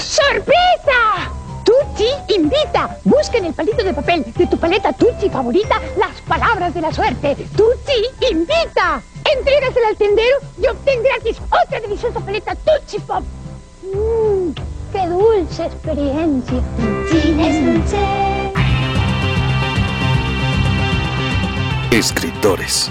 ¡Sorpresa! Tucci invita. Busca en el palito de papel de tu paleta Tucci favorita las palabras de la suerte. Tucci invita. Entrégasela al tendero y obtén gratis otra deliciosa paleta Tucci Pop. Mmm, qué dulce experiencia. Tucci es dulce. Escritores.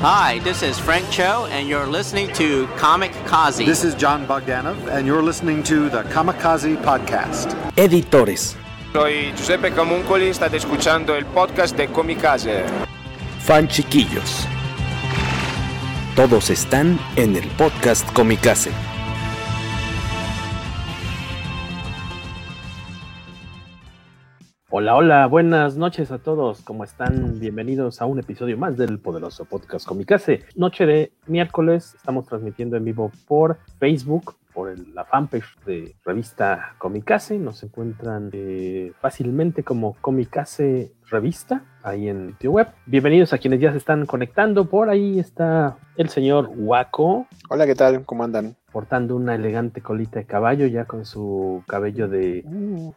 Hi, this is Frank Cho, and you're listening to Comic Kazi. This is John Bogdanov, and you're listening to the Kamikaze Podcast. Editores. Soy Giuseppe Camuncoli, state escuchando el podcast de Comicase. Fan chiquillos. Todos están en el podcast Comicase. Hola, hola, buenas noches a todos. ¿Cómo están? Bienvenidos a un episodio más del poderoso podcast Comicase. Noche de miércoles, estamos transmitiendo en vivo por Facebook, por el, la fanpage de revista Comicase. Nos encuentran eh, fácilmente como Comicase Revista ahí en sitio web. Bienvenidos a quienes ya se están conectando. Por ahí está el señor Waco. Hola, ¿qué tal? ¿Cómo andan? Portando una elegante colita de caballo, ya con su cabello de,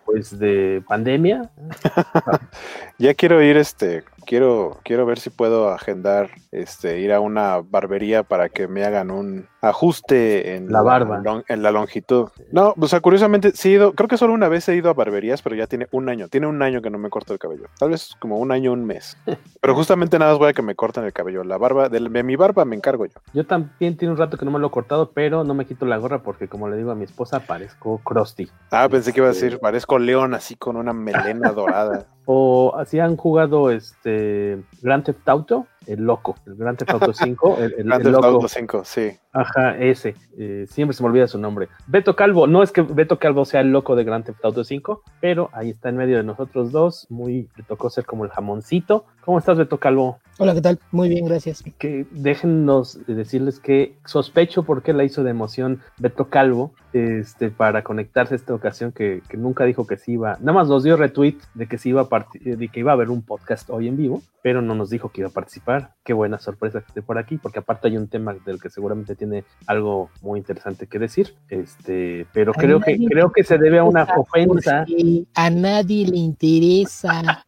pues, de pandemia. ya quiero ir, este, quiero, quiero ver si puedo agendar, este, ir a una barbería para que me hagan un ajuste en la barba, long, en la longitud. No, o sea, curiosamente sí he ido, creo que solo una vez he ido a barberías, pero ya tiene un año, tiene un año que no me corto el cabello. Tal vez como un año, un mes. Pero justamente nada más voy a que me corten el cabello. La barba, de, de mi barba me encargo yo. Yo también tiene un rato que no me lo he cortado, pero no me quito la gorra porque como le digo a mi esposa, parezco Krusty. Ah, pensé que iba a decir, parezco León así con una melena dorada. O así han jugado este Grand Theft Auto, el loco, el Grand Theft Auto 5, el, el, Grand el Theft loco. Auto 5, sí. Ajá, ese. Eh, siempre se me olvida su nombre. Beto Calvo, no es que Beto Calvo sea el loco de Grand Theft Auto 5, pero ahí está en medio de nosotros dos. Muy, le tocó ser como el jamoncito. ¿Cómo estás, Beto Calvo? Hola, ¿qué tal? Muy bien, gracias. Que déjennos decirles que sospecho por qué la hizo de emoción Beto Calvo este, para conectarse a esta ocasión que, que nunca dijo que se iba, nada más nos dio retweet de que se iba a de que iba a haber un podcast hoy en vivo, pero no nos dijo que iba a participar. Qué buena sorpresa que esté por aquí, porque aparte hay un tema del que seguramente tiene algo muy interesante que decir. Este, pero creo que creo que se debe a una ofensa. A nadie le interesa.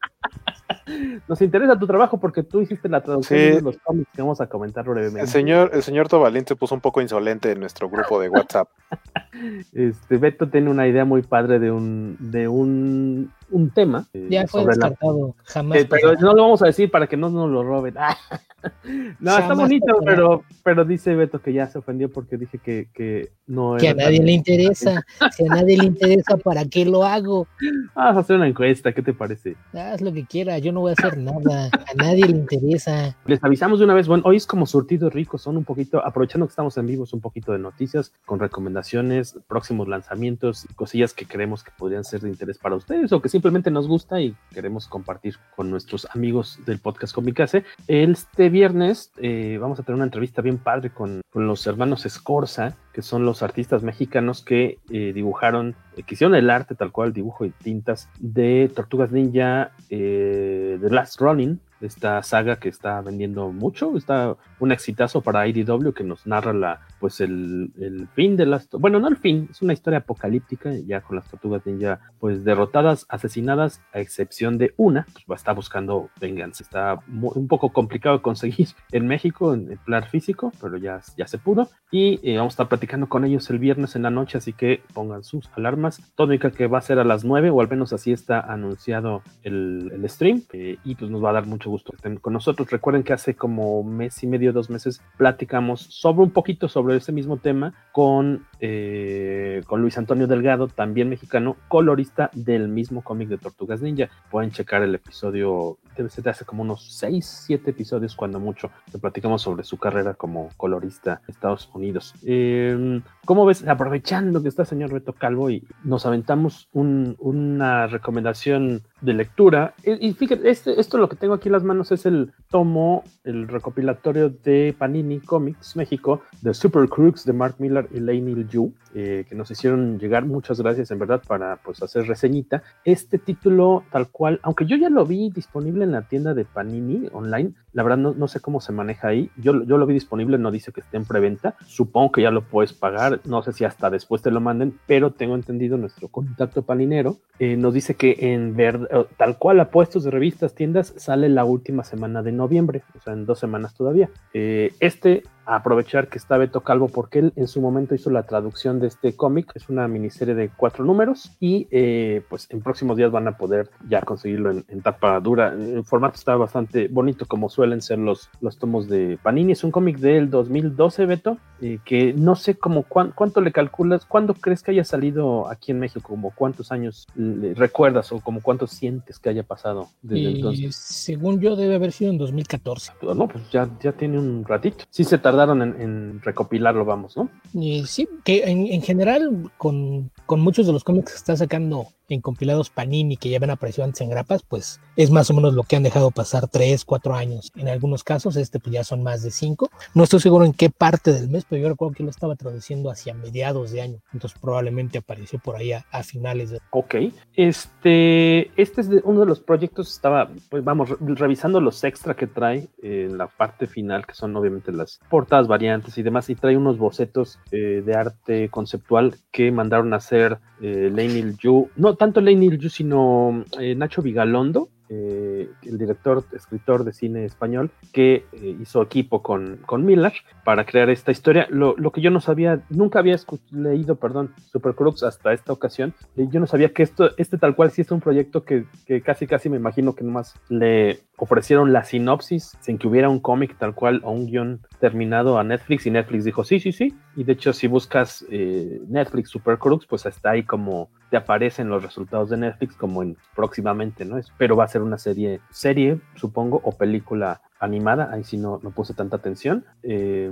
Nos interesa tu trabajo porque tú hiciste la traducción Sí. de los cómics que vamos a comentar brevemente. El señor, el señor Tobalín se puso un poco insolente en nuestro grupo de WhatsApp. Este, Beto tiene una idea muy padre de un, de un, un tema. Ya fue sobre la- descartado. Jamás. Eh, pero no lo vamos a decir para que no nos lo roben. no, está bonito, pasará. pero, pero dice Beto que ya se ofendió porque dije que, que no que a nadie le interesa. Si a nadie le interesa, ¿para qué lo hago? Vamos a hacer una encuesta, ¿qué te parece? Haz lo que quiera, yo no voy a hacer nada. A nadie le interesa. Les avisamos de una vez, bueno, hoy es como surtido rico, son un poquito, aprovechando que estamos en vivo, es un poquito de noticias con recomendaciones, próximos lanzamientos, cosillas que creemos que podrían ser de interés para ustedes o que simplemente nos gusta y queremos compartir con nuestros amigos del podcast Comicase. Este viernes eh, vamos a tener una entrevista bien padre con, con los hermanos Escorza, que son los artistas mexicanos que eh, dibujaron, eh, que hicieron el arte tal cual, dibujo y tintas de Tortugas Ninja, eh, The Last Running, esta saga que está vendiendo mucho, está un exitazo para IDW que nos narra la, pues el, el fin de las, bueno, no el fin, es una historia apocalíptica, ya con las tortugas ninja, pues derrotadas, asesinadas, a excepción de una, pues va a estar buscando venganza. Está un poco complicado de conseguir en México, en el plan físico, pero ya, ya se pudo. Y eh, vamos a estar con ellos el viernes en la noche, así que pongan sus alarmas. Todo indica que va a ser a las 9, o al menos así está anunciado el, stream, eh, y pues nos va a dar mucho gusto que estén con nosotros. Recuerden que hace como mes y medio, dos meses, platicamos sobre un poquito sobre ese mismo tema con, eh, con Luis Antonio Delgado, también mexicano, colorista del mismo cómic de Tortugas Ninja. Pueden checar el episodio de hace como unos 6, 7 episodios, cuando mucho, que platicamos sobre su carrera como colorista en Estados Unidos. Eh, ¿Cómo ves? Aprovechando que está señor Beto Calvo y nos aventamos un, una recomendación de lectura. Y, fíjate, este, esto lo que tengo aquí en las manos es el tomo, el recopilatorio de Panini Comics México, de Super Crooks de Mark Miller y Lane Yu, eh, que nos hicieron llegar. Muchas gracias en verdad para pues hacer reseñita. Este título tal cual, aunque yo ya lo vi disponible en la tienda de Panini online, la verdad no, no sé cómo se maneja ahí. Yo, yo lo vi disponible, no dice que esté en preventa. Supongo que ya lo puedes pagar. No sé si hasta después te lo manden, pero tengo entendido nuestro contacto palinero. Eh, nos dice que en ver, tal cual a puestos de revistas, tiendas, sale la última semana de noviembre, o sea, en dos semanas todavía. Eh, este aprovechar que está Beto Calvo porque él en su momento hizo la traducción de este cómic. Es una miniserie de cuatro números y eh, pues en próximos días van a poder ya conseguirlo en, en, tapa dura. El formato está bastante bonito como suelen ser los, los tomos de Panini. Es un cómic del 2012, Beto, eh, que no sé cómo cuán, cuánto le calculas, cuándo crees que haya salido aquí en México, como cuántos años recuerdas o como cuántos sientes que haya pasado desde y entonces. Según yo debe haber sido en 2014. No, pues ya, ya tiene un ratito. Sí se tardaron en, en recopilarlo, vamos, ¿no? Sí, que en, en general con, con, muchos de los cómics que está sacando en compilados Panini que ya habían aparecido antes en grapas, pues es más o menos lo que han dejado pasar tres, cuatro años. En algunos casos, este pues ya son más de cinco. No estoy seguro en qué parte del mes, pero yo recuerdo que lo estaba traduciendo hacia mediados de año. Entonces probablemente apareció por ahí a, a finales de... Ok. Este, este es de uno de los proyectos, estaba, pues vamos, revisando los extra que trae en la parte final, que son obviamente las portadas, variantes y demás, y trae unos bocetos eh, de arte conceptual que mandaron a hacer eh, Lane Yu, no tanto Lane Yu, sino eh, Nacho Vigalondo, eh, el director, escritor de cine español, que eh, hizo equipo con, con Miller para crear esta historia. Lo, lo que yo no sabía, nunca había leído, perdón, Super Crux hasta esta ocasión. Eh, yo no sabía que esto, este tal cual sí es un proyecto que, que casi casi me imagino que nomás le ofrecieron la sinopsis sin que hubiera un cómic tal cual o un guion terminado a Netflix y Netflix dijo sí, sí, sí. Y de hecho si buscas eh, Netflix Super Crux, pues está ahí como te aparecen los resultados de Netflix como en próximamente, ¿no? Pero va a ser una serie, serie, supongo, o película animada, ahí sí no, no puse tanta atención. Eh,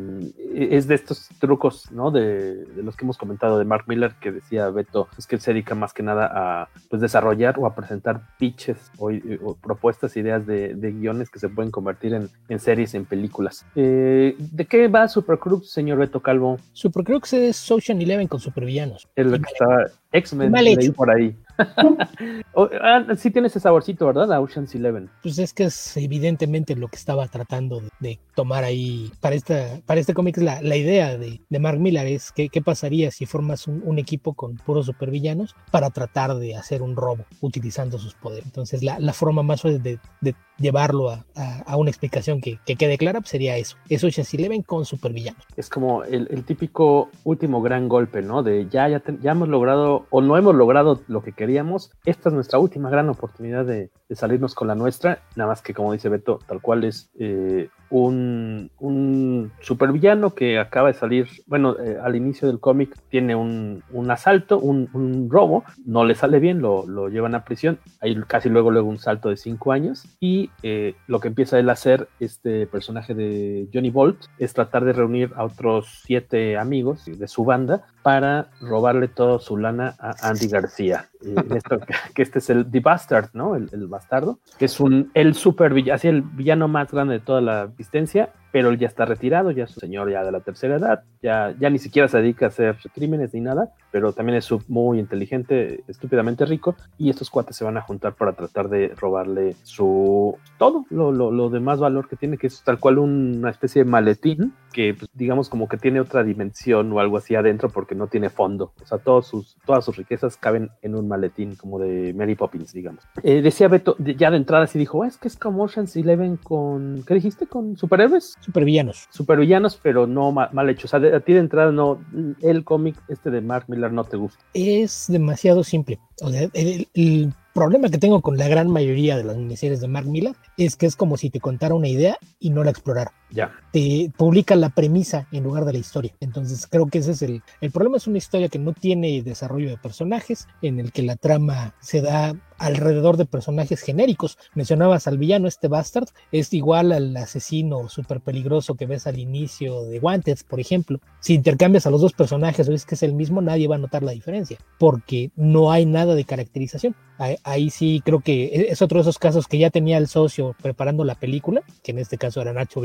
es de estos trucos, ¿no? De, de, los que hemos comentado de Mark Miller, que decía Beto, es que él se dedica más que nada a pues, desarrollar o a presentar pitches o, o propuestas, ideas de, de, guiones que se pueden convertir en, en series, en películas. Eh, ¿De qué va Supercrux, señor Beto Calvo? Supercrux es Ocean Eleven con supervillanos. Es lo que estaba X-Men leí por ahí. oh, ah, sí tiene ese saborcito, ¿verdad? A Ocean's Eleven. Pues es que es evidentemente lo que estaba tratando de, de tomar ahí para esta para este cómic la, la, idea de, de, Mark Millar es que, qué pasaría si formas un, un, equipo con puros supervillanos para tratar de hacer un robo utilizando sus poderes. Entonces la, la forma más fácil de, de llevarlo a, a, una explicación que, que quede clara pues sería eso. Es Ocean's Eleven con supervillanos. Es como el, el, típico último gran golpe, ¿no? De ya, ya, te, ya hemos logrado o no hemos logrado lo que queríamos. Esta es nuestra última gran oportunidad de, de salirnos con la nuestra. Nada más que como dice Beto, tal cual es eh, un, un supervillano que acaba de salir, bueno, eh, al inicio del cómic tiene un, un asalto, un, un, robo, no le sale bien, lo, lo, llevan a prisión, hay casi luego luego un salto de cinco años y eh, lo que empieza él a hacer, este personaje de Johnny Bolt, es tratar de reunir a otros siete amigos de su banda para robarle toda su lana a Andy García. Que este es el The Bastard, ¿no? El, bastardo, que es un, el super villano más grande de toda la existencia, pero él ya está retirado, ya es un señor ya de la tercera edad, ya, ya ni siquiera se dedica a hacer crímenes ni nada, pero también es muy inteligente, estúpidamente rico, y estos cuates se van a juntar para tratar de robarle su todo, lo, lo, lo de más valor que tiene, que es tal cual una especie de maletín, que pues, digamos como que tiene otra dimensión o algo así adentro porque no tiene fondo, o sea, todos sus, todas sus riquezas caben en un maletín como de Mary Poppins, digamos. Eh, decía Beto, ya de entrada sí dijo, es que es como Ocean's Eleven con, ¿qué dijiste? ¿Con superhéroes? Supervillanos. Supervillanos, pero no mal, mal hecho. O sea, de, a ti de entrada no, el cómic este de Mark Miller no te gusta. Es demasiado simple. O sea, el, el, problema que tengo con la gran mayoría de las miniseries de Mark Miller es que es como si te contara una idea y no la explorara. Ya. te publica la premisa en lugar de la historia. Entonces creo que ese es el, el problema. Es una historia que no tiene desarrollo de personajes, en el que la trama se da alrededor de personajes genéricos. Mencionabas al villano, este Bastard, es igual al asesino súper peligroso que ves al inicio de Wanted, por ejemplo. Si intercambias a los dos personajes o ves que es el mismo, nadie va a notar la diferencia, porque no hay nada de caracterización. Ahí, sí creo que e, es otro de esos casos que ya tenía el socio preparando la película, que en este caso era Nacho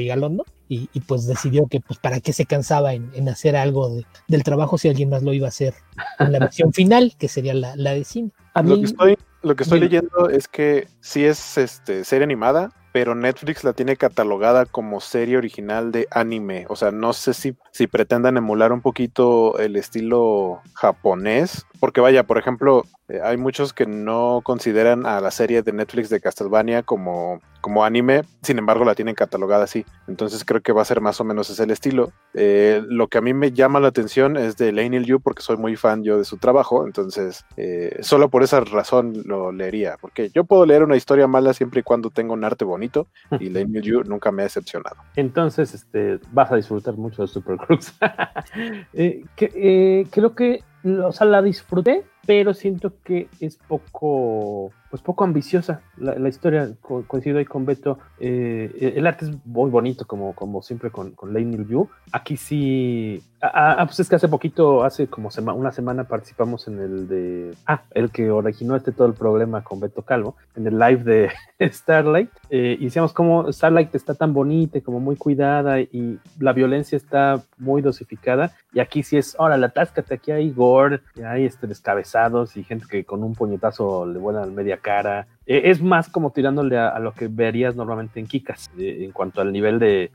Y, pues decidió que pues para qué se cansaba en, hacer algo del trabajo si alguien más lo iba a hacer en la versión final, que sería la, la de cine. lo que estoy, lo que estoy leyendo es que si es este serie animada, pero Netflix la tiene catalogada como serie original de anime. O sea, no sé si, si pretendan emular un poquito el estilo japonés. Porque vaya, por ejemplo, eh, hay muchos que no consideran a la serie de Netflix de Castlevania como, como anime, sin embargo la tienen catalogada así. Entonces creo que va a ser más o menos ese el estilo. Eh, lo que a mí me llama la atención es de Lane Yu porque soy muy fan yo de su trabajo, entonces eh, solo por esa razón lo leería, porque yo puedo leer una historia mala siempre y cuando tenga un arte bonito y Lane Yu nunca me ha decepcionado. Entonces, este, vas a disfrutar mucho de Super Crux. eh, que, creo que, o sea, la disfruté, pero siento que es poco pues poco ambiciosa la, historia. coincido ahí con Beto. Eh, el arte es muy bonito, como, como siempre con, con Lane Yu. Aquí sí. Ah, pues es que hace poquito, hace como una semana participamos en el de. Ah, el que originó este todo el problema con Beto Calvo, en el live de Starlight. Eh, y decíamos como Starlight está tan bonita, como muy cuidada y la violencia está muy dosificada. Y aquí sí es, ahora la aquí hay gore, y hay este, y gente que con un puñetazo le vuelan media cara. E, es más como tirándole a, lo que verías normalmente en Kikas, en cuanto al nivel de,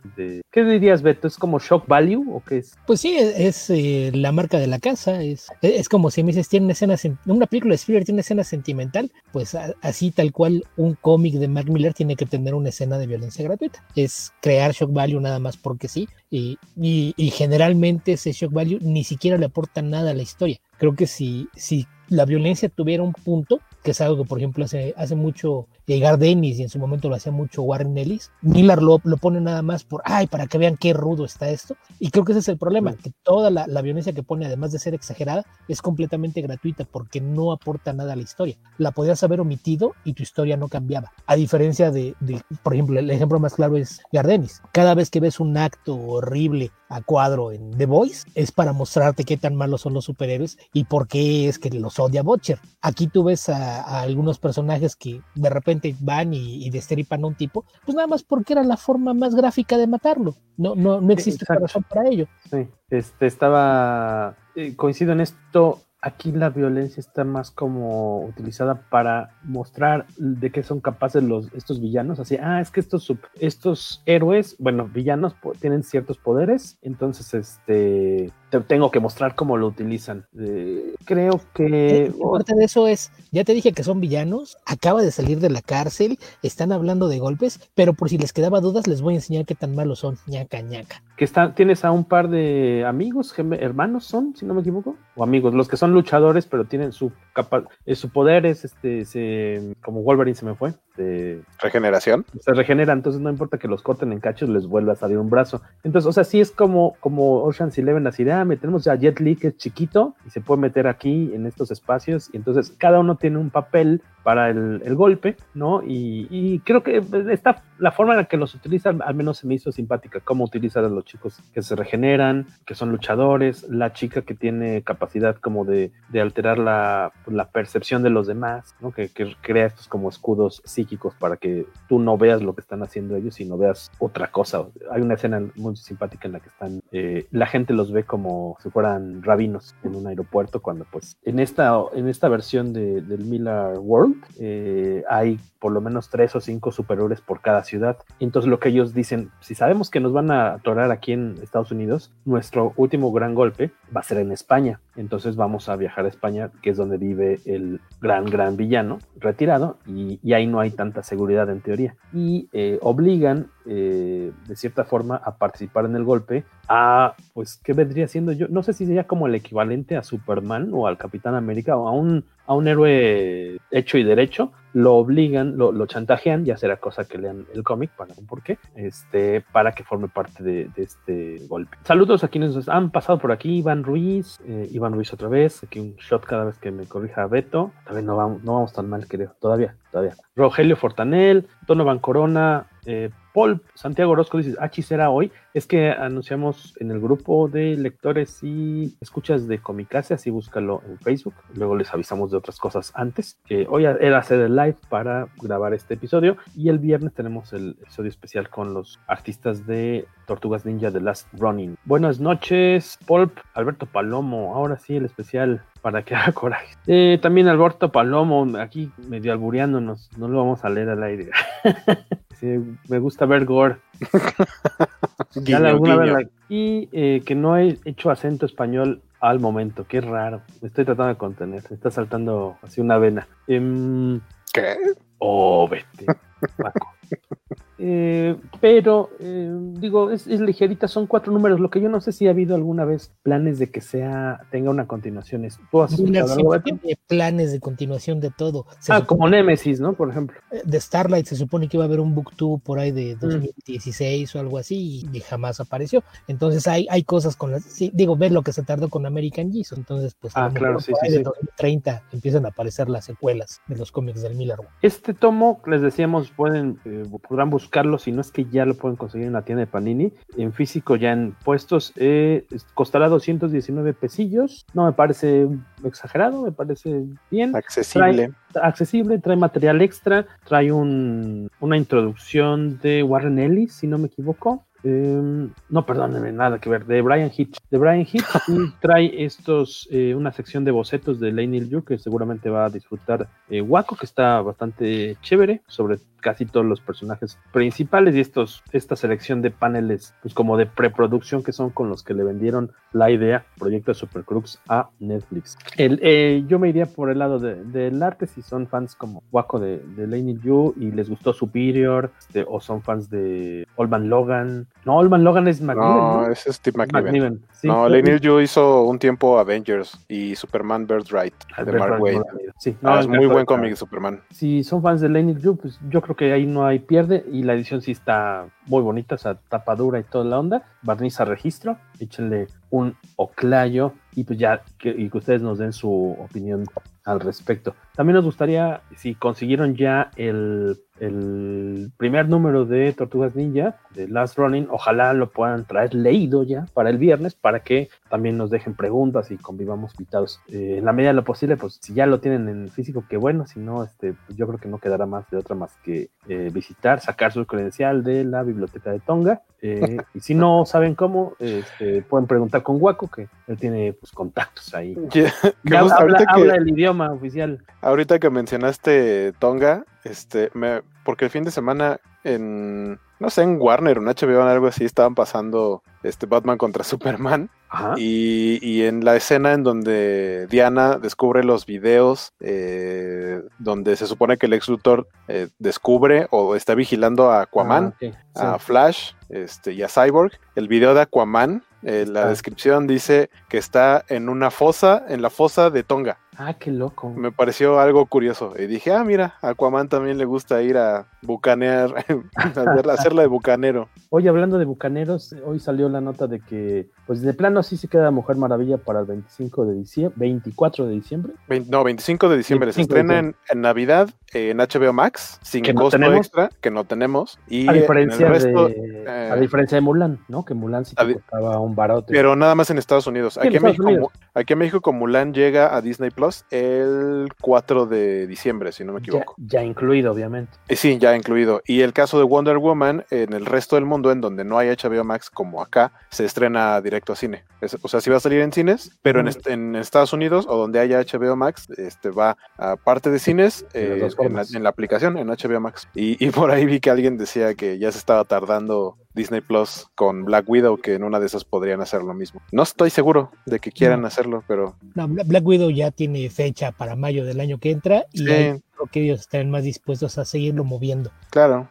¿Qué dirías, Beto? ¿Es como shock value o qué es? Pues sí, es, eh, la marca de la casa. Es, es como si me dices, tiene una escena, una película de Spielberg tiene una escena sentimental, pues así tal cual un cómic de Mark Miller tiene que tener una escena de violencia gratuita. Es crear shock value nada más porque sí. Y, y, y generalmente ese shock value ni siquiera le aporta nada a la historia. Creo que si, si la violencia tuviera un punto, que es algo que por ejemplo hace, hace mucho llegar Dennis y en su momento lo hacía mucho Warren Ellis, Miller lo, lo, pone nada más por, ay, para que vean qué rudo está esto. Y creo que ese es el problema, que toda la, la, violencia que pone, además de ser exagerada, es completamente gratuita porque no aporta nada a la historia. La podías haber omitido y tu historia no cambiaba. A diferencia de, de por ejemplo, el ejemplo más claro es Gardenis. Cada vez que ves un acto horrible a cuadro en The Voice, es para mostrarte qué tan malos son los superhéroes y por qué es que los odia Butcher. Aquí tú ves a, a algunos personajes que de repente van y, y destripan a un tipo, pues nada más porque era la forma más gráfica de matarlo. No, no, no existe razón para ello. Sí, este estaba, eh, coincido en esto, aquí la violencia está más como utilizada para mostrar de qué son capaces los, estos villanos. Así, ah, es que estos, estos héroes, bueno, villanos tienen ciertos poderes, entonces este tengo que mostrar cómo lo utilizan. Eh, creo que. Eh, parte de eso es, ya te dije que son villanos, acaba de salir de la cárcel, están hablando de golpes, pero por si les quedaba dudas, les voy a enseñar qué tan malos son. ñaca, ñaca. Que está, tienes a un par de amigos, hermanos son, si no me equivoco, o amigos, los que son luchadores, pero tienen su capa eh, su poder es este, se, como Wolverine se me fue. De, ¿Regeneración? Se regenera, entonces no importa que los corten en cachos, les vuelva a salir un brazo. Entonces, o sea, sí es como, como Ocean's Eleven, así de, ah, tenemos ya Jet Li que es chiquito y se puede meter aquí en estos espacios, y entonces cada uno tiene un papel para el, el golpe, ¿no? Y, y, creo que está la forma en la que los utilizan, al menos se me hizo simpática, cómo utilizan a los chicos que se regeneran, que son luchadores, la chica que tiene capacidad como de, de alterar la, la, percepción de los demás, ¿no? Que, que, crea estos como escudos psíquicos para que tú no veas lo que están haciendo ellos, sino veas otra cosa. Hay una escena muy simpática en la que están, eh, la gente los ve como si fueran rabinos en un aeropuerto, cuando pues en esta, en esta versión de, del Miller World eh, hay por lo menos tres o cinco superhéroes por cada ciudad. Entonces lo que ellos dicen, si sabemos que nos van a atorar aquí en Estados Unidos, nuestro último gran golpe va a ser en España. Entonces vamos a viajar a España, que es donde vive el gran, gran villano retirado, y, ahí no hay tanta seguridad en teoría. Y eh, obligan eh, de cierta forma a participar en el golpe a, pues, ¿qué vendría siendo yo? No sé si sería como el equivalente a Superman o al Capitán América o a un, a un héroe hecho y derecho, lo obligan, lo, chantajean, ya será cosa que lean el cómic para por qué, este, para que forme parte de, este golpe. Saludos a quienes han pasado por aquí, Iván Ruiz, eh, Iván Ruiz otra vez, aquí un shot cada vez que me corrija Beto, tal no vamos, tan mal creo, todavía, todavía. Rogelio Fortanel, Donovan Corona, eh, Paul Santiago Orozco dice, ah, será hoy. Es que anunciamos en el grupo de lectores y escuchas de Comicase, así búscalo en Facebook. Luego les avisamos de otras cosas antes. hoy era hacer el live para grabar este episodio y el viernes tenemos el episodio especial con los artistas de Tortugas Ninja The Last Running. Buenas noches, Paul, Alberto Palomo. Ahora sí, el especial para que haga coraje. Eh, también Alberto Palomo, aquí medio albureándonos, no lo vamos a leer al aire. sí, me gusta ver gore. guiño, alguna guiño. Vez la... y eh, que no he hecho acento español al momento, qué raro. Me estoy tratando de contener, me está saltando así una vena. Eh, ¿Qué? Oh, vete, Paco. Eh, pero eh, digo, es, es, ligerita, son cuatro números. Lo que yo no sé si ha habido alguna vez planes de que sea, tenga una continuación. ¿Tú has tiene planes de continuación de todo. Se ah, supone, como Nemesis, ¿no? Por ejemplo. De Starlight se supone que iba a haber un booktube por ahí de 2016 mm. o algo así y, jamás apareció. Entonces hay, hay cosas con las, sí, digo, ver lo que se tardó con American Jesus. Entonces, pues, ah, claro, sí, sí, de sí. 2030 empiezan a aparecer las secuelas de los cómics del Miller. Este tomo, les decíamos, pueden, eh, podrán buscar buscarlo, si no es que ya lo pueden conseguir en la tienda de Panini, en físico ya en puestos, eh, costará 219 pesillos, no me parece exagerado, me parece bien. Accesible. Trae, accesible, trae material extra, trae un, una introducción de Warren Ellis, si no me equivoco. Eh, no, perdónenme, nada que ver, de Brian Hitch. De Brian Hitch y trae estos, eh, una sección de bocetos de Lane Yu que seguramente va a disfrutar eh, Waco, que está bastante chévere, sobre casi todos los personajes principales y estos, esta selección de paneles, pues como de preproducción que son con los que le vendieron la idea, proyecto de Supercrux a Netflix. El, eh, yo me iría por el lado del de, de arte si son fans como Waco de, de Lane Yu y les gustó Superior, este, o son fans de Olman Logan. No, Olman Logan es McNiven. No, ¿no? es Steve McNiven. McNiven. Sí, no, Lane Yu hizo un tiempo Avengers y Superman Birthright de Mark Wade. Sí, no, es muy buen cómic Superman. Si son fans de Lane Yu, pues yo creo que ahí no hay pierde y la edición sí está muy bonita, o sea, tapa dura y toda la onda, barniz a registro, échenle un oclayo y pues ya que, y que ustedes nos den su opinión al respecto. También nos gustaría, si consiguieron ya el, el, primer número de Tortugas Ninja, de Last Running, ojalá lo puedan traer leído ya para el viernes, para que también nos dejen preguntas y convivamos invitados. Eh, en la medida de lo posible, pues si ya lo tienen en físico, qué bueno, si no, este, pues yo creo que no quedará más de otra más que eh, visitar, sacar su credencial de la biblioteca de Tonga. Eh, y si no saben cómo, este, pueden preguntar con Guaco, que él tiene pues, contactos ahí. Yeah, ya, habla, que, habla el idioma oficial. Ahorita que mencionaste Tonga, este, me, porque el fin de semana en, no sé, en Warner en HBO o algo así estaban pasando este Batman contra Superman. Y, y, en la escena en donde Diana descubre los videos eh, donde se supone que el ex Luthor eh, descubre o está vigilando a Aquaman, ah, okay. sí. a Flash este, y a Cyborg, el video de Aquaman, eh, la ah. descripción dice que está en una fosa, en la fosa de Tonga. Ah, qué loco. Me pareció algo curioso. Y dije, ah, mira, a Aquaman también le gusta ir a bucanear, a hacerla de bucanero. Oye, hablando de bucaneros, hoy salió la nota de que, pues de plano sí se queda Mujer Maravilla para el 25 de diciembre, 24 de diciembre. 20, no, 25 de diciembre. 25 se estrena en, en, Navidad en HBO Max, sin que costo no extra, que no tenemos. Y a diferencia, resto, de, eh, a diferencia de Mulan, ¿no? Que Mulan sí te costaba un barote. Pero nada más en Estados Unidos. Sí, aquí, en en Estados México, Unidos. aquí en México, con Mulan llega a Disney Plus el 4 de diciembre, si no me equivoco. Ya, ya incluido, obviamente. Y sí, ya incluido. Y el caso de Wonder Woman, en el resto del mundo, en donde no hay HBO Max como acá, se estrena directo a cine. Es, o sea, sí va a salir en cines, pero en, est en, Estados Unidos o donde haya HBO Max, este va a parte de cines eh, en, la, en, la, aplicación, en HBO Max. Y, y, por ahí vi que alguien decía que ya se estaba tardando Disney Plus con Black Widow, que en una de esas podrían hacer lo mismo. No estoy seguro de que quieran no. hacerlo, pero... No, Black Widow ya tiene fecha para mayo del año que entra y sí. hay, creo que ellos están más dispuestos a seguirlo moviendo. Claro.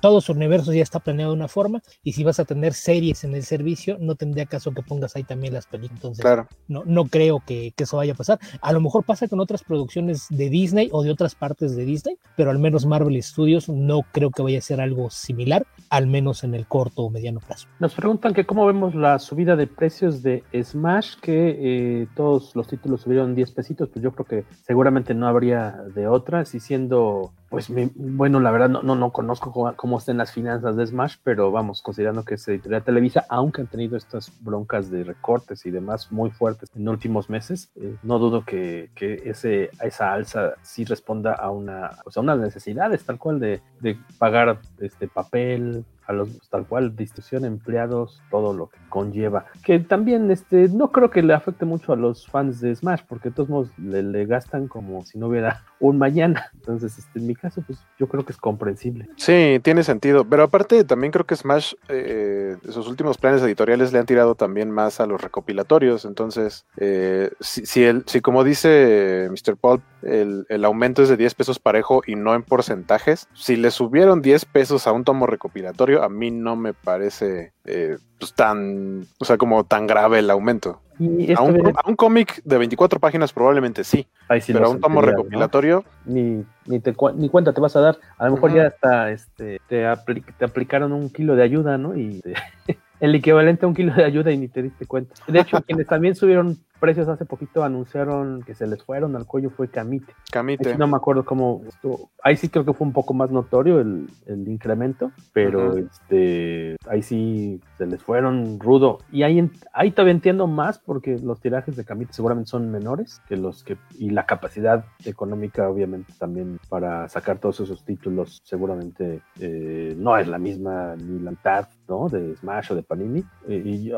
todo su universo ya está planeado de una forma y si vas a tener series en el servicio, no tendría caso que pongas ahí también las películas. Entonces, claro. no, no creo que, que, eso vaya a pasar. A lo mejor pasa con otras producciones de Disney o de otras partes de Disney, pero al menos Marvel Studios no creo que vaya a ser algo similar, al menos en el corto o mediano plazo. Nos preguntan que cómo vemos la subida de precios de Smash, que eh, todos los títulos subieron 10 pesitos, pues yo creo que seguramente no habría de otras y siendo pues me, bueno, la verdad no, no, no conozco cómo, cómo, estén las finanzas de Smash, pero vamos, considerando que es editorial Televisa, aunque han tenido estas broncas de recortes y demás muy fuertes en últimos meses, eh, no dudo que, que ese, esa alza sí responda a una, pues a unas necesidades tal cual de, de pagar este papel, a los tal cual distribución, empleados, todo lo que conlleva. Que también este, no creo que le afecte mucho a los fans de Smash, porque de todos modos le, gastan como si no hubiera un mañana. Entonces, este, en mi caso, pues yo creo que es comprensible. Sí, tiene sentido. Pero aparte, también creo que Smash, eh, sus últimos planes editoriales le han tirado también más a los recopilatorios. Entonces, eh, si, si, el, si como dice Mr. Paul, el, el, aumento es de 10 pesos parejo y no en porcentajes, si le subieron 10 pesos a un tomo recopilatorio, a mí no me parece eh, pues tan, o sea, como tan grave el aumento. A un, de... un cómic de 24 páginas probablemente sí, sí pero a un tomo recopilatorio ¿no? ni, ni, te, ni cuenta te vas a dar. A lo mejor uh -huh. ya hasta este, te, te, aplicaron un kilo de ayuda, ¿no? Y te, el equivalente a un kilo de ayuda y ni te diste cuenta. De hecho, quienes también subieron precios hace poquito anunciaron que se les fueron al cuello fue Camite. Camite. No me acuerdo cómo estuvo. Ahí sí creo que fue un poco más notorio el, el incremento, pero uh -huh. este ahí sí se les fueron rudo. Y ahí, ahí todavía entiendo más porque los tirajes de Camite seguramente son menores que los que. y la capacidad económica, obviamente, también para sacar todos esos títulos, seguramente eh, no es la misma ni la mitad, ¿no? De Smash o de Panini. Y, y,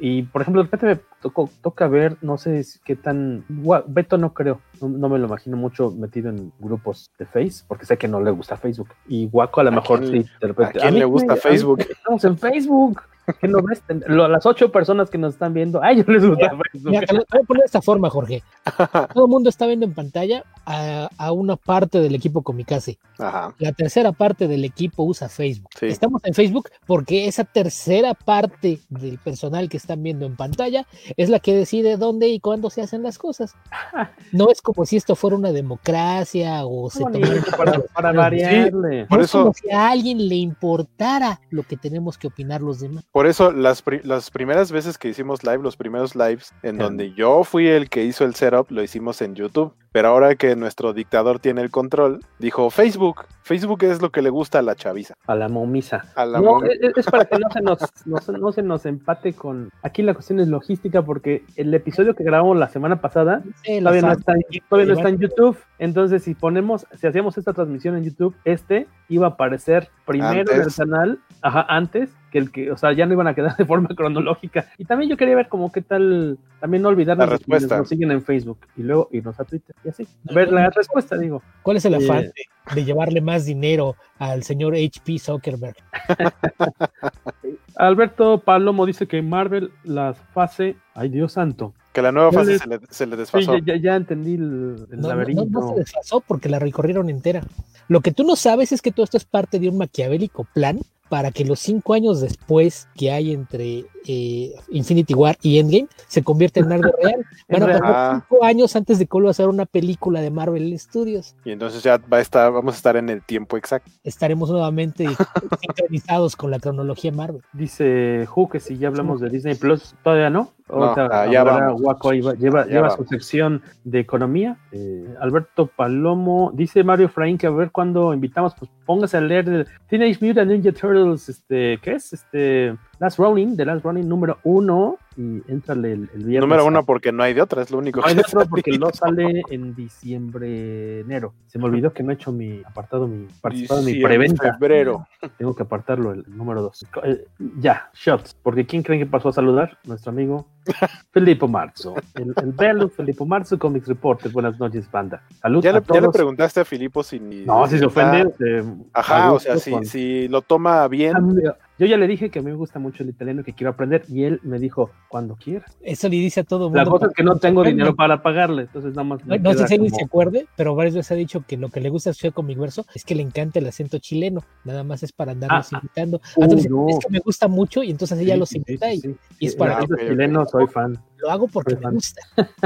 y por ejemplo, de repente me tocó, toca ver no sé qué tan. Beto no creo, no, no, me lo imagino mucho metido en grupos de Face, porque sé que no le gusta Facebook. Y Waco a lo mejor quién, sí, de repente. ¿A quién le gusta Facebook? Estamos en Facebook. ¿Qué no ves? Las ocho personas que nos están viendo, a ellos les gusta mira, Facebook. Mira, te lo voy a poner de esta forma, Jorge. Todo el mundo está viendo en pantalla a, a una parte del equipo Comicase. Ajá. La tercera parte del equipo usa Facebook. Sí. Estamos en Facebook porque esa tercera parte del personal que están viendo en pantalla es la que decide dónde y cuándo se hacen las cosas. No es como si esto fuera una democracia o se tomara para, para variarle. Sí, por no eso, es como si a alguien le importara lo que tenemos que opinar los demás. Por eso, las, pri las primeras veces que hicimos live, los primeros lives, en donde yo fui el que hizo el setup, lo hicimos en YouTube. Pero ahora que nuestro dictador tiene el control, dijo Facebook. Facebook es lo que le gusta a la chaviza. A la momisa. A la no, momisa. Es, es, para que no se, nos, no, no, se nos empate con... Aquí la cuestión es logística porque el episodio que grabamos la semana pasada sí, todavía, no está, todavía no está en YouTube. Entonces, si ponemos, si hacíamos esta transmisión en YouTube, este iba a aparecer primero antes. en el canal, ajá, antes que el que, o sea, ya no iban a quedar de forma cronológica. Y también yo quería ver como qué tal, también no olvidarnos la respuesta. nos siguen en Facebook y luego irnos a Twitter y así. Ver la respuesta, digo. ¿Cuál es el afán eh, de, de, llevarle más dinero al señor HP Zuckerberg? Alberto Palomo dice que Marvel las fase, ay Dios santo, que la nueva fase se le, se le desfasó. Sí, ya, ya, entendí el, el no, laberinto. No, no, se desfasó porque la recorrieron entera. Lo que tú no sabes es que todo esto es parte de un maquiavélico plan para que los cinco años después que hay entre eh, Infinity War y Endgame se convierta en algo real. Van a pasar ah. cinco años antes de que vuelva a hacer una película de Marvel Studios. Y entonces ya va a estar, vamos a estar en el tiempo exacto. Estaremos nuevamente sincronizados con la cronología Marvel. Dice Hu que si ya hablamos de Disney Plus, todavía no. No, sea, ya va. Waco lleva, lleva, lleva su sección de economía. Eh, Alberto Palomo dice Mario Fraín que a ver cuando invitamos, pues póngase a leer Teenage Mutant Ninja Turtles, este, ¿qué es? Este, Last Running, de Last Running número uno, y entrale el, el viernes. Número uno porque no hay de otra, es lo único no hay de otro porque no sale en diciembre, enero. Se me olvidó que no he hecho mi apartado, mi participado mi preventa. febrero. Tengo que apartarlo, el número dos. Eh, ya, shots, porque ¿quién creen que pasó a saludar? Nuestro amigo Felipe Marzo, el, el bello Felipe Marzo, Comics Reporter. Buenas noches, banda. Salud. ¿Ya, le, ¿Ya le preguntaste a Filipo si. No, si se ofende. Eh, Ajá, o sea, si, si, lo toma bien. A mí, yo ya le dije que a mí me gusta mucho el italiano, que quiero aprender, y él me dijo, cuando quieras. Eso le dice a todo La mundo. cosa es que no tengo dinero para pagarle, entonces nada más. No, no sé si se acuerde, pero varias veces ha dicho que lo que le gusta a Ciudad Comic Verso es que le encanta el acento chileno, nada más es para andarlos Ah, invitando. uh, Entonces, no. es que me gusta mucho y entonces ella Sí, los invita sí, y, sí. y es para Ah, que chileno, soy fan. lo hago porque Soy me fan. gusta.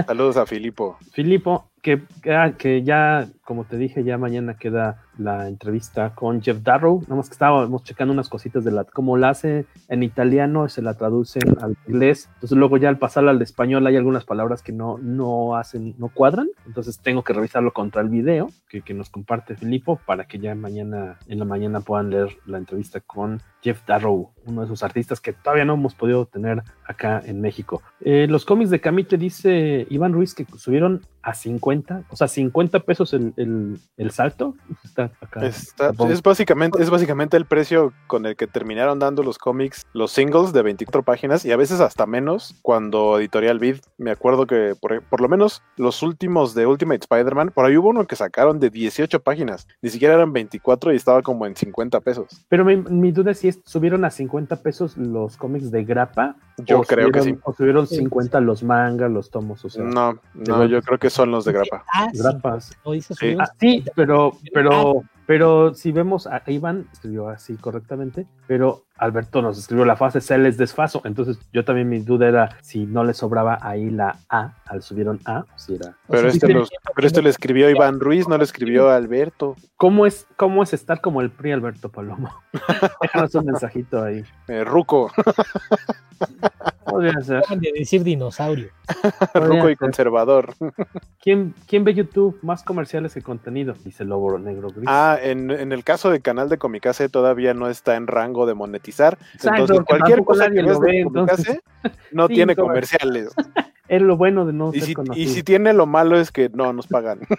Saludos a Filipo. Filipo, que, ah, que ya, como te dije, ya mañana queda la entrevista con Jeff Darrow. Nada más que estábamos checando unas cositas de la, como la hace en italiano, se la traducen al inglés. Entonces luego ya al pasarla al español hay algunas palabras que no, no hacen, no cuadran. Entonces tengo que revisarlo contra el video que, que nos comparte Filipo para que ya mañana, en la mañana puedan leer la entrevista con Jeff Darrow, uno de esos artistas que todavía no hemos podido tener acá en México. Eh, los cómics de Camite dice Iván Ruiz que subieron a 50, o sea, 50 pesos el, el, el salto. Está acá. Está- Supongo. es, básicamente, es básicamente el precio con el que terminaron dando los cómics, los singles de 24 páginas y a veces hasta menos cuando Editorial Vid, me acuerdo que por, por lo menos los últimos de Ultimate Spider-Man, por ahí hubo uno que sacaron de 18 páginas, ni siquiera eran 24 y estaba como en 50 pesos. Pero mi, mi duda es si es- subieron a 50 pesos los cómics de grapa. Yo creo que subieron- sí. O subieron Sí. 50 los mangas, los tomos, o sea. No, no, yo creo que son los de grapa. Ah, sí, Grapas. o dice Sí. Ah, sí, pero, pero, pero si vemos a Iván, escribió así correctamente, pero Alberto nos escribió la fase se les desfaso. Entonces, yo también mi duda era si no le sobraba ahí la A al subieron A, o si era. Pero sea, este, sí, los- pero este le escribió Iván Ruiz, no le escribió Alberto. ¿Cómo es, cómo es estar como el PRI Alberto Palomo? Déjanos un mensajito ahí. Eh, Ruco, Podría ser. Acaban de decir dinosaurio. Ruco y ser. conservador. ¿Quién, ¿Quién ve YouTube más comerciales que contenido? Dice Lobo Negro Gris. Ah, en, en el caso del canal de Comicase todavía no está en rango de monetizar. Exacto, entonces, cualquier cosa que de ve, entonces. Comicase no Sí, tiene comer- comerciales. Es lo bueno de no Y ser si, conocido. y si tiene lo malo es que no nos pagan.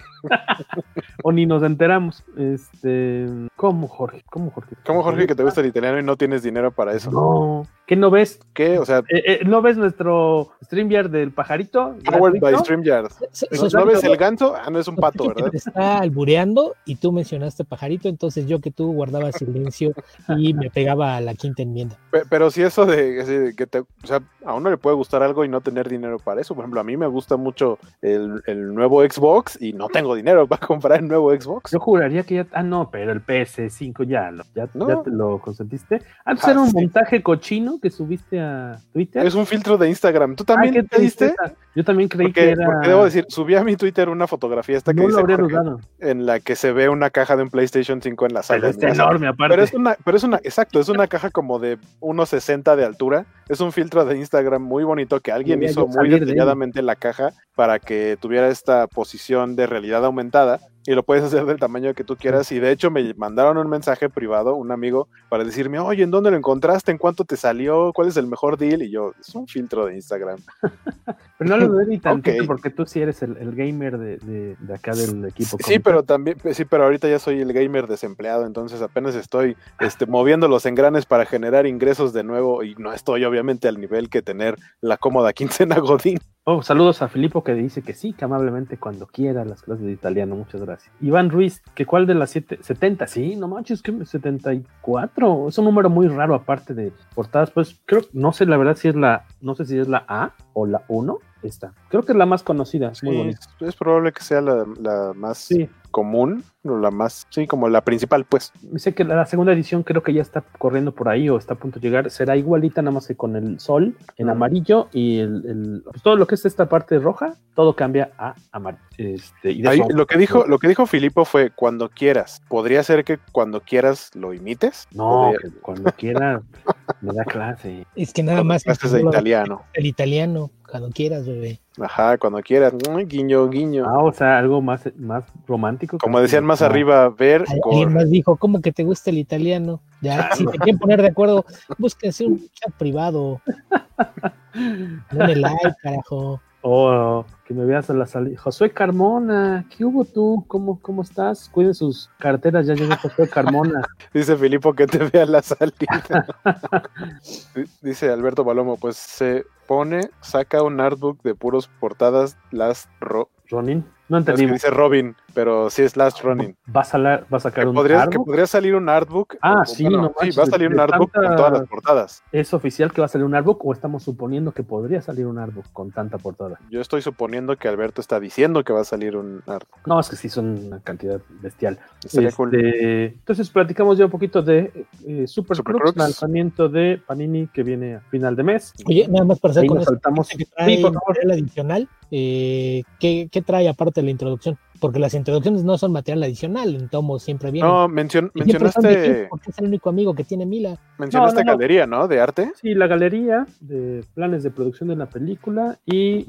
O ni nos enteramos. Este, ¿Cómo, Jorge? ¿Cómo, Jorge? ¿Cómo, Jorge, que te gusta el italiano y no tienes dinero para eso? No. ¿Qué no ves? ¿Qué? O sea, Eh, eh, ¿No ves nuestro StreamYard del pajarito? Powered by gratuito? StreamYard. So- ¿No, ves el ganso? Ah, no es un pato, ¿verdad? Te está albureando y tú mencionaste pajarito, entonces yo que tú guardaba silencio y me pegaba a la quinta enmienda. Pe- Pero si eso de, de que te, o sea, a uno le puede gustar algo y no tener dinero para eso. Por ejemplo, a mí me gusta mucho el, el nuevo Xbox y no tengo dinero para comprar el nuevo Xbox. Yo juraría que ya. Ah, no, pero el PS5 ya, lo, ya, No. ya te lo consentiste. Antes Ah, era un sí. montaje cochino que subiste a Twitter. Es un filtro de Instagram. ¿Tú Ah, también qué te diste? tristeza. Yo también creí Porque, que era. porque debo decir, subí a mi Twitter una fotografía esta que no dice Jorge, en la que se ve una caja de un PlayStation 5 en la sala. Pero casa. enorme, aparte. Pero es una, pero es una, exacto, es una caja como de 1.60 de altura. Es un filtro de Instagram muy bonito que alguien hizo muy de detalladamente la caja para que tuviera esta posición de realidad aumentada. Y lo puedes hacer del tamaño que tú quieras. Y de hecho me mandaron un mensaje privado, un amigo, para decirme, oye, ¿en dónde lo encontraste? ¿En cuánto te salió? ¿Cuál es el mejor deal? Y yo, es un filtro de Instagram. Pero no lo dudé ni tantito Ok. porque tú sí eres el, el gamer de, de, de acá del equipo. Sí, pero también, sí, pero ahorita ya soy el gamer desempleado, entonces apenas estoy este, moviendo los engranes para generar ingresos de nuevo y no estoy obviamente al nivel que tener la cómoda quincena Godín. Oh, saludos a Filippo que dice que sí, que amablemente cuando quiera las clases de italiano, muchas gracias. Iván Ruiz, que cuál de las siete, 70, sí, no manches, que 74, es un número muy raro aparte de portadas, pues creo, no sé la verdad si es la, no sé si es la A o la 1, esta, creo que es la más conocida, es muy bonita. es, probable que sea la, la más Sí, común, la más, sí, como la principal, pues. dice que la segunda edición creo que ya está corriendo por ahí o está a punto de llegar, será igualita nada más que con el sol en amarillo y el, el- pues todo lo que es esta parte roja, todo cambia a amarillo. Este, y de Ahí, lo que dijo, lo que dijo Filipo fue cuando quieras. ¿Podría ser que cuando quieras lo imites? No, Podría- que cuando quiera me da clase. Es que nada cuando más clases de italiano. el italiano, cuando quieras, bebé. Ajá, cuando quieras. Mm, Guiño, guiño. Ah, o sea, algo más, más romántico. Como decían más arriba, ver, Alguien más dijo, ¿cómo que te gusta el italiano? Ya, si te quieren poner de acuerdo, búsquense un chat privado. Dale like, carajo. Oh, que me veas a la salida. Josué Carmona, ¿qué hubo tú? ¿Cómo, cómo estás? Cuiden sus carteras, ya llegó Josué Carmona. Dice Filipo que te vea la salida. Di- Dice Alberto Palomo, pues se pone, saca un artbook de puros portadas, las ro- Ronin. No Es que entendí. dice Robin, pero sí es Last Running. ¿Va a, salar- va a Que sacar un podría, que artbook? podría salir un artbook. Ah, o- sí, bueno, no sí, manches, va a salir un artbook con todas las portadas. ¿Es oficial que va a salir un artbook o estamos suponiendo que podría salir un artbook con tanta portada? Yo estoy suponiendo que Alberto está diciendo que va a salir un artbook. No, es que sí son una cantidad bestial. Estaría cool. Este, Entonces platicamos ya un poquito de eh, Super, Super Crux, Crux. lanzamiento de Panini que viene a final de mes. Oye, nada más para hacer con saltamos. que trae Sí, por favor. material adicional, eh, ¿qué, qué trae aparte de la introducción? Porque las introducciones no son material adicional, en tomos siempre vienen. No, mencion- mencionaste, porque es el único amigo que tiene Mila. mencionaste No, no, no. galería, ¿no? De arte. Sí, la galería de planes de producción de la película y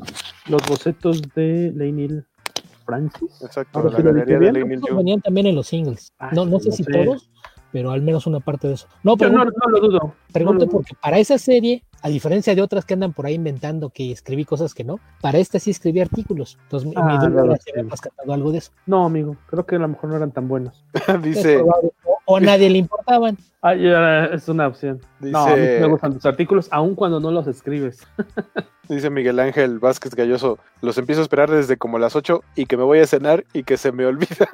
los bocetos de Leinil Francis. Exacto, la galería de. Leinil venían también en los singles. Ah, No, no sé no si sé. todos, pero al menos una parte de eso. No, Yo no, no lo dudo. pregunto no lo dudo. porque para esa serie, a diferencia de otras que andan por ahí inventando que escribí cosas que no, para esta sí escribí artículos. Entonces mi, mi Ah, duda no, era si había rescatado algo de eso. No, amigo, creo que a lo mejor no eran tan buenos. Dice, o, o a nadie le importaban. Ah, ya, es una opción. No, a mí me gustan tus artículos, aun cuando no los escribes. dice Miguel Ángel Vázquez Galloso, los empiezo a esperar desde como las 8 y que me voy a cenar y que se me olvida.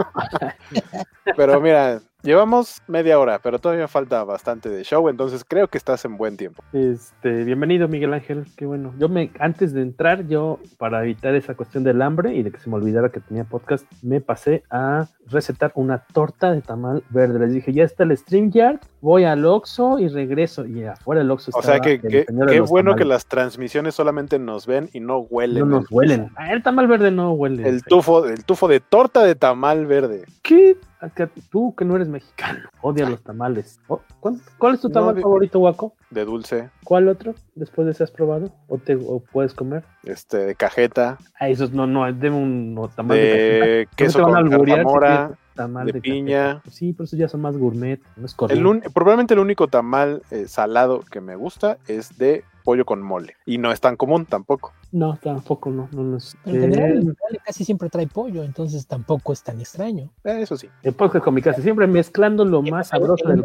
pero mira, llevamos media hora, pero todavía falta bastante de show, entonces creo que estás en buen tiempo. Este, bienvenido Miguel Ángel, qué bueno. Yo me, antes de entrar, yo, para evitar esa cuestión del hambre y de que se me olvidara que tenía podcast, me pasé a recetar una torta de tamal verde. Les dije, ya está el StreamYard, voy al Oxxo y regreso. Y afuera del Oxxo O sea que el qué bueno que las transmisiones solamente nos ven y no huelen. No nos el- huelen. Ah, el tamal verde no huele. El tufo, el tufo de torta de tamal verde. ¿Qué? Acá, Tú que no eres mexicano, odias los tamales. Oh, ¿cuál, cuál es tu No, tamal de- favorito, Waco? De dulce, ¿Cuál otro? Después de ese has probado o te o puedes comer. este, de cajeta, Ah, esos no, no, deme un no, tamal de, de cajeta. Queso con alburear tamal de piña. Sí, pero esos ya son más gourmet, no es El un- probablemente el único tamal eh, salado que me gusta es de pollo con mole. Y no es tan común tampoco. No, tampoco, no, no, no. Pero en general, Eh, el mole casi siempre trae pollo, entonces tampoco es tan extraño. Eh, eso sí. el podcast con mi casa, siempre mezclando lo más sabroso del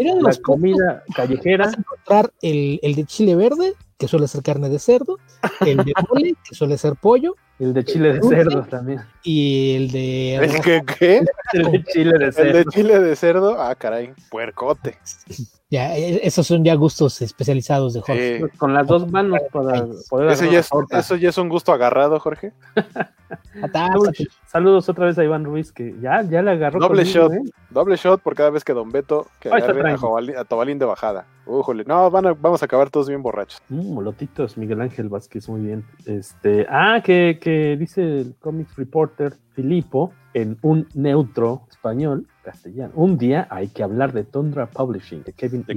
en la la, comida callejera. Vas a encontrar el, el de chile verde, que suele ser carne de cerdo, el de mole, que suele ser pollo, El de chile de dulce. cerdo también. y el de ¿El que qué? El de chile de El cerdo. de chile de cerdo. Ah, caray. Puercote. Ya, e- esos son ya gustos especializados de Jorge. Sí. Con las dos manos para poder Ese ya es, torta. eso ya es un gusto agarrado, Jorge. Saludos otra vez a Iván Ruiz, que ya, ya le agarró. Doble conmigo, shot. ¿eh? Doble shot por cada vez que Don Beto que agarre a Tobalín de bajada. Újole. No, van a- vamos a acabar todos bien borrachos. Mm, molotitos, Miguel Ángel Vázquez, muy bien. Este, ah, que, que dice el Comics Reporter Filipo en un neutro español, castellano. Un día hay que hablar de Tundra Publishing, de Kevin De.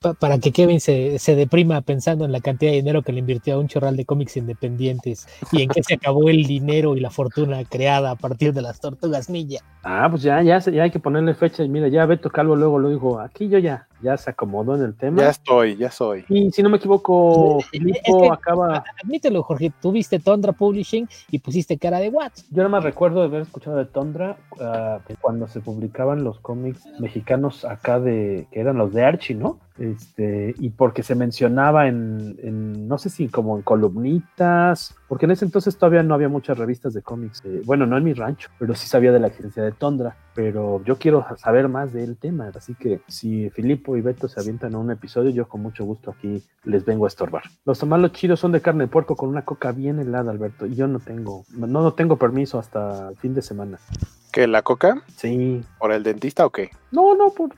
Pa- para que Kevin se, se deprima pensando en la cantidad de dinero que le invirtió a un chorral de cómics independientes y en qué se acabó el dinero y la fortuna creada a partir de las tortugas ninja. Ah, pues ya, ya, se- ya hay que ponerle fecha. Y mira, ya Beto Calvo luego lo dijo, aquí yo ya, ya se acomodó en el tema. Ya estoy, ya soy. Y si no me equivoco, Es Filipo que- acaba. Admítelo, Jorge, tú viste Tundra Publishing y pusiste cara de what? Yo nada más recuerdo de haber escuchado de Tondra ah, cuando se publicaban los cómics mexicanos acá de que eran los de Archie, ¿no? Este, y porque se mencionaba en, en, no sé si como en columnitas, porque en ese entonces todavía no había muchas revistas de cómics. eh, bueno, no en mi rancho, pero sí sabía de la existencia de Tondra. Pero yo quiero saber más del tema, así que si Filipo y Beto se avientan a un episodio, yo con mucho gusto aquí les vengo a estorbar. Los tamales chidos son de carne de puerco con una coca bien helada, Alberto. Y yo no tengo, no, no tengo permiso hasta fin de semana. ¿Qué, la coca? Sí. ¿Por el dentista o qué? No, no, por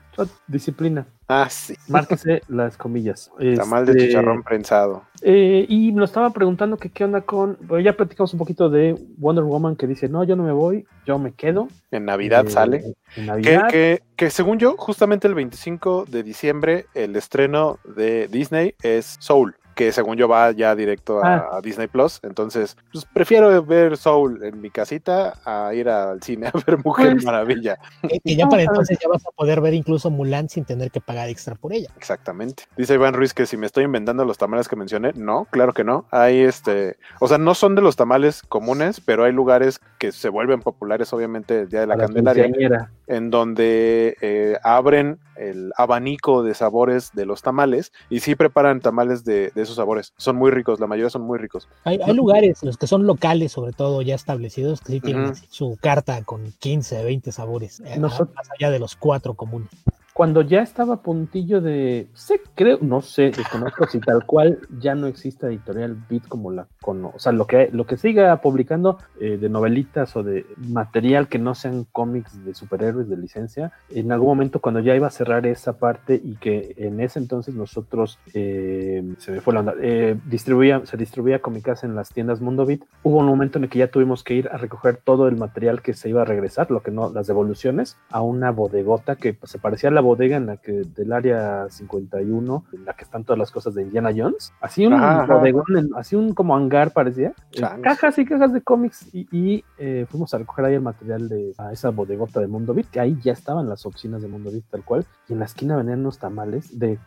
disciplina. Ah, sí. Márquese las comillas. Tamal de Este, chicharrón prensado. eh, y nos estaba preguntando que qué onda con. bueno, ya platicamos un poquito de Wonder Woman que dice: No, yo no me voy, yo me quedo. En Navidad Eh, sale. En Que, Navidad. que, que según yo, justamente el 25 de diciembre, el estreno de Disney es Soul, que según yo va ya directo a, Ah. a Disney Plus. Entonces, pues prefiero ver Soul en mi casita a ir al cine a ver Mujer Pues- Maravilla. Que, que ya para entonces ya vas a poder ver incluso Mulan sin tener que pagar extra por ella. Exactamente. Dice Iván Ruiz que si me estoy inventando los tamales que mencioné, no, claro que no. Hay este, o sea, no son de los tamales comunes, pero hay lugares que se vuelven populares, obviamente, el día de la Candelaria. quinceañera. en donde eh, abren el abanico de sabores de los tamales y sí preparan tamales de, de esos sabores. Son muy ricos, la mayoría son muy ricos. Hay, hay lugares, los que son locales, sobre todo ya establecidos, que sí tienen su carta con 15, 20 sabores, eh, más allá de los cuatro comunes cuando ya estaba a puntillo de, sé, creo, no sé, desconozco si tal cual ya no existe editorial Beat como la con, o sea, lo que, lo que siga publicando eh, de novelitas o de material que no sean cómics de superhéroes de licencia, en algún momento cuando ya iba a cerrar esa parte y que en ese entonces nosotros, eh, se me fue la onda, eh, distribuía, se distribuía Comicas en las tiendas Mundo Beat, hubo un momento en el que ya tuvimos que ir a recoger todo el material que se iba a regresar, lo que no, las devoluciones, a una bodegota que pues, se parecía a la bodega en la que del área 51, en la que están todas las cosas de Indiana Jones, así un bodegón, así un como hangar parecía, eh, cajas y cajas de cómics y, eh, fuimos a recoger ahí el material de esa bodegota de Mundo Beat, que ahí ya estaban las oficinas de Mundo Beat tal cual, y en la esquina venían unos tamales de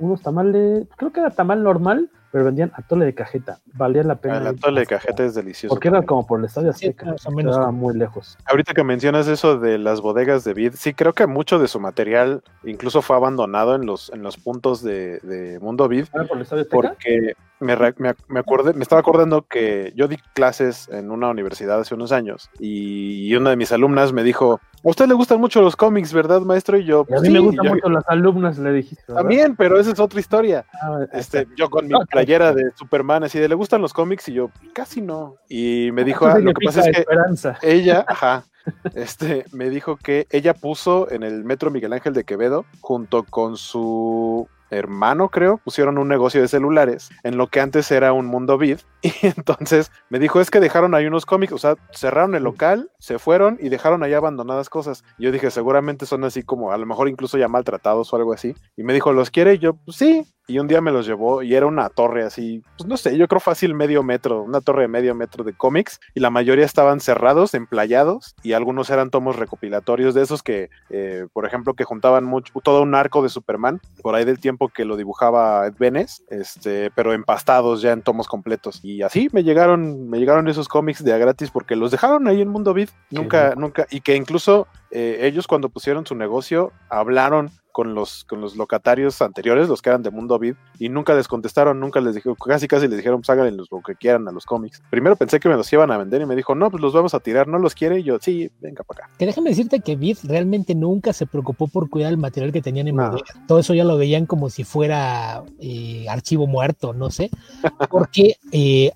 unos tamales, creo que era tamal normal, pero vendían atole de cajeta. Valía la pena. El atole de cajeta es delicioso. Porque era como por el estadio Azteca. Sí, estaba muy lejos. Ahorita que mencionas eso de las bodegas de vid, sí creo que mucho de su material incluso fue abandonado en los, en los puntos de, de Mundo Vid. ¿Por el estadio Azteca? Porque me, me, me, acordé, me estaba acordando que yo di clases en una universidad hace unos años y, una de mis alumnas me dijo, a usted le gustan mucho los cómics, ¿verdad, maestro? Y yo, a mí me gustan mucho las alumnas, le dijiste. También, pero esa es otra historia. Ah, este, yo con mi playera de Superman, así de, ¿le gustan los cómics? Y yo, casi no. Y me dijo, ah, lo que pasa es que ella, ajá, este, me dijo que ella puso en el Metro Miguel Ángel de Quevedo, junto con su hermano, creo, pusieron un negocio de celulares en lo que antes era un mundo vid. Y entonces me dijo, es que dejaron ahí unos cómics, o sea, cerraron el local, se fueron y dejaron ahí abandonadas cosas. yo dije, seguramente son así como, a lo mejor incluso ya maltratados o algo así. Y me dijo, ¿los quiere? Y yo, sí. Y un día me los llevó y era una torre así, pues no sé, yo creo fácil medio metro, una torre de medio metro de cómics. Y la mayoría estaban cerrados, emplayados, y algunos eran tomos recopilatorios de esos que, eh, por ejemplo, que juntaban mucho, todo un arco de Superman, por ahí del tiempo que lo dibujaba Ed Benes, este, pero empastados ya en tomos completos. Y así me llegaron, me llegaron esos cómics de a gratis porque los dejaron ahí en Mundo Vid, nunca, nunca, y que incluso eh, ellos cuando pusieron su negocio hablaron con los, con los locatarios anteriores, los que eran de Mundo Vid, y nunca les contestaron, nunca les dijeron, casi casi les dijeron, pues háganle lo que quieran a los cómics. Primero pensé que me los iban a vender y me dijo, no, pues los vamos a tirar, ¿no los quiere? Y yo, sí, venga para acá. Que déjame decirte que Vid realmente nunca se preocupó por cuidar el material que tenían en no. Todo eso ya lo veían como si fuera eh, archivo muerto, no sé. Porque eh,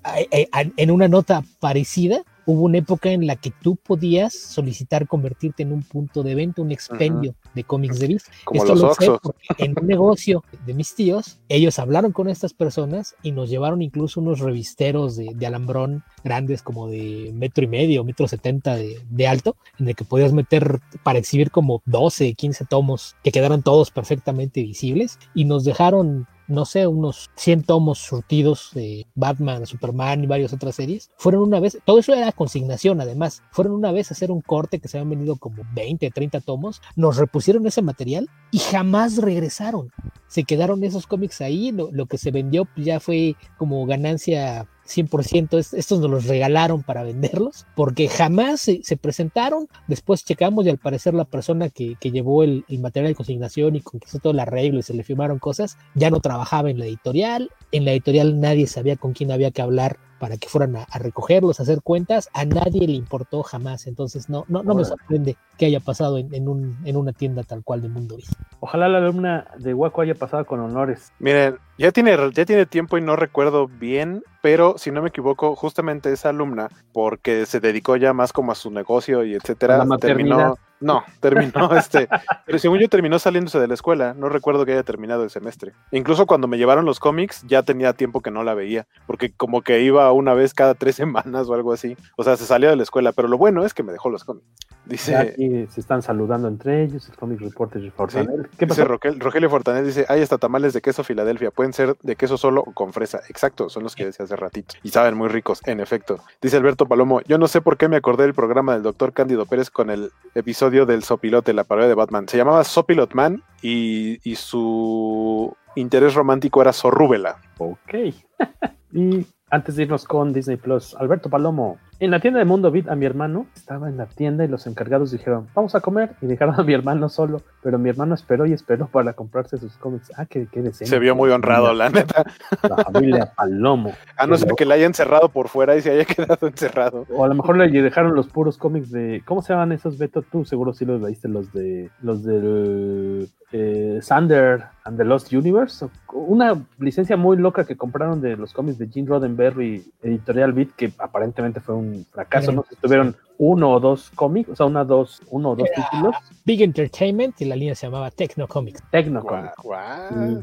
en una nota parecida, hubo una época en la que tú podías solicitar convertirte en un punto de venta, un expendio de cómics de Beef. Esto lo sé porque en un negocio de mis tíos, ellos hablaron con estas personas y nos llevaron incluso unos revisteros de, alambrón grandes como de metro y medio, metro setenta de, de, alto, en el que podías meter para exhibir como 12, 15 tomos que quedaran todos perfectamente visibles y nos dejaron no sé, unos 100 tomos surtidos de Batman, Superman y varias otras series, fueron una vez, todo eso era consignación además, fueron una vez a hacer un corte que se habían vendido como 20, 30 tomos, nos repusieron ese material y jamás regresaron. Se quedaron esos cómics ahí, lo, lo que se vendió ya fue como ganancia 100%, estos nos los regalaron para venderlos, porque jamás se, presentaron, después checamos y al parecer la persona que, llevó el, material de consignación y conquistó todo el arreglo y se le firmaron cosas, ya no trabajaba en la editorial, en la editorial nadie sabía con quién había que hablar para que fueran a, recogerlos, a hacer cuentas, a nadie le importó jamás. Entonces, no, no, no me sorprende que haya pasado en, un, en una tienda tal cual de Mundo Ojalá la alumna de Waco haya pasado con honores. Miren, ya tiene, ya tiene tiempo y no recuerdo bien, pero si no me equivoco, justamente esa alumna, porque se dedicó ya más como a su negocio y etcétera, terminó no, terminó este. Pero según yo terminó saliéndose de la escuela. No recuerdo que haya terminado el semestre. Incluso cuando me llevaron los cómics, ya tenía tiempo que no la veía. Porque como que iba una vez cada tres semanas o algo así. O sea, se salió de la escuela. Pero lo bueno es que me dejó los cómics. Dice. Aquí se están saludando entre ellos. El cómic reporter de Fortanel. ¿Qué Dice Rogelio Fortanel dice: hay hasta tamales de queso Filadelfia. Pueden ser de queso solo o con fresa. Exacto, son los que decía hace ratito. Y saben muy ricos, en efecto. Dice Alberto Palomo: Yo no sé por qué me acordé del programa del doctor Cándido Pérez con el episodio del Sopilote, la parodia de Batman. Se llamaba Sopilot Man y, su interés romántico era Sorrúbela. Ok. y Antes de irnos con Disney Plus, Alberto Palomo, en la tienda de Mundo Beat a mi hermano, estaba en la tienda y los encargados dijeron, vamos a comer, y dejaron a mi hermano solo, pero mi hermano esperó y esperó para comprarse sus cómics. Ah, qué, qué Se vio muy honrado, la neta. La familia Palomo. A no ser que le haya encerrado por fuera y se haya quedado encerrado. O a lo mejor le dejaron los puros cómics de, ¿cómo se llaman esos, Beto? Tú seguro sí los leíste, los de, los del eh, Sander and the Lost Universe, una licencia muy loca que compraron de los cómics de Gene Roddenberry, Editorial Beat, que aparentemente fue un fracaso, ¿no? Tuvieron uno o dos cómics, o sea, una, dos, uno o dos Era títulos. Big Entertainment y la línea se llamaba Techno Comics. Tecno Comics.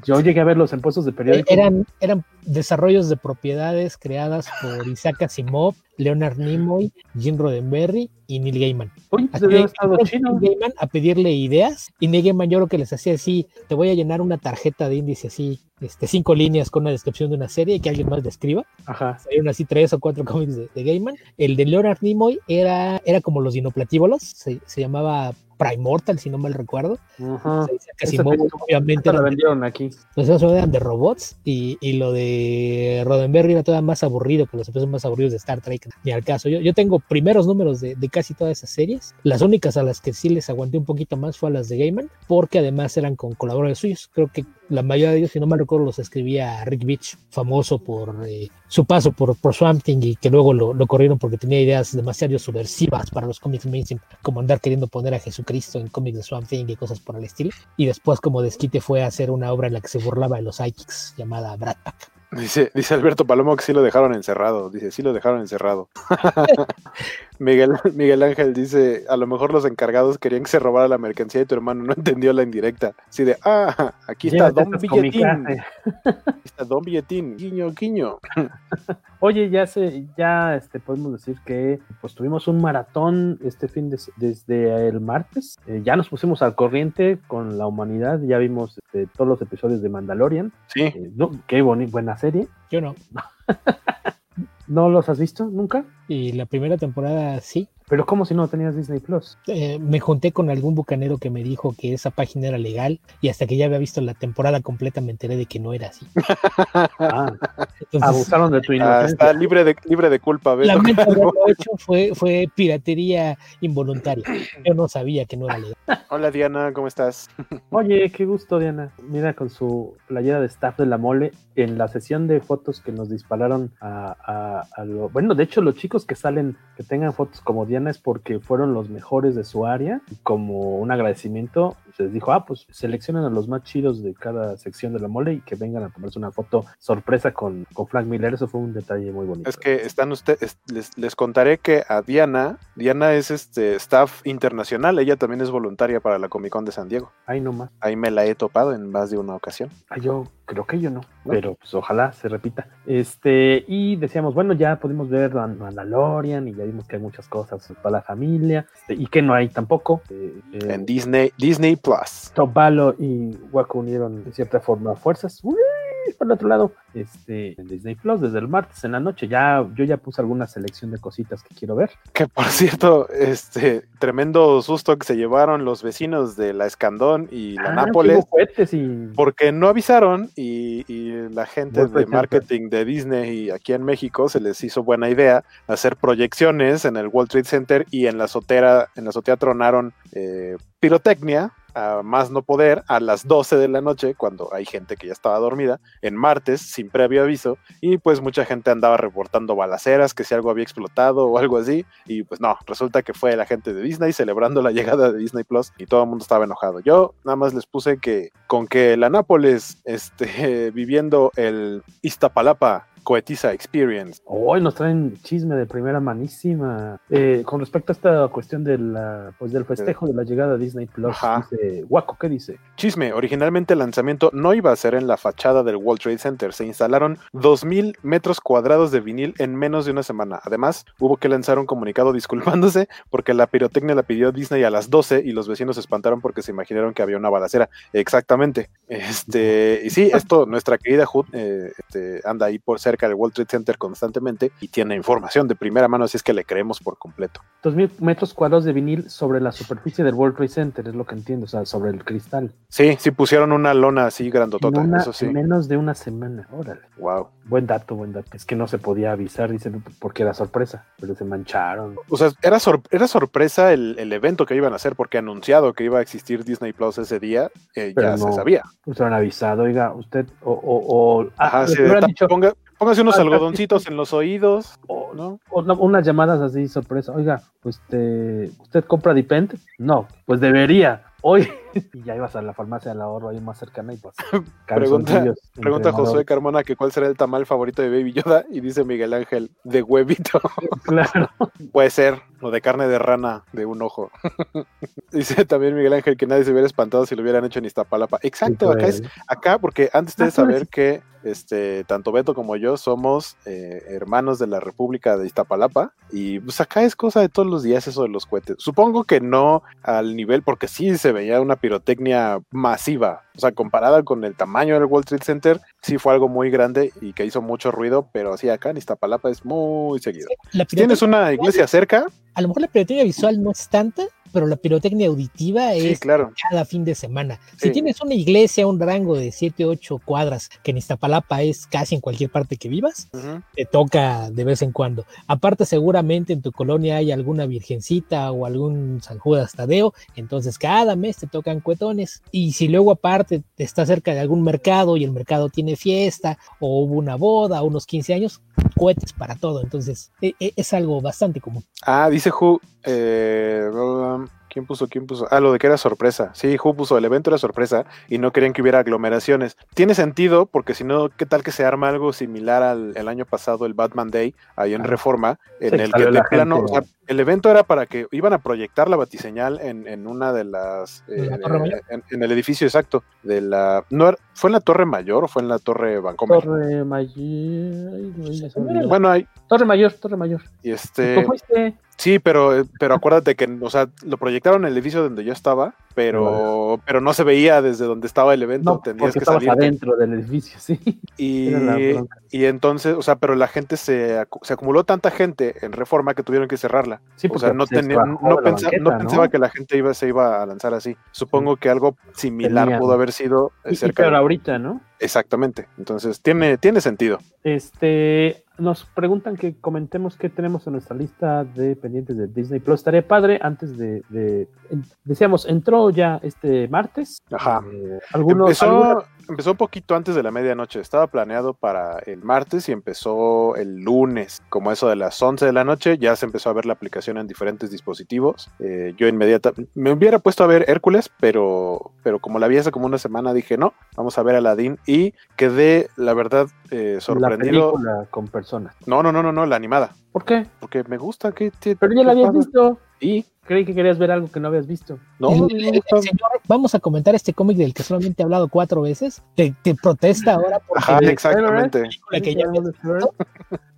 Yo llegué a verlos en puestos de periódico. Eh, Eran, eran desarrollos de propiedades creadas por Isaac Asimov, Leonard Nimoy, Jim Roddenberry y Neil Gaiman. Uy, Así se había que estado fueron chino. Neil Gaiman a pedirle ideas y Neil Gaiman yo creo que les hacía así, te voy a llenar una tarjeta de índice así, este, cinco líneas con una descripción de una serie y que alguien más describa. Ajá. Salieron así tres o cuatro cómics de, de Gaiman. El de Leonard Nimoy era, era como los dinoplatívolos, se, se llamaba Primortal, si no mal recuerdo. Ajá. Se dice que Asimov, obviamente, la era de- vendieron aquí. los eran de robots y, y lo de Roddenberry era todavía más aburrido que los episodios más aburridos de Star Trek. Ni al caso. Yo, yo tengo primeros números de, de casi todas esas series. Las únicas a las que sí les aguanté un poquito más fue a las de Gaiman, porque además eran con colaboradores suyos. Creo que la mayoría de ellos, si no mal recuerdo, los escribía Rick Beach, famoso por eh, su paso por, por Swamp Thing y que luego lo, lo corrieron porque tenía ideas demasiado subversivas para los cómics mainstream, como andar queriendo poner a Jesucristo en cómics de Swamp Thing y cosas por el estilo. Y después, como desquite, fue a hacer una obra en la que se burlaba de los psychics llamada Brad Pack. Dice, dice Alberto Palomo que sí lo dejaron encerrado. Dice, sí lo dejaron encerrado. Miguel, Miguel Ángel dice, a lo mejor los encargados querían que se robara la mercancía y tu hermano no entendió la indirecta. Así de, ah, aquí está Llévate Don Billetín. Aquí está Don Billetín. Guiño, guiño. Oye, ya se, ya este, podemos decir que pues tuvimos un maratón este fin de, desde el martes. Eh, ya nos pusimos al corriente con la humanidad, ya vimos este, todos los episodios de Mandalorian. Sí. Eh, no, qué boni- buena serie. Yo no. ¿No los has visto nunca? Y la primera temporada sí. Pero ¿cómo si no tenías Disney Plus? Eh, me junté con algún bucanero que me dijo que esa página era legal y hasta que ya había visto la temporada completa me enteré de que no era así. Ah, Entonces, abusaron de tu Ah, inocencia. está libre de, libre de culpa. Beto lamento Calvo. haberlo hecho, fue, fue piratería involuntaria. Yo no sabía que no era legal. Hola Diana, ¿cómo estás? Oye, qué gusto, Diana. Mira, con su playera de staff de la mole, en la sesión de fotos que nos dispararon a, a- a lo- Bueno, de hecho, los chicos que salen, que tengan fotos como Diana, es porque fueron los mejores de su área. Y como un agradecimiento, se les dijo, ah, pues seleccionen a los más chidos de cada sección de la mole y que vengan a tomarse una foto sorpresa con, con Frank Miller. Eso fue un detalle muy bonito. Es que están ustedes, les, les contaré que a Diana, Diana es este staff internacional, ella también es voluntaria para la Comic Con de San Diego. Ahí nomás. Ahí me la he topado en más de una ocasión. Ah, yo creo que yo no, ¿No? pero pues ojalá se repita. Este, y decíamos, bueno, ya pudimos ver Man- Mandalorian y ya vimos que hay muchas cosas para la familia, este, y que no hay tampoco. Eh, eh, En Disney, Disney Plus. Top Balo y Waco unieron de cierta forma fuerzas. ¡Uy! Por el otro lado, este, en Disney Plus, desde el martes en la noche, ya, yo ya puse alguna selección de cositas que quiero ver. Que por cierto, este tremendo susto que se llevaron los vecinos de la Escandón y la Ah, Nápoles. y Porque no avisaron y, y la gente de marketing de Disney y aquí en México se les hizo buena idea hacer proyecciones en el World Trade Center y en la azotea, en la azotea tronaron eh, pirotecnia a más no poder a las 12 de la noche cuando hay gente que ya estaba dormida en martes sin previo aviso y pues mucha gente andaba reportando balaceras que si algo había explotado o algo así y pues no, resulta que fue la gente de Disney celebrando la llegada de Disney Plus y todo el mundo estaba enojado. Yo nada más les puse que con que la Nápoles este, viviendo el Iztapalapa Coetiza Experience. Hoy nos traen chisme de primera manísima. Eh, con respecto a esta cuestión de la, pues del festejo de la llegada de Disney Plus, Ajá. dice Waco, ¿qué dice? Chisme, originalmente el lanzamiento no iba a ser en la fachada del World Trade Center, se instalaron 2.000 metros cuadrados de vinil en menos de una semana. Además, hubo que lanzar un comunicado disculpándose porque la pirotecnia la pidió Disney a las 12 y los vecinos se espantaron porque se imaginaron que había una balacera. Exactamente. Este, y sí, esto, nuestra querida Hood eh, este, anda ahí por cerca cerca del World Trade Center constantemente y tiene información de primera mano, así es que le creemos por completo. 2.000 metros cuadrados de vinil sobre la superficie del World Trade Center, es lo que entiendo, o sea, sobre el cristal. Sí, sí pusieron una lona así grandotota, en una- eso sí. en menos de una semana, órale. Wow. Buen dato, buen dato. Es que no se podía avisar, dicen, porque era sorpresa, pero se mancharon. O sea, era, sor- era sorpresa el, el evento que iban a hacer porque anunciado que iba a existir Disney Plus ese día, eh, ya no. se sabía. Pues han avisado, oiga, usted, o, o, o Ajá, ah, sí, dicho, ponga- póngase unos algodoncitos en los oídos, ¿no? o no, unas llamadas así, sorpresa, oiga, este, ¿usted compra Dipent? No, pues debería. Hoy, y ya ibas a la farmacia del ahorro ahí más cercana y pues. Pregunta, pregunta. Josué Carmona que cuál será el tamal favorito de Baby Yoda y dice Miguel Ángel, de huevito. Claro. Puede ser, o de carne de rana de un ojo. dice también Miguel Ángel que nadie se hubiera espantado si lo hubieran hecho en Iztapalapa. Exacto, acá es, acá, porque antes Ah, pues. saber que este, tanto Beto como yo somos eh, hermanos de la República de Iztapalapa y pues acá es cosa de todos los días eso de los cohetes. Supongo que no al nivel, porque sí se veía una pirotecnia masiva, o sea, comparada con el tamaño del Wall Street Center, sí fue algo muy grande y que hizo mucho ruido, pero sí acá en Iztapalapa es muy seguido. Si tienes una iglesia cerca, A lo mejor la pirotecnia visual no es tanta, pero la pirotecnia auditiva Sí, es claro. cada fin de semana. Si tienes una iglesia, un rango de 7, 8 cuadras, que en Iztapalapa es casi en cualquier parte que vivas, te toca de vez en cuando. Aparte, seguramente en tu colonia hay alguna virgencita o algún San Judas Tadeo, entonces cada mes te tocan cuetones. Y si luego aparte te está cerca de algún mercado y el mercado tiene fiesta o hubo una boda, unos 15 años, cohetes para todo. Entonces, e- e- es algo bastante común. Ah, dice Who. eh, ¿Quién puso? ¿Quién puso? Ah, lo de que era sorpresa. Sí, Who puso. El evento era sorpresa y no querían que hubiera aglomeraciones. Tiene sentido porque si no, ¿qué tal que se arma algo similar al el año pasado, el Batman Day, ahí en Ah. Reforma, en el que de la plano, gente. o sea, el evento era para que iban a proyectar la batiseñal en, en una de las. ¿En eh, en, en el edificio exacto. de la no ¿Fue en la Torre Mayor o fue en la Torre Vancomer? Torre Mayor. Bueno, hay. Torre Mayor, Torre Mayor. Y este. ¿Cómo fuiste? Sí, pero, pero acuérdate que, o sea, lo proyectaron en el edificio donde yo estaba, pero, pero no se veía desde donde estaba el evento. No, Tenías que salir. adentro del edificio, sí. Y, y entonces, o sea, pero la gente se, se acumuló tanta gente en reforma que tuvieron que cerrarla. Sí, o porque sea, no, se tenía, no, pensaba que la gente iba, se iba a lanzar así. Supongo que algo similar pudo haber sido eh, Y, y cerca. peor de- ahorita, ¿no? Exactamente. Entonces, tiene, tiene sentido. Este, nos preguntan que comentemos qué tenemos en nuestra lista de pendientes de Disney Plus. Estaría padre antes de, decíamos, entró ya este martes. Ajá. Eh, algunos, empezó, algunos- empezó un poquito antes de la medianoche. Estaba planeado para el martes y empezó el lunes, como eso de las 11 de la noche. Ya se empezó a ver la aplicación en diferentes dispositivos. Eh, yo inmediatamente me hubiera puesto a ver Hércules, pero, pero como la vi hace como una semana, dije no, vamos a ver Aladdin y quedé, la verdad, eh, la sorprendido. película con personas. No, no, no, no, no, la animada. ¿Por qué? Porque me gusta que. Pero ya la habías visto. Y Creí que querías ver algo que no habías visto. no, El- el- el señor, vamos a comentar este cómic del que solamente he hablado cuatro veces. Te, te protesta ahora porque Ajá, la exactamente. película que ya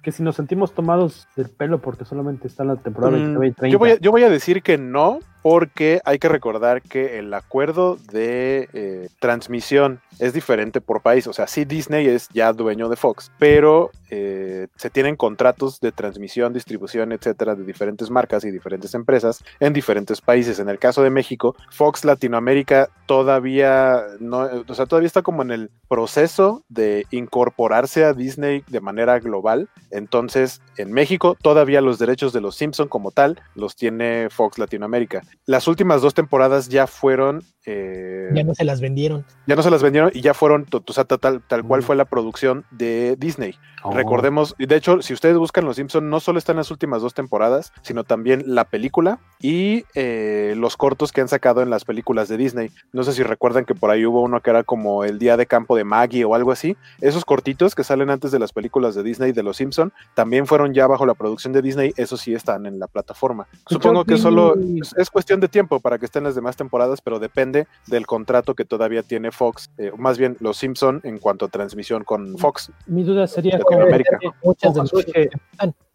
Que si nos sentimos tomados del pelo porque solamente está la temporada Mm, 29 y 30. Yo voy, a, yo voy a decir que no, porque hay que recordar que el acuerdo de eh, transmisión es diferente por país. O sea, sí Disney es ya dueño de Fox, pero eh, se tienen contratos de transmisión, distribución, etcétera, de diferentes marcas y diferentes empresas en diferentes países. En el caso de México, Fox Latinoamérica todavía no, o sea, todavía está como en el proceso de incorporarse a Disney de manera global. Entonces, en México todavía los derechos de los Simpson como tal los tiene Fox Latinoamérica. Las últimas dos temporadas ya fueron eh, ya no se las vendieron. ya no se las vendieron y ya fueron, o sea, tal, tal cual fue la producción de Disney. Oh. Recordemos, y de hecho, si ustedes buscan Los Simpson, no solo están las últimas dos temporadas, sino también la película y eh, los cortos que han sacado en las películas de Disney. No sé si recuerdan que por ahí hubo uno que era como el día de campo de Maggie o algo así. Esos cortitos que salen antes de las películas de Disney de Los Simpson también fueron ya bajo la producción de Disney. Esos sí están en la plataforma. Supongo que solo es, es cuestión de tiempo para que estén las demás temporadas, pero depende del contrato que todavía tiene Fox, eh, más bien Los Simpson en cuanto a transmisión con Fox. Mi duda sería como- Muchas de las que,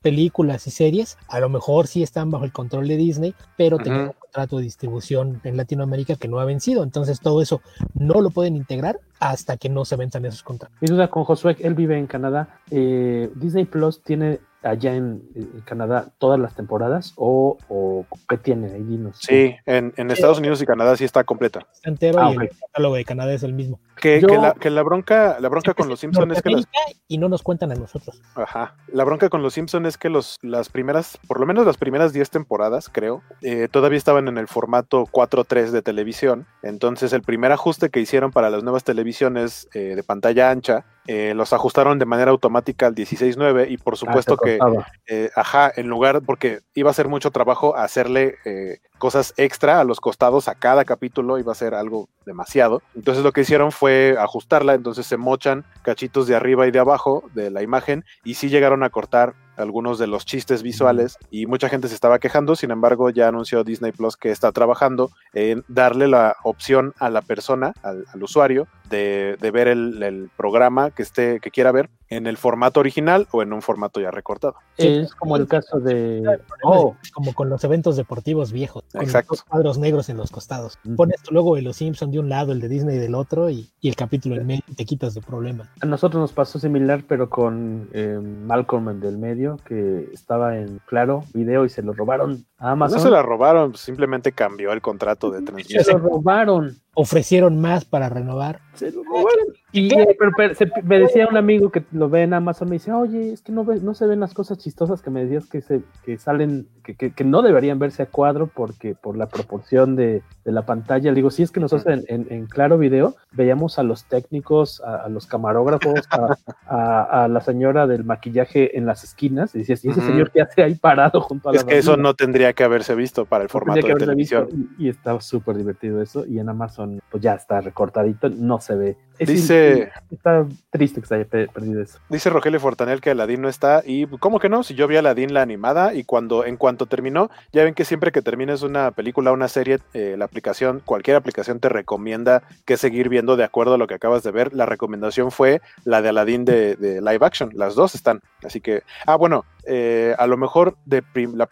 películas y series, a lo mejor sí están bajo el control de Disney, pero tienen un contrato de distribución en Latinoamérica que no ha vencido. Entonces todo eso no lo pueden integrar hasta que no se venzan esos contratos. Mi duda con Josué, él vive en Canadá. Eh, Disney Plus tiene allá en, en, Canadá todas las temporadas o, o qué tiene ahí dinos. Sí en, en, Estados Unidos y Canadá sí está completa. Entero ah, y okay. el catálogo de Canadá es el mismo. Que, Yo, que, la, que la, bronca la bronca con los Simpsons es que las... y no nos cuentan a nosotros. Ajá. La bronca con los Simpsons es que los las primeras por lo menos las primeras 10 temporadas creo eh, todavía estaban en el formato 4.3 de televisión. Entonces el primer ajuste que hicieron para las nuevas televisiones eh, de pantalla ancha eh, los ajustaron de manera automática al 16.9 y por supuesto ah, que, eh, ajá, en lugar, porque iba a ser mucho trabajo hacerle eh, cosas extra a los costados a cada capítulo, iba a ser algo demasiado. Entonces lo que hicieron fue ajustarla, entonces se mochan cachitos de arriba y de abajo de la imagen y sí llegaron a cortar algunos de los chistes visuales y mucha gente se estaba quejando, sin embargo ya anunció Disney Plus que está trabajando en darle la opción a la persona, al, al usuario, de, de ver el, el, programa que esté, que quiera ver en el formato original o en un formato ya recortado. Es como el caso de oh. como con los eventos deportivos viejos, con Exacto. los cuadros negros en los costados. Pones tu logo de los Simpson de un lado, el de Disney del otro y, y el capítulo en medio y te quitas de problema. A nosotros nos pasó similar, pero con eh, Malcolm del medio, que estaba en Claro Video y se lo robaron a Amazon. No se la robaron, simplemente cambió el contrato de transmisión. Se lo robaron ofrecieron más para renovar. Y pero, pero, se, me decía un amigo que lo ve en Amazon, me dice, oye, es que no, ve, no se ven las cosas chistosas que me decías que, se, que salen, que, que, que no deberían verse a cuadro porque por la proporción de, de la pantalla. Le digo, sí, es que nosotros en, en, en Claro Video veíamos a los técnicos, a, a los camarógrafos, a, a, a, la señora del maquillaje en las esquinas, y decías, ¿y ese uh -huh. señor que hace ahí parado junto a la Es que eso no tendría que haberse visto para el formato de televisión. Y, y estaba súper divertido eso, y en Amazon pues ya está recortadito, no se ve. Es Dice. Está triste que se haya perdido eso. Dice Rogelio Fortanel que Aladdin no está. Y ¿cómo que no? Si yo vi Aladdin la animada y cuando en cuanto terminó, ya ven que siempre que termines una película o una serie, eh, la aplicación, cualquier aplicación te recomienda que seguir viendo de acuerdo a lo que acabas de ver. La recomendación fue la de Aladdin de, de live action. Las dos están. Así que. Ah, bueno, eh, a lo mejor de,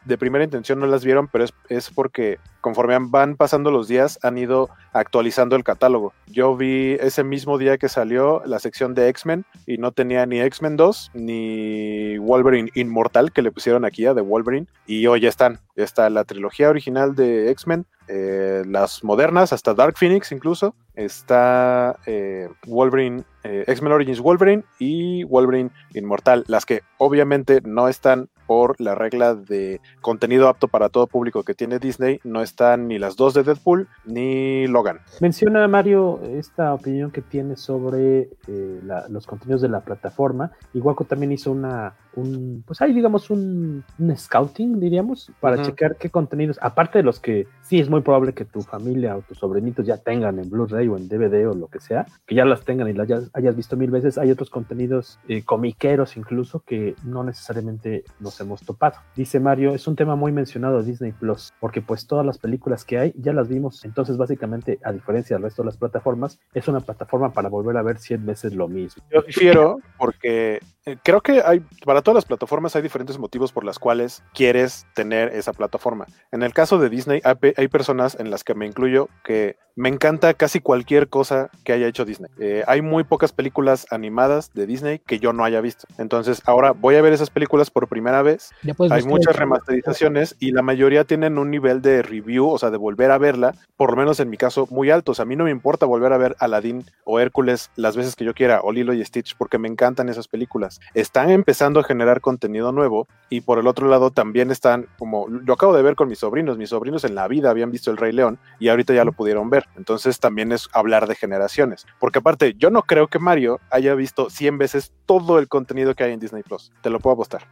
de, primera intención no las vieron, pero es, es, porque conforme van pasando los días han ido actualizando el catálogo. Yo vi ese mismo día que salió la sección de X-Men y no tenía ni X-Men 2 ni Wolverine Inmortal que le pusieron aquí a de Wolverine y hoy ya están. Está la trilogía original de X-Men, eh, las modernas, hasta Dark Phoenix incluso. Está eh, Wolverine, eh, X-Men Origins Wolverine y Wolverine Inmortal, las que obviamente no están por la regla de contenido apto para todo público que tiene Disney, no están ni las dos de Deadpool ni Logan. Menciona Mario esta opinión que tiene sobre eh, la, los contenidos de la plataforma. Iguaco también hizo una, un, pues hay digamos un, un scouting, diríamos, para uh -huh. checar qué contenidos, aparte de los que sí es muy probable que tu familia o tus sobrinitos ya tengan en Blu-ray o en DVD o lo que sea, que ya las tengan y las hayas, hayas visto mil veces, hay otros contenidos eh, comiqueros incluso que no necesariamente nos hemos topado. Dice Mario, es un tema muy mencionado de Disney Plus, porque pues todas las películas que hay ya las vimos, entonces básicamente a diferencia del resto de las plataformas, es una plataforma para volver a ver 100 veces lo mismo. Yo difiero porque eh, creo que hay, para todas las plataformas hay diferentes motivos por las cuales quieres tener esa plataforma. En el caso de Disney hay, hay personas en las que me incluyo que me encanta casi cualquier cosa que haya hecho Disney. Eh, hay muy pocas películas animadas de Disney que yo no haya visto. Entonces ahora voy a ver esas películas por primera vez. Hay muchas remasterizaciones y la mayoría tienen un nivel de review, o sea, de volver a verla, por lo menos en mi caso, muy alto. O sea, a mí no me importa volver a ver Aladdin o Hércules las veces que yo quiera, o Lilo y Stitch, porque me encantan esas películas. Están empezando a generar contenido nuevo y por el otro lado también están, como lo acabo de ver con mis sobrinos, mis sobrinos en la vida habían visto El Rey León y ahorita ya lo pudieron ver. Entonces también es hablar de generaciones. Porque aparte, yo no creo que Mario haya visto 100 veces todo el contenido que hay en Disney Plus. Te lo puedo apostar.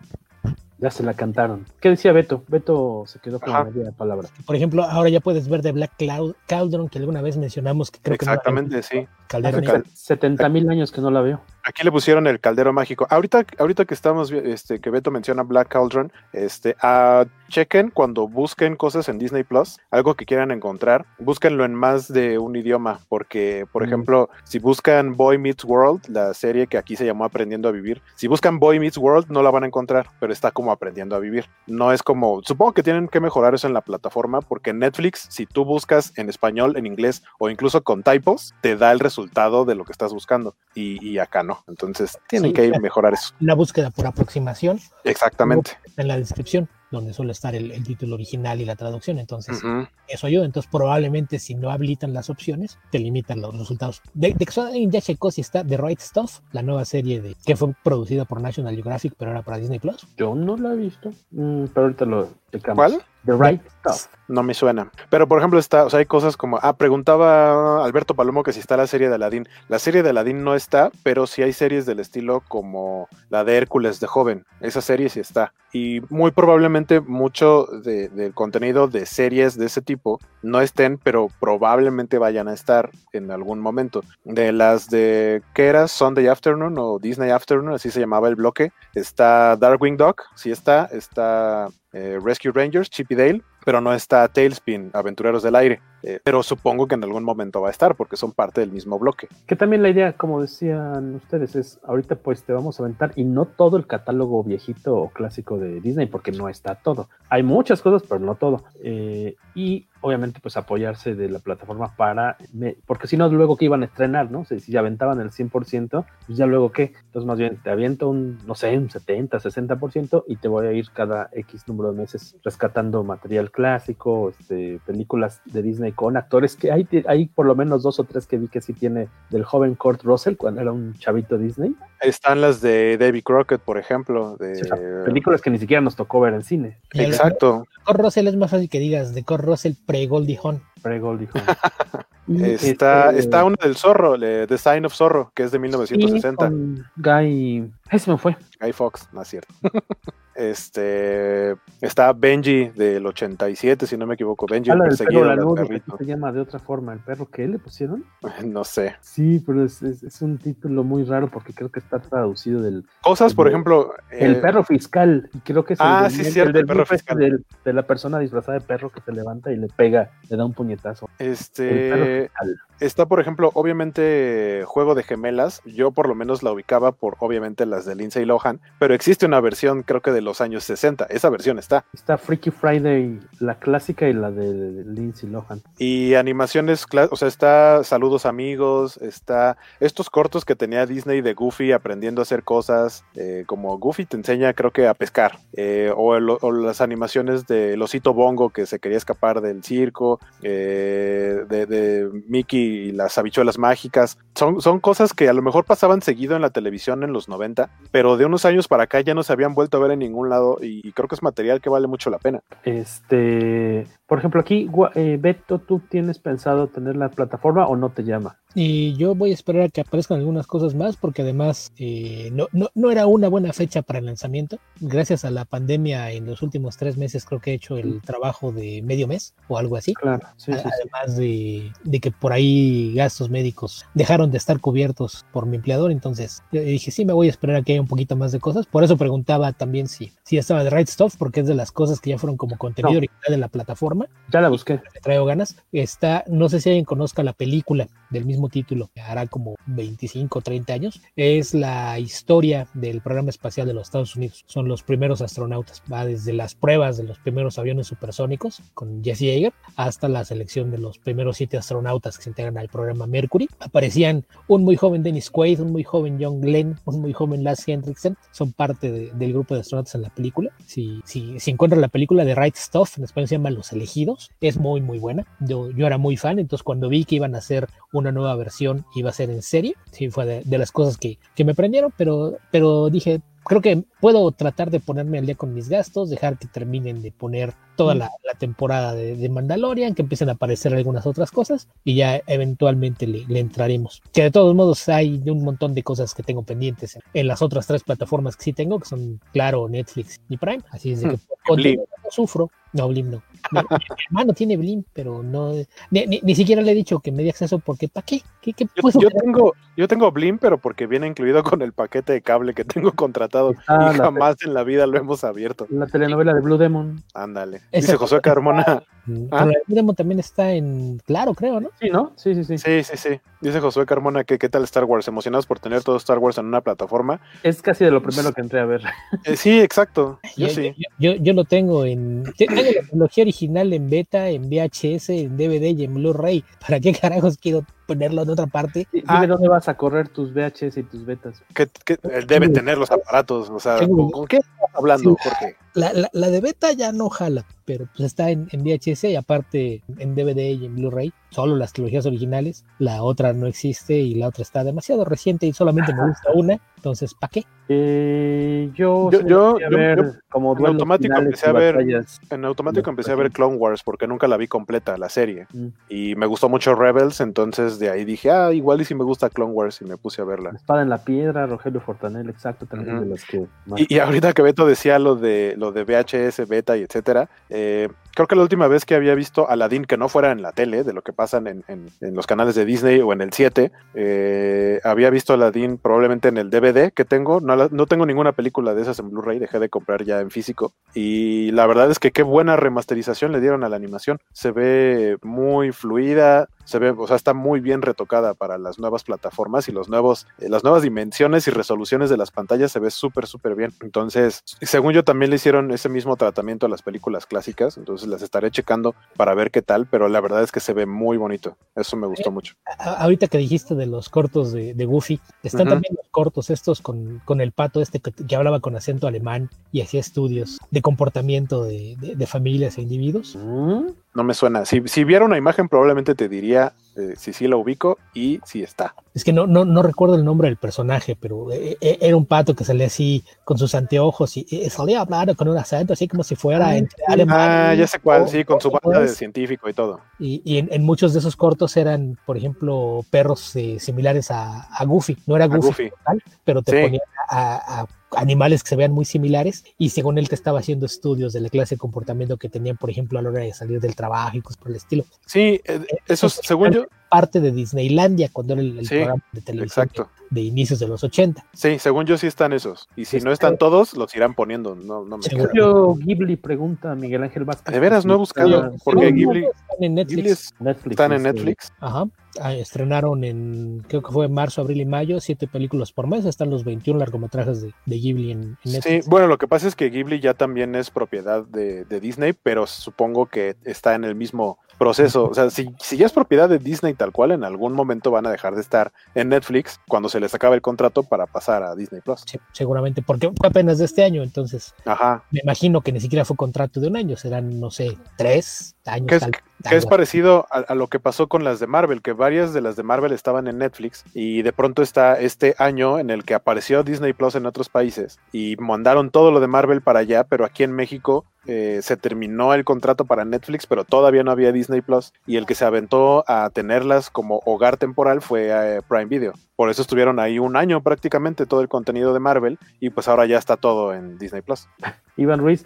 Ya se la cantaron. ¿Qué decía Beto? Beto se quedó con Ajá. la media palabra. Por ejemplo, ahora ya puedes ver de Black Cloud, Cauldron, que alguna vez mencionamos que creo Exactamente, que sí. Calderón. Hace 70 mil años que no la veo. Aquí le pusieron el caldero mágico. Ahorita, ahorita que estamos, este, que Beto menciona Black Cauldron, este, a chequen cuando busquen cosas en Disney Plus, algo que quieran encontrar, búsquenlo en más de un idioma, porque, por ejemplo, si buscan Boy Meets World, la serie que aquí se llamó Aprendiendo a Vivir, si buscan Boy Meets World no la van a encontrar, pero está como Aprendiendo a Vivir. No es como, supongo que tienen que mejorar eso en la plataforma, porque Netflix, si tú buscas en español, en inglés o incluso con typos, te da el resultado de lo que estás buscando, y, y acá no. Entonces, tienen Sí, que sea, mejorar eso. La búsqueda por aproximación. Exactamente. En la descripción, donde suele estar el, el título original y la traducción. Entonces, eso ayuda. Entonces, probablemente si no habilitan las opciones, te limitan los resultados. De, de ya checó si está The Right Stuff, la nueva serie de que fue producida por National Geographic, pero ahora para Disney Plus. Yo no la he visto, Mm, pero ahorita lo ¿Cuál? The Right Stuff. No me suena. Pero por ejemplo, está, o sea, hay cosas como, ah, preguntaba Alberto Palomo que si está la serie de Aladdin. La serie de Aladdin no está, pero sí hay series del estilo como la de Hércules de joven. Esa serie sí está. Y muy probablemente mucho de- del contenido de series de ese tipo no estén, pero probablemente vayan a estar en algún momento. De las de, ¿qué era? Sunday Afternoon o Disney Afternoon, así se llamaba el bloque. Está Darkwing Dog, sí está. Está eh, Rescue Rangers, Chip y Dale, pero no está Tailspin, Aventureros del Aire. Eh, pero supongo que en algún momento va a estar porque son parte del mismo bloque. Que también la idea, como decían ustedes, es ahorita pues te vamos a aventar y no todo el catálogo viejito o clásico de Disney, porque no está todo. Hay muchas cosas, pero no todo. Eh, y obviamente pues apoyarse de la plataforma para, porque si no luego que iban a estrenar, ¿no? Si ya aventaban el 100%, pues ya luego qué. Entonces más bien te aviento un, no sé, un 70, 60% y te voy a ir cada X número de meses rescatando material clásico, este, películas de Disney con actores que hay, hay por lo menos dos o tres que vi que sí tiene del joven Kurt Russell cuando era un chavito Disney. Están las de David Crockett, por ejemplo. De... O sea, películas que ni siquiera nos tocó ver en cine. El- Exacto. Cor Russell es más fácil que digas de Cor Russell pre-Goldie Hawn. Pre-Goldie Hawn. Está, este, está una del zorro, The Sign of Zorro, que es de y 1960. con Guy. Ay, se me fue. Guy Fox, no es cierto. este está Benji del 87, si no me equivoco. Benji el perro que perrito. aquí se llama de otra forma. ¿El perro qué le pusieron? No sé. Sí, pero es, es- es un título muy raro porque creo que está traducido del. Cosas, por ejemplo. El eh, perro fiscal. Y creo que es el Ah, del- sí, el cierto, del el perro este fiscal. del- de la persona disfrazada de perro que se levanta y le pega, le da un puñetazo. El perro Este fiscal. Está, por ejemplo, obviamente Juego de Gemelas. Yo por lo menos la ubicaba por obviamente las de Lindsay Lohan, pero existe una versión, creo que de los años 60. Esa versión está. Está Freaky Friday, la clásica y la de, Lindsay Lohan. Y animaciones, o sea, está Saludos amigos, está estos cortos que tenía Disney de Goofy aprendiendo a hacer cosas, eh, como Goofy te enseña creo que a pescar, eh, o, el- o las animaciones de Osito Bongo que se quería escapar del circo, eh, de, de Mickey las habichuelas mágicas, son, son cosas que a lo mejor pasaban seguido en la televisión en los 90, pero de unos años para acá ya no se habían vuelto a ver en ningún lado y, y creo que es material que vale mucho la pena. Este, por ejemplo, aquí, eh, Beto, ¿tú tienes pensado tener la plataforma o no te llama? Y yo voy a esperar a que aparezcan algunas cosas más, porque además eh, no, no, no era una buena fecha para el lanzamiento. Gracias a la pandemia, en los últimos tres meses creo que he hecho el trabajo de medio mes o algo así. Claro, sí, sí, sí. Además de, de que por ahí gastos médicos dejaron de estar cubiertos por mi empleador, entonces dije, sí, me voy a esperar a que haya un poquito más de cosas. Por eso preguntaba también si, si estaba de Right Stuff, porque es de las cosas que ya fueron como contenido No. original de la plataforma. Ya la busqué. Le traigo ganas. Está, no sé si alguien conozca la película del mismo título, que hará como 25 o 30 años. Es la historia del programa espacial de los Estados Unidos. Son los primeros astronautas. Va desde las pruebas de los primeros aviones supersónicos con Jesse Yeager hasta la selección de los primeros siete astronautas que se integran al programa Mercury. Aparecían un muy joven Dennis Quaid, un muy joven John Glenn, un muy joven Lance Hendrickson. Son parte de- del grupo de astronautas en la película. Si, si, si encuentran la película de Right Stuff, en español se llama Los Elegidos, es muy, muy buena. Yo, yo era muy fan, entonces cuando vi que iban a hacer una nueva versión, iba a ser en serie, sí, fue de, de las cosas que, que me prendieron, pero, pero dije, creo que puedo tratar de ponerme al día con mis gastos, dejar que terminen de poner toda la, la temporada de, de Mandalorian, que empiecen a aparecer algunas otras cosas y ya eventualmente le, le entraremos. Que de todos modos hay un montón de cosas que tengo pendientes en, en las otras tres plataformas que sí tengo, que son Claro, Netflix y Prime, así es de que Hmm, no sufro. No, Blim no. Mi, hermano tiene Blim, pero no. Ni, siquiera le he dicho que me dé acceso porque ¿para qué? ¿Qué, qué yo, tengo, yo tengo Blim, pero porque viene incluido con el paquete de cable que tengo contratado y jamás en la vida lo hemos abierto. La telenovela de Blue Demon. Ándale. Dice José Carmona. ¿Ah? Blue Demon también está en Claro, creo, ¿no? Sí, ¿no? Sí, sí, sí. Sí, sí, sí. Dice Josué Carmona que qué tal Star Wars, emocionados por tener todo Star Wars en una plataforma. Es casi de lo primero que entré a ver. Eh, sí, exacto. Yo, sí. Yo, yo, lo tengo en. Tengo la trilogía original en beta, en VHS, en DVD y en Blu-ray. ¿Para qué carajos quiero ponerlo en otra parte? Dime ah, dónde vas a correr tus VHS y tus betas. Que, debe tener los aparatos. O sea, ¿con, qué estás hablando, Jorge? La, la, la, de beta ya no jala, pero pues está en, en VHS y aparte en DVD y en Blu-ray solo las trilogías originales, la otra no existe y la otra está demasiado reciente y solamente me gusta una, entonces ¿para qué? Eh, yo, yo, como en automático empecé a ver en automático empecé a ver Clone Wars porque nunca la vi completa la serie mm. y me gustó mucho Rebels, entonces de ahí dije, ah, igual y si me gusta Clone Wars y me puse a verla. Espada en la piedra, Rogelio Fortanel, exacto, también de las que y, y, ahorita que Beto decía lo de lo de VHS, beta y etcétera, eh, creo que la última vez que había visto Aladdin que no fuera en la tele, de lo que pasan en, los canales de Disney o en el 7, eh, había visto Aladdin probablemente en el DVD que tengo. No, no tengo ninguna película de esas en Blu-ray, dejé de comprar ya en físico. Y la verdad es que qué buena remasterización le dieron a la animación. Se ve muy fluida, se ve, o sea, está muy bien retocada para las nuevas plataformas y los nuevos, eh, las nuevas dimensiones y resoluciones de las pantallas se ve súper, súper bien. Entonces, según yo también le hicieron ese mismo tratamiento a las películas clásicas, entonces las estaré checando para ver qué tal, pero la verdad es que se ve muy bonito. Eso me gustó eh, mucho. Ahorita que dijiste de los cortos de, Goofy, están también los cortos estos con, con el pato este que, hablaba con acento alemán y hacía estudios de comportamiento de, familias e individuos. Mm. No me suena. Si, si viera una imagen, probablemente te diría eh, si sí la ubico y si está. Es que no, no, no recuerdo el nombre del personaje, pero eh, eh, era un pato que salía así con sus anteojos y, salía hablando con un acento así como si fuera ah, entre alemán. Ah, ya sé cuál, sí, con su banda de científico y todo. Y, y en, muchos de esos cortos eran, por ejemplo, perros similares a, a, Goofy. No era Goofy, pero te ponían a, a animales que se vean muy similares y según él te estaba haciendo estudios de la clase de comportamiento que tenían, por ejemplo, a la hora de salir del trabajo y cosas por el estilo. Sí, eh, eso, según yo... Parte de Disneylandia cuando era el, programa de televisión de inicios de los 80. Sí, según yo sí están esos. Y si no están todos, los irán poniendo. No, no me según yo, Ghibli pregunta a Miguel Ángel Vázquez. De veras, no he buscado. Porque Ghibli... Están en Netflix. están en Netflix. Ajá. Ah, estrenaron en, creo que fue en marzo, abril y mayo, siete películas por mes. Están los 21 largometrajes de, Ghibli en, Netflix. Sí, bueno, lo que pasa es que Ghibli ya también es propiedad de, de Disney, pero supongo que está en el mismo proceso. O sea, si, si, ya es propiedad de Disney tal cual, en algún momento van a dejar de estar en Netflix cuando se les acabe el contrato para pasar a Disney Plus. seguramente, porque fue apenas de este año, entonces Ajá. me imagino que ni siquiera fue contrato de un año, serán, no sé, tres años. Que es, que es parecido a, lo que pasó con las de Marvel, que varias de las de Marvel estaban en Netflix y de pronto está este año en el que apareció Disney Plus en otros países y mandaron todo lo de Marvel para allá, pero aquí en México eh, se terminó el contrato para Netflix, pero todavía no había Disney Plus. Y el que se aventó a tenerlas como hogar temporal fue eh, Prime Video. Por eso estuvieron ahí un año prácticamente todo el contenido de Marvel. Y pues ahora ya está todo en Disney Plus. Iván Ruiz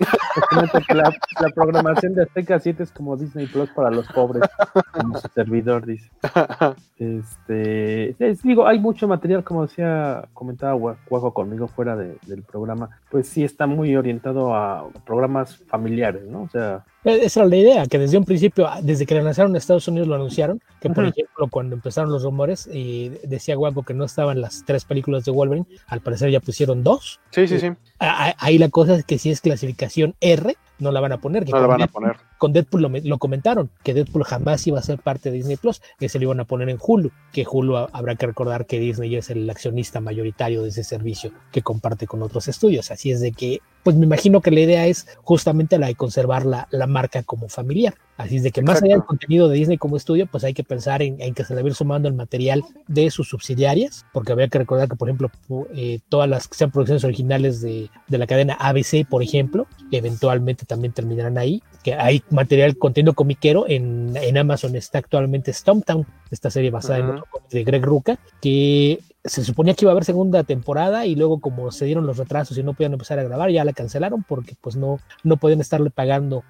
la, programación de Azteca 7 es como Disney Plus para los pobres, como su servidor dice. Este, digo, hay mucho material, como decía, comentaba Guajo conmigo fuera del programa, pues sí está muy orientado a programas familiares, ¿no? O sea, esa era la idea, que desde un principio, desde que la lanzaron en Estados Unidos lo anunciaron, que por ejemplo cuando empezaron los rumores y decía Guaco que no estaban las tres películas de Wolverine, al parecer ya pusieron dos. Sí, sí, sí. Ahí la cosa es que si es clasificación R, no la van a poner. no la van a poner. Con Deadpool lo, comentaron, que Deadpool jamás iba a ser parte de Disney Plus, que se lo iban a poner en Hulu, que Hulu habrá que recordar que Disney es el accionista mayoritario de ese servicio que comparte con otros estudios. Así es de que, pues me imagino que la idea es justamente la de conservar la, la marca como familiar. Así es de que más allá del contenido de Disney como estudio, pues hay que pensar en, que se le va a ir sumando el material de sus subsidiarias, porque habría que recordar que, por ejemplo, eh, todas las que sean producciones originales de, de, la cadena ABC, por ejemplo, eventualmente también terminarán ahí, que hay material, contenido comiquero, en, en Amazon está actualmente Stomptown, esta serie basada en otro cómic de Greg Ruca, que se suponía que iba a haber segunda temporada y luego como se dieron los retrasos y no podían empezar a grabar, ya la cancelaron porque pues no, no podían estarle pagando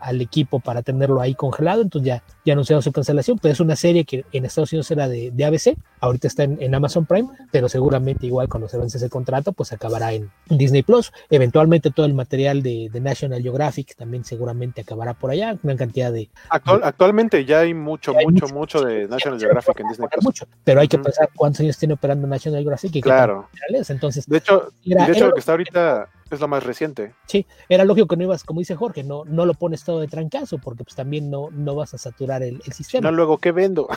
al equipo para tenerlo ahí congelado, entonces ya, ya anunciaron su cancelación, pero es una serie que en Estados Unidos era de, de ABC, ahorita está en, Amazon Prime, pero seguramente igual cuando se vence ese contrato pues acabará en Disney Plus, eventualmente todo el material de, de National Geographic también seguramente acabará por allá, una cantidad de... Actual, actualmente ya hay mucho, mucho, mucho, de National Geographic en Disney Plus. Mucho, pero hay que pensar cuántos años tiene operando National Geographic y claro. entonces... De hecho, de hecho lo que está ahorita es lo más reciente. Sí, era lógico que no ibas, como dice Jorge, no, no lo pones todo de trancazo, porque pues también no, no vas a saturar el, sistema. No, luego, ¿qué vendo?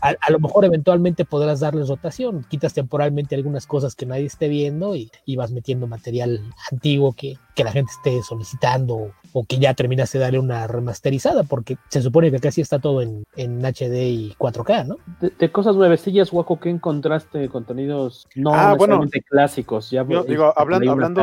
Ah, a, lo mejor eventualmente podrás darles rotación, quitas temporalmente algunas cosas que nadie esté viendo y, vas metiendo material antiguo que, que, la gente esté solicitando o que ya terminaste de darle una remasterizada, porque se supone que casi está todo en, en HD y 4K, ¿no? De, cosas nuevecillas, Waco, ¿qué encontraste? Contenidos no ah, necesariamente clásicos. Ya, digo, hablando, hablando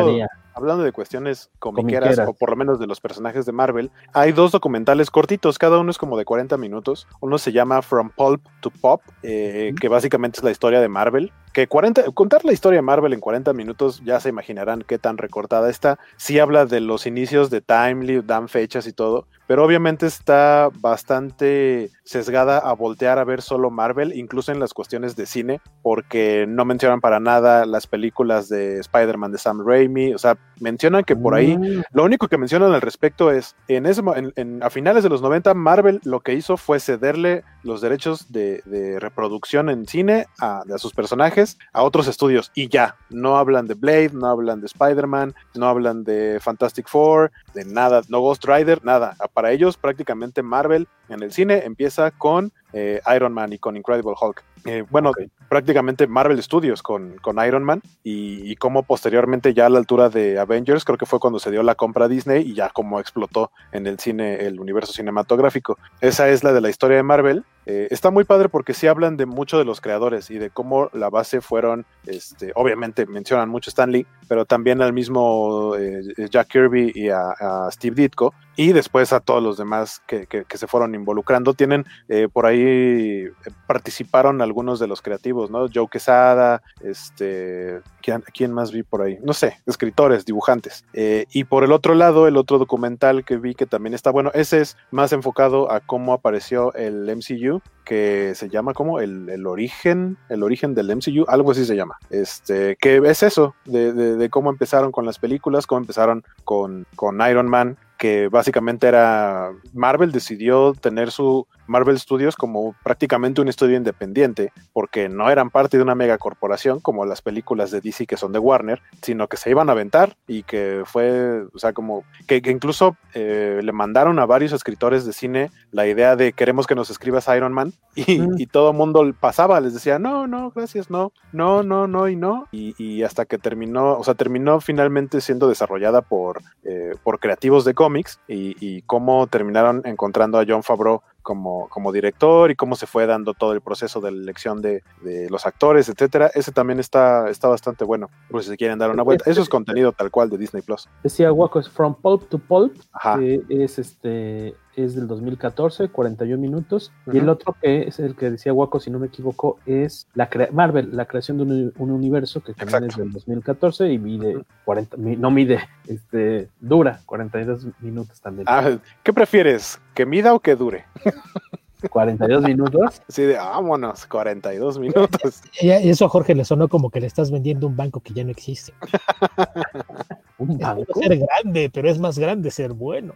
hablando, de cuestiones comiqueras, o por lo menos de los personajes de Marvel, hay dos documentales cortitos, cada uno es como de 40 minutos. Uno se llama From Pulp to Pop, eh, que básicamente es la historia de Marvel. Que 40, contar la historia de Marvel en 40 minutos, ya se imaginarán qué tan recortada está. Sí habla de los inicios de Timely, dan fechas y todo, pero obviamente está bastante sesgada a voltear a ver solo Marvel, incluso en las cuestiones de cine, porque no mencionan para nada las películas de Spider-Man de Sam Raimi, o sea, mencionan que por ahí, mm. lo único que mencionan al respecto es, en ese, a finales de los 90, Marvel lo que hizo fue cederle los derechos de, reproducción en cine a, a, sus personajes a otros estudios, y ya, no hablan de Blade, no hablan de Spider-Man, no hablan de Fantastic Four, de nada, no Ghost Rider, nada, para ellos prácticamente Marvel en el cine empieza con eh, Iron Man y con Incredible Hulk. Eh, bueno, prácticamente Marvel Studios con, con Iron Man y, y, como posteriormente ya a la altura de Avengers, creo que fue cuando se dio la compra a Disney y ya como explotó en el cine el universo cinematográfico. Esa es la de la historia de Marvel. Eh, está muy padre porque sí hablan de mucho de los creadores y de cómo la base fueron, este, obviamente mencionan mucho Stan Lee, pero también al mismo Jack Kirby y a, a, Steve Ditko y después a todos los demás que, que, que se fueron involucrando. Tienen por ahí eh, participaron algunos de los creativos, ¿no? Joe Quesada, este, ¿quién, más vi por ahí? No sé, escritores, dibujantes. Eh, y por el otro lado, el otro documental que vi que también está bueno, ese es más enfocado a cómo apareció el MCU, que se llama como el, origen, el origen del MCU, algo así se llama. Este, que es eso, de, cómo empezaron con las películas, cómo empezaron con, con Iron Man, que básicamente era Marvel decidió tener su Marvel Studios como prácticamente un estudio independiente, porque no eran parte de una megacorporación como las películas de DC que son de Warner, sino que se iban a aventar y que fue, o sea, como que, incluso eh, le mandaron a varios escritores de cine la idea de queremos que nos escribas Iron Man y, todo el mundo pasaba, les decía, no, no, gracias, no, no, no, no y no, y, hasta que terminó, o sea, terminó finalmente siendo desarrollada por, eh, por creativos de cómics y, y cómo terminaron encontrando a John Favreau como, como director y cómo se fue dando todo el proceso de la elección de, de los actores, etcétera. Ese también está, está bastante bueno, por si se quieren dar una vuelta. Eso es contenido tal cual de Disney Plus. Decía Waco es From Pulp to Pulp, es este es del 2014, 41 minutos. Y el otro que es el que decía Waco, si no me equivoco, es la Marvel, la creación de un, universo que también es del 2014 y mide 40, no mide, este, dura 42 minutos también. Ah, ¿Qué prefieres? ¿Que mida o que dure? 42 minutos. Sí, de vámonos, 42 minutos. Y eso a Jorge le sonó como que le estás vendiendo un banco que ya no existe. un banco. ser grande, pero es más grande ser bueno.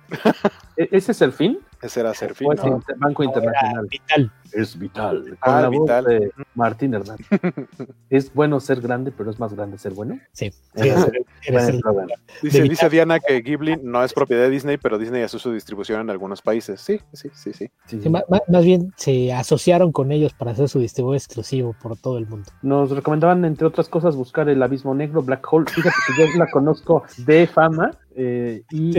¿E-, ¿Ese es el fin? Ese era ser fin. Banco Internacional. Vital. Es vital. Con ah, la vital. Voz de Martín Hernández. es bueno ser grande, pero es más grande ser bueno. Sí. dice, dice Diana que Ghibli no es propiedad de Disney, pero Disney hace su distribución en algunos países. Sí, sí, sí, sí. más, más, bien se asociaron con ellos para hacer su distribuidor exclusivo por todo el mundo. Nos recomendaban, entre otras cosas, buscar el abismo negro, Black Hole. Fíjate que yo la conozco de fama eh, y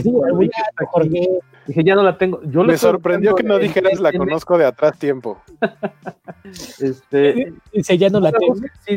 dije, ya no la tengo. Yo Me sorprendió que no dijeras la conozco de atrás tiempo. este, Dice, ya no la tengo.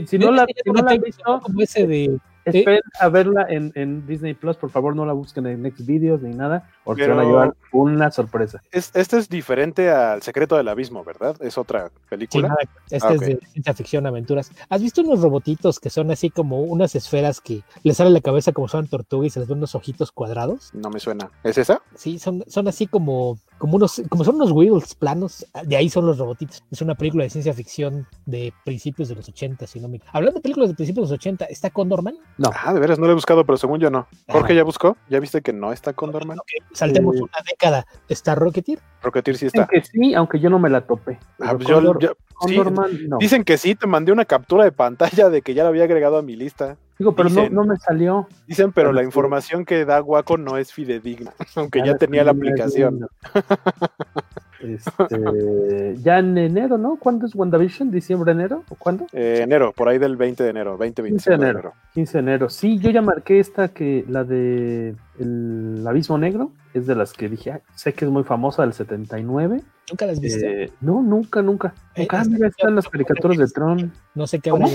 Si, no la, si no la, como ese de Esperen a verla en, en, Disney Plus, por favor no la busquen en Next Videos ni nada, porque Pero... van a llevar una sorpresa. Es, este es diferente al Secreto del Abismo, ¿verdad? Es otra película. Sí, este ah, es okay. de ciencia ficción, aventuras. ¿Has visto unos robotitos que son así como unas esferas que les sale la cabeza como son tortugas y se les ven unos ojitos cuadrados? No me suena. ¿Es esa? Sí, son, son así como, como unos, como son unos wheels planos, de ahí son los robotitos. Es una película de ciencia ficción de principios de los 80, si no me Hablando de películas de principios de los 80, ¿está Condorman? No. Ah, de veras, no lo he buscado, pero según yo no. Jorge ya buscó, ¿ya viste que no está Condorman? Okay. Saltemos eh... una década. ¿Está Rocketeer? Rocketeer sí está. Que sí, aunque yo no me la topé. Ah, yo, Condor, yo, Condorman, sí, no. Dicen que sí, te mandé una captura de pantalla de que ya la había agregado a mi lista. Digo, pero dicen, no, no, me salió. Dicen, pero, la información que da Guaco no es fidedigna, aunque ya, ya tenía la aplicación. Este, ya en enero, ¿no? ¿Cuándo es WandaVision? ¿Diciembre, enero? ¿O cuándo? Eh, enero, por ahí del 20 de enero, 20, 15 de enero, de enero. 15 de enero. Sí, yo ya marqué esta que la de El Abismo Negro, es de las que dije, ah, sé que es muy famosa del 79. ¿Nunca las viste? Eh, no, nunca, nunca. Eh, Acá mira, están las caricaturas de Tron. No sé qué hora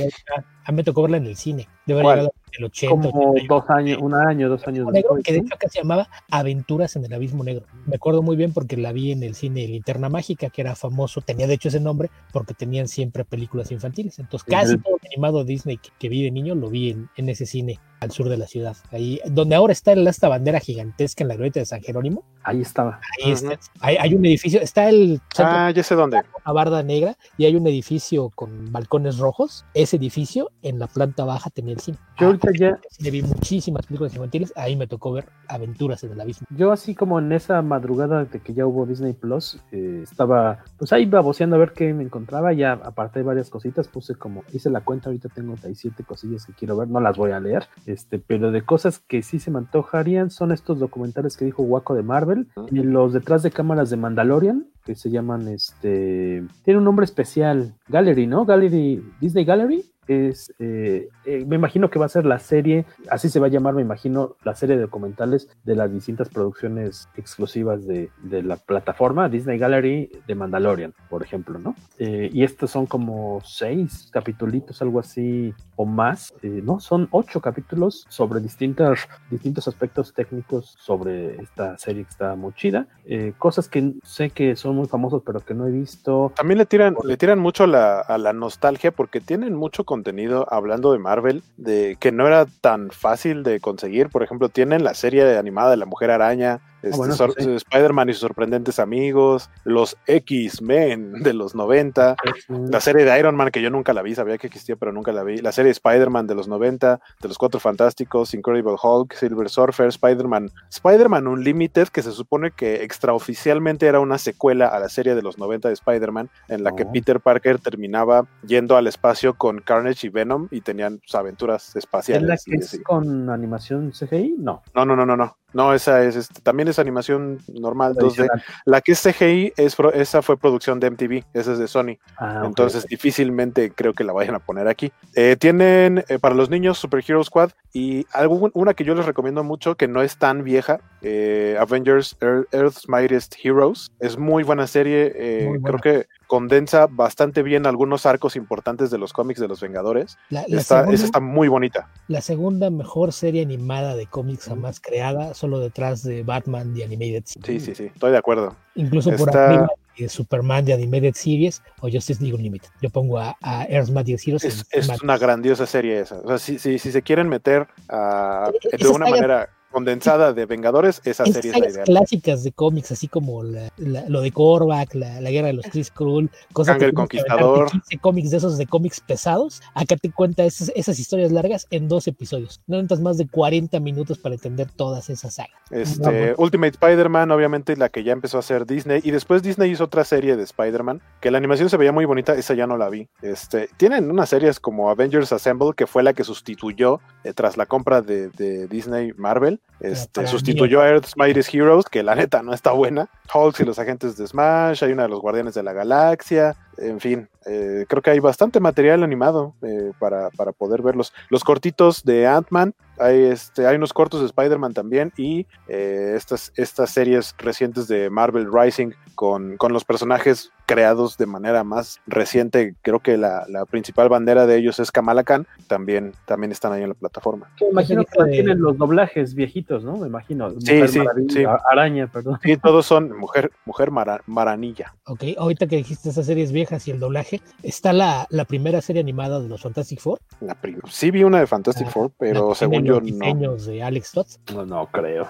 A mí me tocó verla en el cine. Debe haber llegado en el 80. Como 80, dos años, un año, dos años negro, después. Que de hecho acá se llamaba Aventuras en el Abismo Negro. Me acuerdo muy bien porque la vi en el cine Linterna Mágica, que era famoso. Tenía de hecho ese nombre porque tenían siempre películas infantiles. Entonces casi todo el animado Disney que, que, vi de niño lo vi en, en ese cine al sur de la ciudad. Ahí, donde ahora está esta bandera gigantesca en la glorieta de San Jerónimo. Ahí estaba. Ahí uh -huh. está. Hay, hay, un edificio, está el. Ah, ya sé dónde. Una barda negra y hay un edificio con balcones rojos. Ese edificio en la planta baja tenía el cine. Yo ahorita ya. Le vi muchísimas películas infantiles. Ahí me tocó ver Aventuras en el Abismo. Yo, así como en esa madrugada de que ya hubo Disney Plus, eh, estaba pues ahí baboseando a ver qué me encontraba. Ya aparte de varias cositas, puse como. Hice la cuenta, ahorita tengo 37 cosillas que quiero ver. No las voy a leer. Este, pero de cosas que sí se me antojarían son estos documentales que dijo Waco de Marvel -huh. y los detrás de cámaras de Mandalorian que se llaman este tiene un nombre especial Gallery no Gallery Disney Gallery es, eh, eh, me imagino que va a ser la serie, así se va a llamar, me imagino, la serie de documentales de las distintas producciones exclusivas de, de la plataforma Disney Gallery de Mandalorian, por ejemplo, ¿no? Eh, y estos son como seis capitulitos, algo así, o más, eh, ¿no? Son ocho capítulos sobre distintas, distintos aspectos técnicos sobre esta serie que está muy chida, eh, cosas que sé que son muy famosos, pero que no he visto. También le tiran, le tiran mucho la, a la nostalgia porque tienen mucho contenido hablando de Marvel, de que no era tan fácil de conseguir. Por ejemplo, tienen la serie animada de la Mujer Araña, este, ah, bueno, sí. Spider-Man y sus sorprendentes amigos, los X-Men de los 90, sí. la serie de Iron Man que yo nunca la vi, sabía que existía, pero nunca la vi, la serie Spider-Man de los 90, de los Cuatro Fantásticos, Incredible Hulk, Silver Surfer, Spider-Man, Spider-Man Unlimited, que se supone que extraoficialmente era una secuela a la serie de los 90 de Spider-Man, en la oh. que Peter Parker terminaba yendo al espacio con Carnage y Venom y tenían pues, aventuras espaciales. ¿Es la que es con animación CGI? No. No, no, no, no, no. No, esa es, este, también es animación normal 2D. La que es CGI, es, esa fue producción de MTV, esa es de Sony. Ah, Entonces, okay. difícilmente creo que la vayan a poner aquí. Eh, tienen eh, para los niños Super Hero Squad y algo, una que yo les recomiendo mucho, que no es tan vieja, eh, Avengers Earth's Mightiest Heroes. Es muy buena serie. Eh, muy buena. Creo que condensa bastante bien algunos arcos importantes de los cómics de los Vengadores. La, la está, segunda, esa está muy bonita. La segunda mejor serie animada de cómics jamás creada, solo detrás de Batman de Animated Series. Sí, sí, sí, estoy de acuerdo. Incluso está... por arriba de Superman de Animated Series o Justice League Unlimited. Yo pongo a, a Earth's Mightiest Heroes. Es, es una grandiosa serie esa. O sea, si, si, si se quieren meter uh, de una manera condensada de Vengadores, esa es serie es la ideal. clásicas de cómics, así como la, la, lo de Korvac, la, la, guerra de los Chris Krull, cosas que el Conquistador. 15 cómics de esos de cómics pesados, acá te cuenta esas, esas, historias largas en dos episodios. No necesitas más de 40 minutos para entender todas esas sagas. Este, Ultimate Spider-Man, obviamente la que ya empezó a hacer Disney, y después Disney hizo otra serie de Spider-Man, que la animación se veía muy bonita, esa ya no la vi. Este, tienen unas series como Avengers Assemble, que fue la que sustituyó eh, tras la compra de, de Disney Marvel. Este, sustituyó a Earth's Mightiest Heroes, que la neta no está buena. Hulk y los agentes de Smash, hay una de los Guardianes de la Galaxia, en fin, eh, creo que hay bastante material animado eh, para, para, poder verlos. Los cortitos de Ant-Man, hay, este, hay unos cortos de Spider-Man también y eh, estas, estas series recientes de Marvel Rising con, con los personajes creados de manera más reciente. Creo que la, la, principal bandera de ellos es Kamala Khan. También, también están ahí en la plataforma. Me imagino que tienen los doblajes viejitos, ¿no? Me imagino. Sí, sí, sí. Araña, perdón. Sí, todos son Mujer, mujer mara, Maranilla. Ok, ahorita que dijiste esas series viejas y el doblaje, está la, la primera serie animada de los Fantastic Four. La sí vi una de Fantastic la, Four, pero según yo no. de Alex. No, no creo.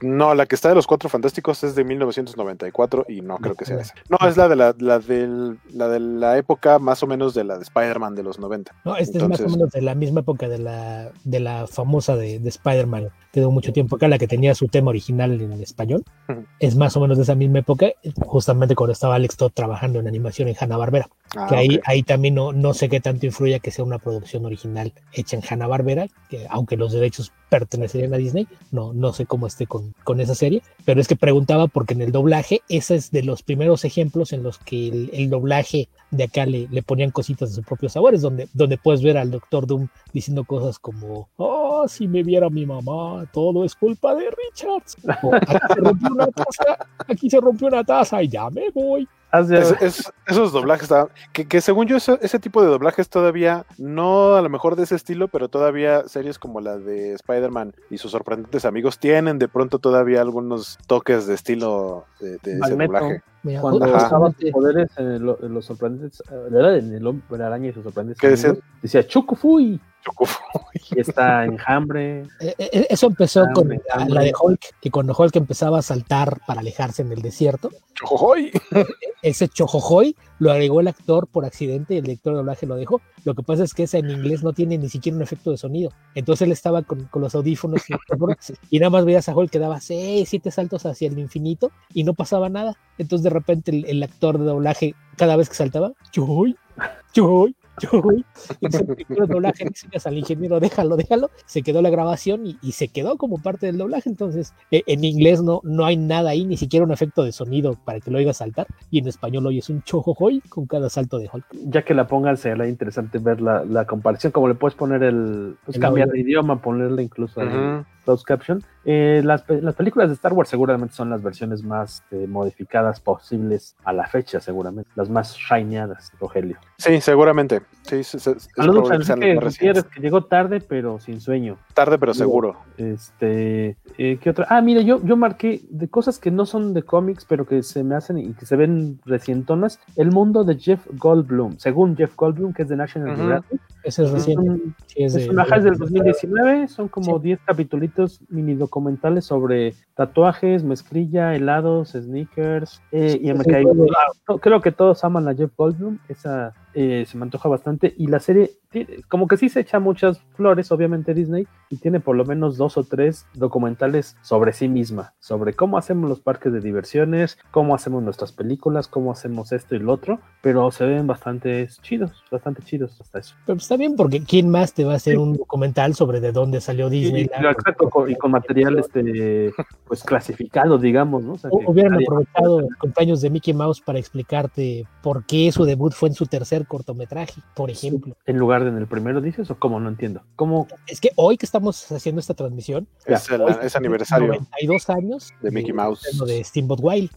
No, la que está de los Cuatro Fantásticos es de 1994 y no creo que sea esa. No, es la de la, la, del, la de la época más o menos de la de Spider-Man de los 90. No, esta Entonces... es más o menos de la misma época de la, de la famosa de, de Spider-Man. Quedó mucho tiempo acá, la que tenía su tema original en español. Uh -huh. Es más o menos de esa misma época, justamente cuando estaba Alex Todd trabajando en animación en Hanna-Barbera. Ah, que ahí, okay. ahí también no, no sé qué tanto influye que sea una producción original hecha en Hanna-Barbera, que aunque los derechos pertenecerían a Disney, no, no sé cómo esté con, con, esa serie, pero es que preguntaba porque en el doblaje, ese es de los primeros ejemplos en los que el, el doblaje de acá le, le, ponían cositas de sus propios sabores, donde, donde puedes ver al Doctor Doom diciendo cosas como, oh, si me viera mi mamá, todo es culpa de Richards. Aquí, se rompió una taza, aquí se rompió una taza y ya me voy. Es, es, esos doblajes, que, que según yo ese, ese, tipo de doblajes todavía, no a lo mejor de ese estilo, pero todavía series como la de Spider-Man y sus sorprendentes amigos tienen de pronto todavía algunos toques de estilo de, de ese doblaje. Mira, Cuando usaban poderes en, lo, en, los sorprendentes, en el hombre araña y sus sorprendentes, ¿Qué decía? decía Y está enjambre. Eh, eso empezó enjambre, con la, la, de Hulk, que cuando Hulk empezaba a saltar para alejarse en el desierto, ¡Chojojoy! ese chojojoy lo agregó el actor por accidente y el director de doblaje lo dejó. Lo que pasa es que ese en inglés no tiene ni siquiera un efecto de sonido. Entonces él estaba con, con los audífonos y, y, nada más veías a Hulk que daba 6, 7 saltos hacia el infinito y no pasaba nada. Entonces de repente el, el actor de doblaje, cada vez que saltaba, chojojoy, chojojoy, yo, güey. el doblaje le al ingeniero, déjalo, déjalo. Se quedó la grabación y, y, se quedó como parte del doblaje. Entonces, eh, en inglés no, no hay nada ahí, ni siquiera un efecto de sonido para que lo oiga saltar. Y en español oyes un chojojoy con cada salto de Hulk. Ya que la pongan, será interesante ver la, la comparación. Como le puedes poner el. Pues, el cambiar de idioma, ponerle incluso. Uh -huh. el, closed caption. Eh, las, las, películas de Star Wars seguramente son las versiones más eh, modificadas posibles a la fecha, seguramente. Las más shineadas, Rogelio. Sí, seguramente. Sí, sí, Saludos a que, que llegó tarde, pero sin sueño. Tarde, pero seguro. Este, eh, ¿qué otra? Ah, mira, yo, yo marqué de cosas que no son de cómics, pero que se me hacen y que se ven recientonas. El mundo de Jeff Goldblum, según Jeff Goldblum, que es de National Geographic. Uh -huh. Ese es reciente. Es, un, sí, es, es una de, del 2019, son como 10 sí. capítulos mini documentales sobre tatuajes, mezclilla, helados, sneakers. Eh, y me sí, caí. Creo que todos aman a Jeff Goldblum. Esa eh, se me antoja bastante. Y la serie, como que sí se echa muchas flores, obviamente Disney, y tiene por lo menos dos o tres documentales sobre sí misma, sobre cómo hacemos los parques de diversiones, cómo hacemos nuestras películas, cómo hacemos esto y lo otro, pero se ven bastante chidos, bastante chidos hasta eso. Pero está bien, porque ¿quién más te va a hacer sí. un documental sobre de dónde salió Disney? Sí, exacto, con, y con material este, pues clasificado, digamos, ¿no? O sea, Hubieran aprovechado los cumpleaños de Mickey Mouse para explicarte por qué su debut fue en su tercer cortometraje, por ejemplo. En lugar de en el primero, dices, o cómo, no entiendo. ¿Cómo? Es que hoy que estamos haciendo esta transmisión, es, el, es aniversario 92 años de Mickey Mouse, de Steamboat Wild.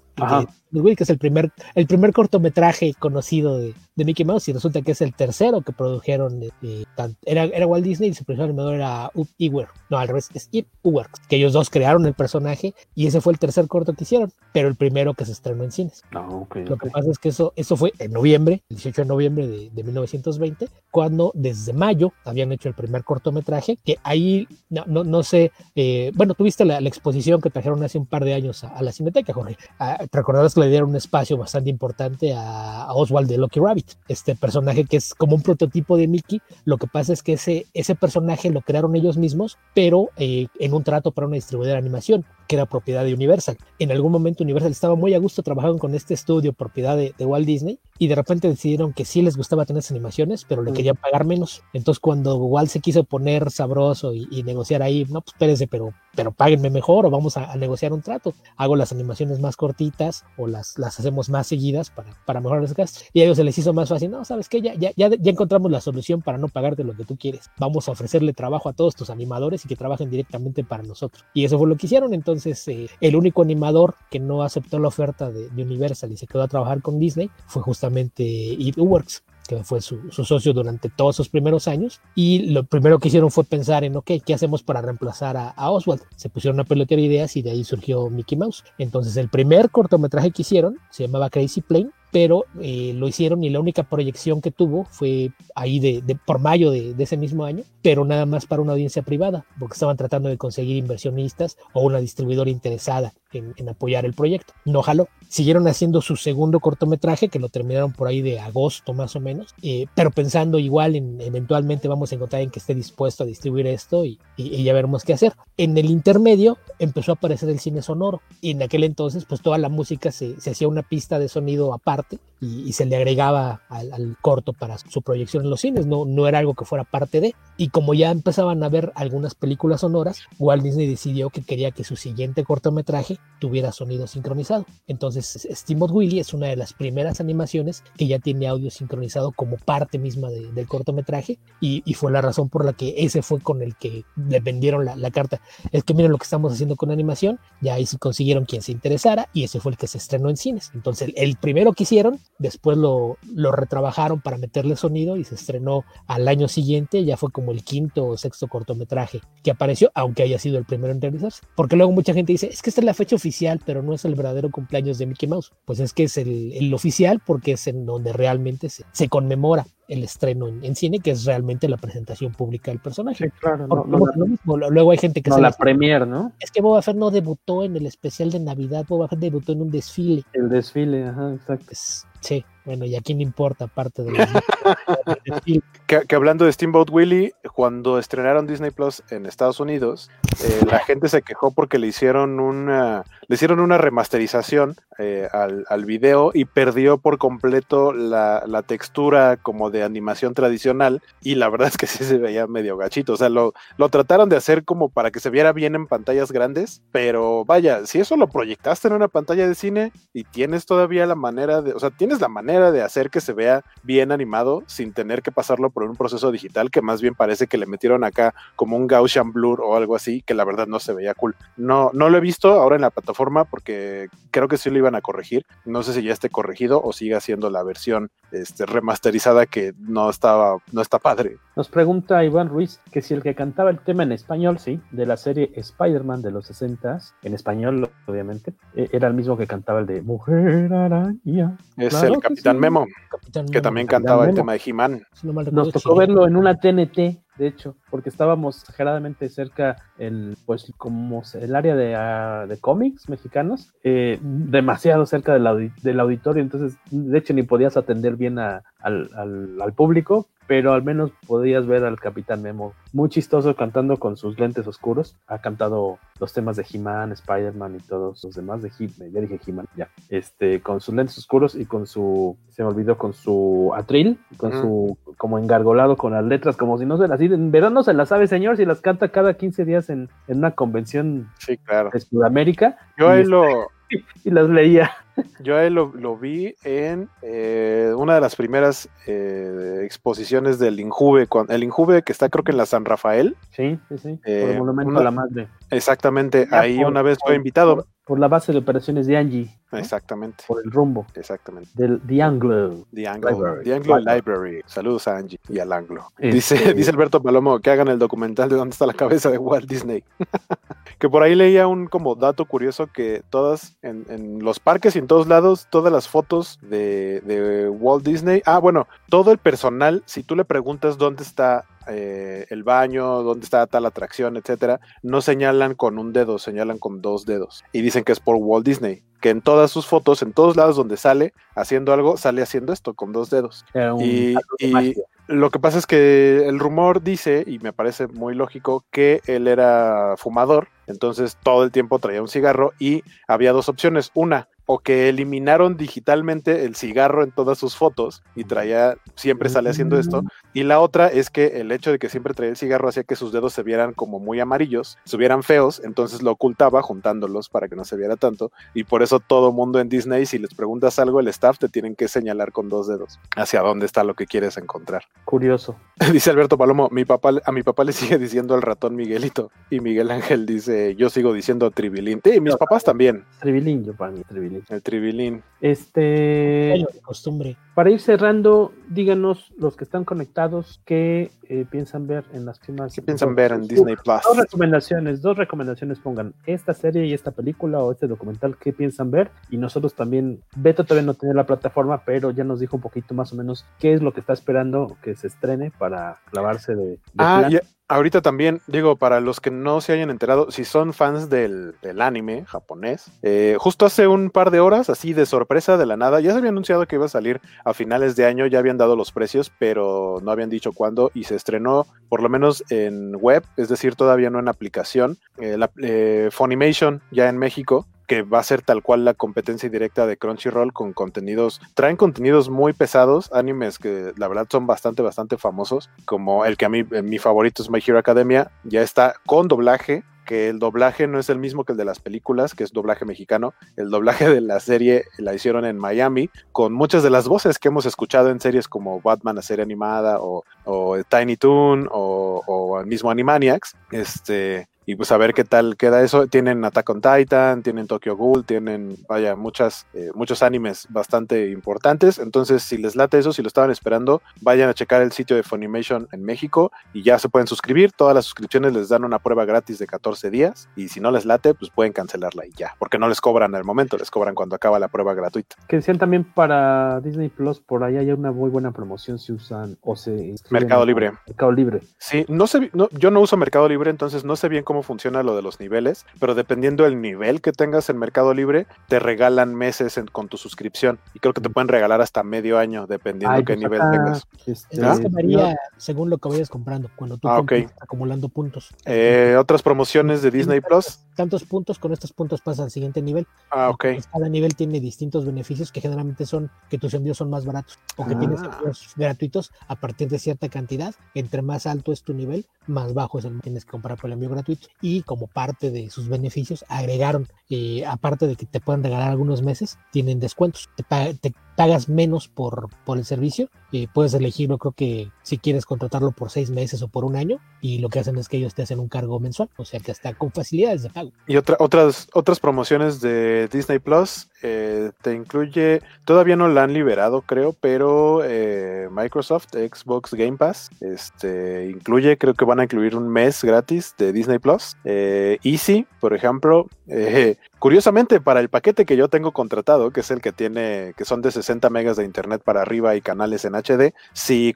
De, que es el primer, el primer cortometraje conocido de, de, Mickey Mouse y resulta que es el tercero que produjeron. De, de, era, era, Walt Disney y su primer animador era Up Iwer. No, al revés, es Ip Iwer. Que ellos dos crearon el personaje y ese fue el tercer corto que hicieron, pero el primero que se estrenó en cines. Oh, okay, Lo okay. que pasa es que eso, eso fue en noviembre, el 18 de noviembre de, de 1920, cuando desde mayo habían hecho el primer cortometraje, que ahí, no, no, no sé, eh, bueno, tuviste la, la, exposición que trajeron hace un par de años a, a la Cineteca, Jorge. A, recordarás que le dieron un espacio bastante importante a, a, Oswald de Lucky Rabbit, este personaje que es como un prototipo de Mickey. Lo que pasa es que ese, ese personaje lo crearon ellos mismos, pero eh, en un trato para una distribuidora de animación que era propiedad de Universal. En algún momento Universal estaba muy a gusto trabajando con este estudio propiedad de, de Walt Disney y de repente decidieron que sí les gustaba tener esas animaciones, pero le querían pagar menos. Entonces cuando Walt se quiso poner sabroso y, y negociar ahí, no, pues espérense, pero, pero páguenme mejor o vamos a, a, negociar un trato. Hago las animaciones más cortitas o las, las hacemos más seguidas para, para mejorar los gastos. Y a ellos se les hizo más fácil, no, sabes que ya, ya, ya, ya encontramos la solución para no pagarte lo que tú quieres. Vamos a ofrecerle trabajo a todos tus animadores y que trabajen directamente para nosotros. Y eso fue lo que hicieron. Entonces, eh, el único animador que no aceptó la oferta de, de, Universal y se quedó a trabajar con Disney fue justamente Eve Works que fue su, socio durante todos sus primeros años, y lo primero que hicieron fue pensar en, ok, ¿qué hacemos para reemplazar a, a Oswald? Se pusieron a pelotear ideas y de ahí surgió Mickey Mouse. Entonces el primer cortometraje que hicieron se llamaba Crazy Plane, pero eh, lo hicieron y la única proyección que tuvo fue ahí de, de por mayo de, de, ese mismo año, pero nada más para una audiencia privada, porque estaban tratando de conseguir inversionistas o una distribuidora interesada en, en, apoyar el proyecto. No jaló. Siguieron haciendo su segundo cortometraje, que lo terminaron por ahí de agosto más o menos, eh, pero pensando igual en eventualmente vamos a encontrar en que esté dispuesto a distribuir esto y, y, y, ya veremos qué hacer. En el intermedio empezó a aparecer el cine sonoro y en aquel entonces pues toda la música se, se hacía una pista de sonido aparte y, y se le agregaba al, al, corto para su proyección en los cines, no, no era algo que fuera parte de. Y como ya empezaban a ver algunas películas sonoras, Walt Disney decidió que quería que su siguiente cortometraje tuviera sonido sincronizado. Entonces, Steamboat Willie es una de las primeras animaciones que ya tiene audio sincronizado como parte misma de, del cortometraje y, y, fue la razón por la que ese fue con el que le vendieron la, la, carta. Es que miren lo que estamos haciendo con animación, ya ahí sí consiguieron quien se interesara y ese fue el que se estrenó en cines. Entonces, el, el primero que hicieron, después lo, retrabajaron para meterle sonido y se estrenó al año siguiente, ya fue como el quinto o sexto cortometraje que apareció, aunque haya sido el primero en realizarse. Porque luego mucha gente dice, es que esta es la fecha oficial, pero no es el verdadero cumpleaños de Mickey Mouse. Pues es que es el, oficial porque es en donde realmente se conmemora el estreno en, en, cine, que es realmente la presentación pública del personaje. Sí, claro, no, no, lo mismo. Luego hay gente que no, se la premier, ¿no? Es que Boba Fett no debutó en el especial de Navidad, Boba Fett debutó en un desfile. El desfile, ajá, exacto. Pues, sí, bueno, y aquí no importa parte de que, hablando de Steamboat Willie, cuando estrenaron Disney Plus en Estados Unidos, eh, la gente se quejó porque le hicieron una, le hicieron una remasterización eh, al, al, video y perdió por completo la, la, textura como de animación tradicional y la verdad es que sí se veía medio gachito, o sea, lo, lo trataron de hacer como para que se viera bien en pantallas grandes, pero vaya, si eso lo proyectaste en una pantalla de cine y tienes todavía la manera de, o sea, tienes la manera de hacer que se vea bien animado sin tener que pasarlo por un proceso digital que más bien parece que le metieron acá como un Gaussian blur o algo así que la verdad no se veía cool. No, no lo he visto ahora en la plataforma porque creo que sí lo iban a corregir. No sé si ya esté corregido o siga siendo la versión este, remasterizada que no estaba, no está padre. Nos pregunta Iván Ruiz que si el que cantaba el tema en español, sí, de la serie Spider-Man de los 60 en español, obviamente, eh, era el mismo que cantaba el de Mujer Araña. Es claro el Capitán, sí. Memo, Capitán que Memo, también cantaba Memo. el tema de He-Man. Si no Nos tocó verlo en una TNT de hecho, porque estábamos exageradamente cerca, el, pues como el área de, uh, de cómics mexicanos, eh, demasiado cerca del, audi del, auditorio, entonces de hecho ni podías atender bien a, al, al, al, público, pero al menos podías ver al Capitán Memo muy chistoso cantando con sus lentes oscuros. Ha cantado los temas de He-Man, Spider-Man y todos los demás de He-Man, ya dije He-Man, ya. Este, con sus lentes oscuros y con su, se me olvidó, con su atril, con mm. su, como engargolado con las letras, como si no se las, así, en verdad no se las sabe, señor, si las canta cada 15 días en, en una convención sí, claro. de Sudamérica. Yo ahí lo y las leía. Yo a él lo, lo vi en eh, una de las primeras eh, exposiciones del Injuve, con, el Injuve que está creo que en la San Rafael. Sí, sí, sí. Eh, por el Monumento una, a la Madre. Exactamente, ya ahí por, una vez fue invitado. Por, por, la base de operaciones de Angie. ¿no? Exactamente. Por el rumbo. Exactamente. Del The Anglo. The Anglo Library. The Anglo Library. Library. Saludos a Angie y al Anglo. Este... Dice, dice Alberto Palomo que hagan el documental de dónde está la cabeza de Walt Disney. que por ahí leía un como dato curioso que todas en, en los parques y en todos lados, todas las fotos de, de, Walt Disney. Ah, bueno, todo el personal, si tú le preguntas dónde está eh, el baño, dónde está tal atracción, etcétera, no señalan con un dedo, señalan con dos dedos. Y dicen que es por Walt Disney. Que en todas sus fotos, en todos lados donde sale haciendo algo, sale haciendo esto con dos dedos. y, y lo que pasa es que el rumor dice, y me parece muy lógico, que él era fumador, entonces todo el tiempo traía un cigarro y había dos opciones. Una, o que eliminaron digitalmente el cigarro en todas sus fotos y traía, siempre sale haciendo esto. Y la otra es que el hecho de que siempre traía el cigarro hacía que sus dedos se vieran como muy amarillos, se vieran feos, entonces lo ocultaba juntándolos para que no se viera tanto. Y por eso todo mundo en Disney, si les preguntas algo, el staff te tienen que señalar con dos dedos hacia dónde está lo que quieres encontrar. Curioso. Dice Alberto Palomo, mi papá, a mi papá le sigue diciendo el ratón Miguelito. Y Miguel Ángel dice, yo sigo diciendo Tribilín. Sí, mis papás también. Tribilín, yo para mí, Tribilín. El Tribilín. Este. De costumbre. Para ir cerrando, díganos los que están conectados qué eh, piensan ver en las primas. ¿Qué piensan ver en Disney Plus? Dos recomendaciones, dos recomendaciones pongan esta serie y esta película o este documental, ¿qué piensan ver? Y nosotros también, Beto todavía no tiene la plataforma, pero ya nos dijo un poquito más o menos qué es lo que está esperando que se estrene para clavarse de. de ah, plan. ahorita también, digo, para los que no se hayan enterado, si son fans del, del anime japonés, eh, justo hace un par de horas, así de sorpresa de la nada, ya se había anunciado que iba a salir a finales de año, ya habían dado los precios, pero no habían dicho cuándo y se estrenó por lo menos en web, es decir, todavía no en aplicación, eh, la, eh, Funimation ya en México que va a ser tal cual la competencia directa de Crunchyroll con contenidos, traen contenidos muy pesados, animes que la verdad son bastante, bastante famosos, como el que a mí, mi favorito es My Hero Academia, ya está con doblaje, que el doblaje no es el mismo que el de las películas, que es doblaje mexicano. El doblaje de la serie la hicieron en Miami, con muchas de las voces que hemos escuchado en series como Batman, la serie animada, o, o Tiny Toon, o, o el mismo Animaniacs. Este, y pues a ver qué tal queda eso. Tienen Attack on Titan, tienen Tokyo Ghoul, tienen, vaya, muchas, eh, muchos animes bastante importantes. Entonces, si les late eso, si lo estaban esperando, vayan a checar el sitio de Funimation en México y ya se pueden suscribir. Todas las suscripciones les dan una prueba gratis de 14 días y si no les late, pues pueden cancelarla y ya, porque no les cobran al momento, les cobran cuando acaba la prueba gratuita. Que decían también para Disney Plus, por ahí hay una muy buena promoción si usan o se Mercado Libre. Mercado Libre. Sí, no sé, no, yo no uso Mercado Libre, entonces no sé bien cómo funciona lo de los niveles, pero dependiendo del nivel que tengas en Mercado Libre, te regalan meses en, con tu suscripción y creo que te pueden regalar hasta medio año dependiendo Ay, qué pues nivel acá, tengas. este, Es que varía según lo que vayas comprando. Cuando tú Ah, compras, ok. acumulando puntos. Eh, otras promociones de Disney Plus. Tantos puntos, con estos puntos pasas al siguiente nivel. Ah, ok. Entonces, Cada nivel tiene distintos beneficios que generalmente son que tus envíos son más baratos o que tienes Ah. envíos gratuitos a partir de cierta cantidad. Entre más alto es tu nivel, más bajo es el que tienes que comprar por el envío gratuito. Y como parte de sus beneficios, agregaron, eh, aparte de que te pueden regalar algunos meses, tienen descuentos. Te, te pagas menos por, por el servicio. eh, puedes elegirlo, creo que si quieres contratarlo por seis meses o por un año. Y lo que hacen es que ellos te hacen un cargo mensual. O sea que está con facilidades de pago. Y otra, otras, otras promociones de Disney Plus eh, te incluye, todavía no la han liberado creo, pero eh, Microsoft, Xbox Game Pass, este, incluye, creo que van a incluir un mes gratis de Disney Plus. Eh, Easy, por ejemplo, eh, curiosamente para el paquete que yo tengo contratado, que es el que tiene, que son de 60 megas de internet para arriba y canales en HD, si,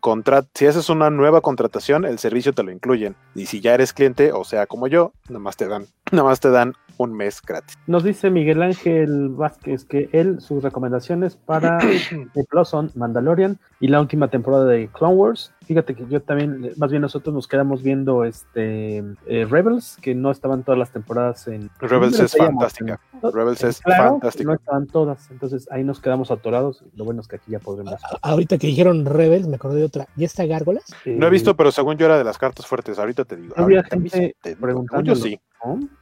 si haces una nueva contratación, el servicio te lo incluyen. Y si ya eres cliente, o sea, como yo, nada más te dan, nada más te dan un mes gratis. Nos dice Miguel Ángel Vázquez que él, sus recomendaciones para Disney Plus son Mandalorian y la última temporada de Clone Wars. Fíjate que yo también, más bien nosotros nos quedamos viendo este eh, Rebels, que no estaban todas las temporadas en. Rebels ¿dónde es fantástica. En- Rebels es Claro, fantástica. No estaban todas, entonces ahí nos quedamos atorados. Lo bueno es que aquí ya podremos. A- Ahorita que dijeron Rebels, me acordé de otra. ¿Ya está Gárgolas? No he visto, pero según yo era de las cartas fuertes. Ahorita te digo. Había gente te digo. Yo sí.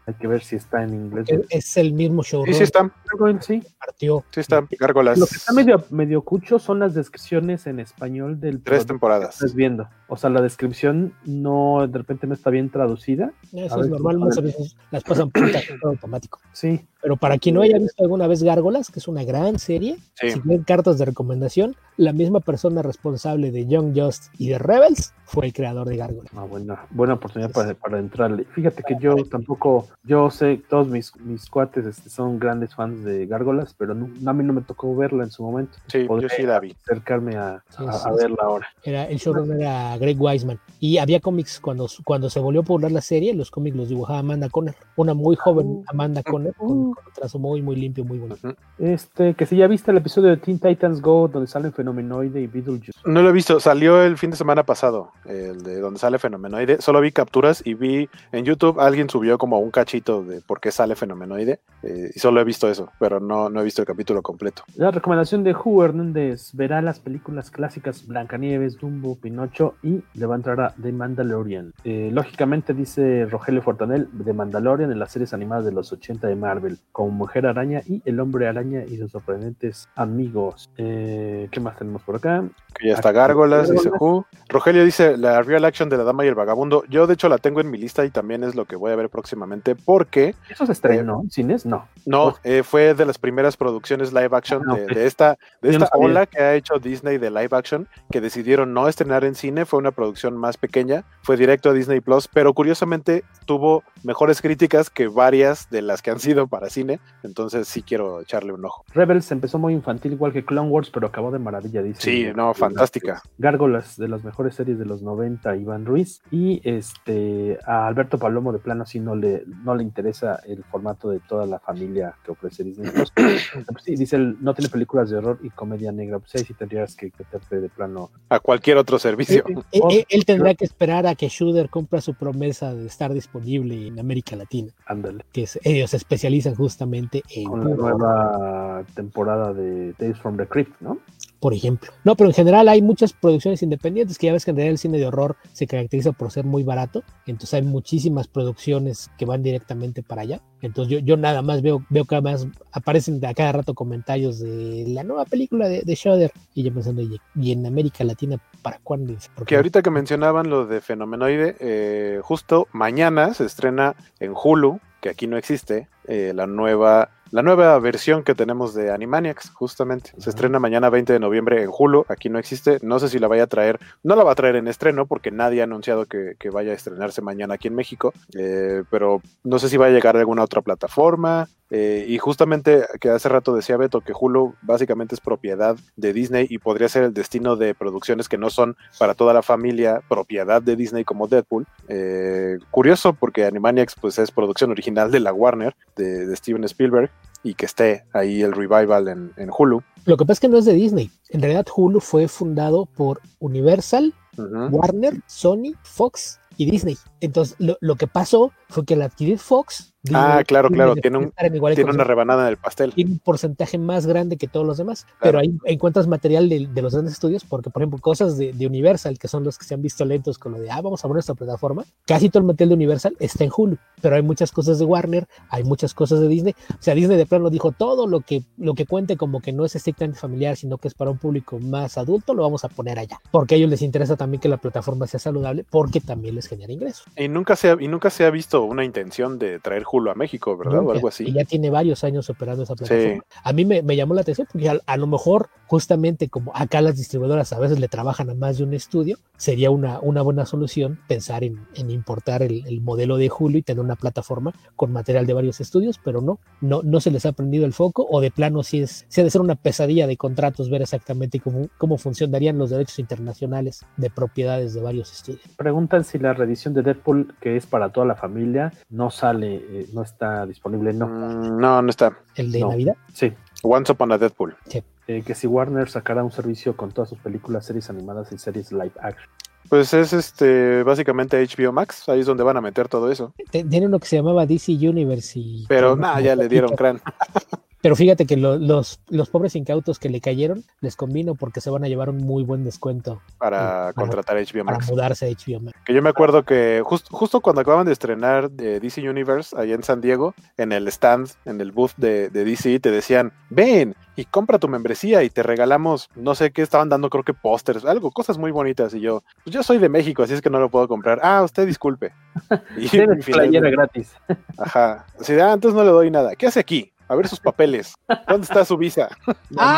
Hay que ver si está en inglés. Es, es el mismo show. Sí, sí está. Sí, partió. Sí está. Gárgolas. Lo que está medio, medio cucho son las descripciones en español del Tres temporadas. que estás viendo. O sea, la descripción no, de repente no está bien traducida. A Eso ver es normal, muchas veces las pasan por todo automático. Sí. Pero para quien no haya visto alguna vez Gárgolas, que es una gran serie, Sí. si quieren cartas de recomendación, la misma persona responsable de Young Just y de Rebels fue el creador de Gárgolas. Ah, buena, buena oportunidad para, para entrarle. Fíjate que yo tampoco, yo sé, todos mis, mis cuates este, son grandes fans de Gárgolas, pero no, a mí no me tocó verla en su momento. Sí, yo sí la vi. acercarme a, Sí, a- sí, a sí. verla ahora. Era, el showrunner era Greg Wiseman. Y había cómics cuando, cuando se volvió a popular la serie, los cómics los dibujaba Amanda Conner. Una muy joven Amanda Conner con, con un trazo muy, muy limpio, muy bonito. Este, que si ya viste el episodio de Teen Titans Go donde salen Fenomenoide y Beetlejuice. No lo he visto, salió el fin de semana pasado, el de donde sale Fenomenoide. Solo vi capturas y vi en YouTube alguien subió como un cachito cachito de por qué sale Fenomenoide eh, y solo he visto eso, pero no, no he visto el capítulo completo. La recomendación de Ju Hernández verá las películas clásicas Blancanieves, Dumbo, Pinocho y le va a entrar a The Mandalorian. Eh, lógicamente dice Rogelio Fortanel de Mandalorian en las series animadas de los 80 de Marvel, como Mujer Araña y El Hombre Araña y sus sorprendentes amigos. Eh, ¿Qué más tenemos por acá? Que ya está Gárgolas, dice Ju. Rogelio dice la real action de la Dama y el Vagabundo. Yo de hecho la tengo en mi lista y también es lo que voy a ver próximamente porque... ¿Eso se estrenó en cines? No. No, eh, fue de las primeras producciones live action Ah, de, esta, de no esta ola que ha hecho Disney de live action, que decidieron no estrenar en cine, fue una producción más pequeña, fue directo a Disney Plus, pero curiosamente tuvo mejores críticas que varias de las que han sido para cine, entonces sí quiero echarle un ojo. Rebels empezó muy infantil igual que Clone Wars, pero acabó de maravilla, dice. Sí, no, fantástica. Gárgolas de las mejores series de los 90, Iván Ruiz. Y este a Alberto Palomo de plano sí no le, no le interesa el formato de toda la familia que ofrece Disney Plus. Pues sí, dice él, no tiene películas de horror y comedia negra. Pues ahí sí tendrías que meterte de plano. A cualquier otro servicio. Eh, eh, él, él tendrá que esperar a que Shooter cumpla su promesa de estar disponible en América Latina. Ándale. Que es- ellos se especializan justamente en Con la nueva temporada de Tales from the Crypt, ¿no? Por ejemplo. No, pero en general hay muchas producciones independientes que ya ves que en realidad el cine de horror se caracteriza por ser muy barato, entonces hay muchísimas producciones que van directamente para allá. Entonces yo, yo nada más veo, veo que además aparecen a cada rato comentarios de la nueva película de, de Shudder y yo pensando, y, en América Latina, ¿para cuándo? ¿Por Que ahorita que mencionaban lo de Fenomenoide, eh, justo mañana se estrena en Hulu, que aquí no existe, eh, la nueva la nueva versión que tenemos de Animaniacs, justamente. Se estrena mañana 20 de noviembre en Hulu, aquí no existe. No sé si la vaya a traer, no la va a traer en estreno porque nadie ha anunciado que, que vaya a estrenarse mañana aquí en México, eh, pero no sé si va a llegar a alguna otra plataforma. Eh, y justamente que hace rato decía Beto que Hulu básicamente es propiedad de Disney y podría ser el destino de producciones que no son para toda la familia propiedad de Disney como Deadpool. Eh, curioso porque Animaniacs pues es producción original de la Warner, de, de Steven Spielberg, y que esté ahí el revival en, en Hulu. Lo que pasa es que no es de Disney. En realidad Hulu fue fundado por Universal. Warner, Sony, Fox y Disney. Entonces lo, lo que pasó fue que al adquirir Fox... Ah, claro, claro, tiene, un, una rebanada en el pastel. tiene un porcentaje más grande que todos los demás, pero ahí encuentras material de, de los grandes estudios, porque por ejemplo, cosas de, de Universal, que son los que se han visto lentos con lo de, ah, vamos a poner nuestra plataforma, casi todo el material de Universal está en Hulu, pero hay muchas cosas de Warner, hay muchas cosas de Disney, o sea, Disney de plano dijo todo lo que, lo que cuente como que no es estrictamente familiar, sino que es para un público más adulto, lo vamos a poner allá, porque a ellos les interesa también que la plataforma sea saludable, porque también les genera ingresos. Y nunca, se ha, y nunca se ha visto una intención de traer Hulu a México, ¿verdad? O algo así. Y ya tiene varios años operando esa plataforma. A mí me, me llamó la atención porque a, a lo mejor, justamente como acá las distribuidoras a veces le trabajan a más de un estudio, sería una, una buena solución pensar en, en importar el, el modelo de Hulu y tener una plataforma con material de varios estudios, pero no, no, no se les ha prendido el foco o de plano sí es, sí ha de ser una pesadilla de contratos ver exactamente cómo, cómo funcionarían los derechos internacionales de propiedades de varios estudios. Preguntan si la reedición de Deadpool, que es para toda la familia, no sale, eh, no está disponible. No, Mm, no, no está. ¿El de No. Navidad? Sí. Once Upon a Deadpool. Eh, que si Warner sacará un servicio con todas sus películas, series animadas y series live action. Pues es este básicamente HBO Max, ahí es donde van a meter todo eso. Te- Tiene uno que se llamaba DC Universe y... Pero nada, ya le dieron crán. Pero fíjate que lo- los, los pobres incautos que le cayeron les convino porque se van a llevar un muy buen descuento para contratar HBO para Max. mudarse a HBO Max. Que yo me acuerdo que just- justo cuando acaban de estrenar de DC Universe allá en San Diego, en el stand, en el booth de, de DC, te decían, ven y compra tu membresía y te regalamos, no sé qué, estaban dando creo que pósters, algo, cosas muy bonitas. Y yo, pues yo soy de México, así es que no lo puedo comprar. Ah, usted disculpe. Y Tienes playera gratis. Ajá. Así de, ah, entonces no le doy nada. ¿Qué hace aquí? A ver sus papeles. ¿Dónde está su visa?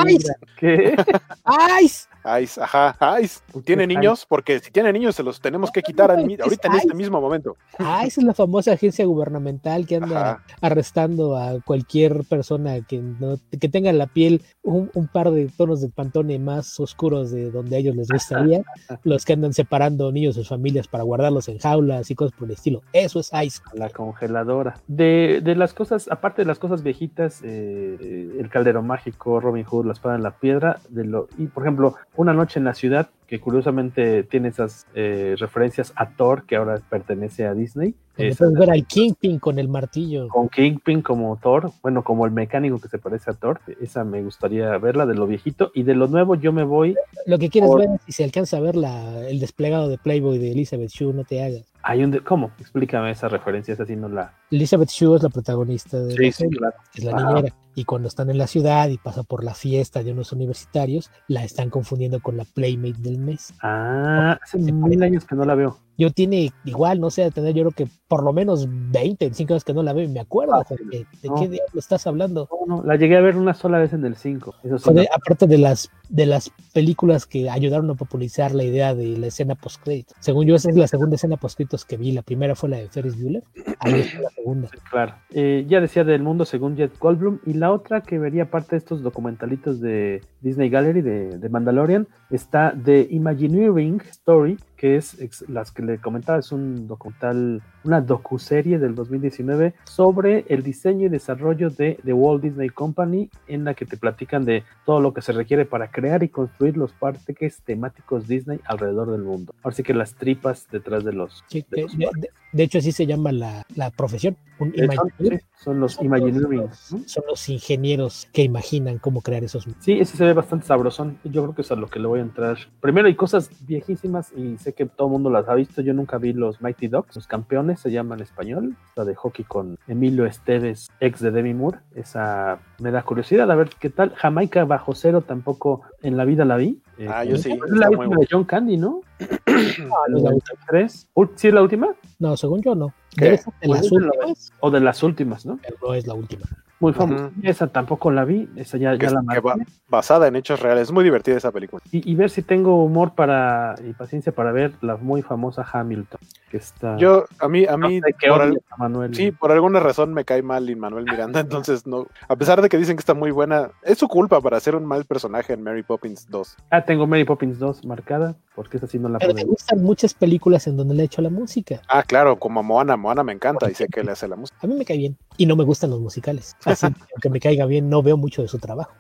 ¡Ice! ¿Qué? ¡Ice! Ice, ajá, Ice. ¿Tiene niños? Porque si tiene niños se los tenemos que quitar al ahorita en este mismo momento. Esa es la famosa agencia gubernamental que anda Ajá. arrestando a cualquier persona que, no, que tenga la piel un, un par de tonos de pantone más oscuros de donde a ellos les gustaría. los que andan separando niños de sus familias para guardarlos en jaulas y cosas por el estilo. Eso es ICE. La congeladora. De, de las cosas, aparte de las cosas viejitas, eh, el caldero mágico, Robin Hood, la espada en la piedra, de lo, y por ejemplo, Una noche en la ciudad, que curiosamente tiene esas eh, referencias a Thor, que ahora pertenece a Disney. Es, puedes ver al Kingpin con el martillo. Con Kingpin como Thor, bueno, como el mecánico que se parece a Thor. Esa me gustaría verla de lo viejito. Y de lo nuevo yo me voy. Lo que quieres ver es si se alcanza a ver la, el desplegado de Playboy de Elizabeth Shue, no te hagas. Hay un de ¿Cómo? Explícame esa referencia, esa sí no la... Elizabeth Shue es la protagonista de sí, la sí, serie, claro. es la niñera. Y cuando están en la ciudad y pasa por la fiesta de unos universitarios, la están confundiendo con la Playmate del mes. Ah, hace mil años que no la veo. Yo tiene igual, no sé, de tener yo creo que por lo menos 20, 25 años que no la veo y me acuerdo, Ah, ¿de no. qué diablo estás hablando? No, no, la llegué a ver una sola vez en el 5. Eso sí, de- aparte de las de las películas que ayudaron a popularizar la idea de la escena post Según yo, esa es la segunda escena post que vi. La primera fue la de Ferris Bueller. Ahí está la segunda. Claro. Eh, ya decía del mundo según Jet Goldblum. Y la otra que vería parte de estos documentalitos de Disney Gallery de, de Mandalorian está The Imagineering Story, que es las que le comentaba, es un documental, una docuserie del 2019 sobre el diseño y desarrollo de The Walt Disney Company, en la que te platican de todo lo que se requiere para crear y construir los parques temáticos Disney alrededor del mundo. Ahora sí que las tripas detrás de los. Sí, de los de- de- de hecho, así se llama la, la profesión. Un son, sí, son los Imagineering. ¿no? Son los ingenieros que imaginan cómo crear esos. Sí, ese se ve bastante sabrosón. Yo creo que es a lo que le voy a entrar. Primero hay cosas viejísimas y sé que todo el mundo las ha visto. Yo nunca vi los Mighty Ducks. Los campeones se llaman en español. La de hockey con Emilio Esteves, ex de Demi Moore. Esa me da curiosidad a ver qué tal. Jamaica bajo cero tampoco en la vida la vi. Eh, Ah, yo sí, Es la última bueno. de John Candy, ¿no? no es la última. ¿Tres? ¿Sí es la última? No, según yo no. ¿Qué? De las últimas, O de las últimas, ¿no? pero no es la última. Muy famosa. Esa tampoco la vi. Esa ya, ya la que va- marqué. basada en hechos reales. Es muy divertida esa película. y, y ver si tengo humor para y paciencia para ver la muy famosa Hamilton que está Yo, a mí, a no mí, sé qué por, odias al- a Manuel sí, por alguna razón me cae mal Lin Manuel Miranda, entonces no. A pesar de que dicen que está muy buena, es su culpa para hacer un mal personaje en Mary Poppins 2. ah tengo Mary Poppins 2 marcada porque esa sí no la Pero ver. gustan muchas películas en donde le he hecho la música. Ah, claro, como Moana. Moana me encanta y sé que le hace la música. A mí me cae bien. Y no me gustan los musicales. Así, aunque me caiga bien, no veo mucho de su trabajo.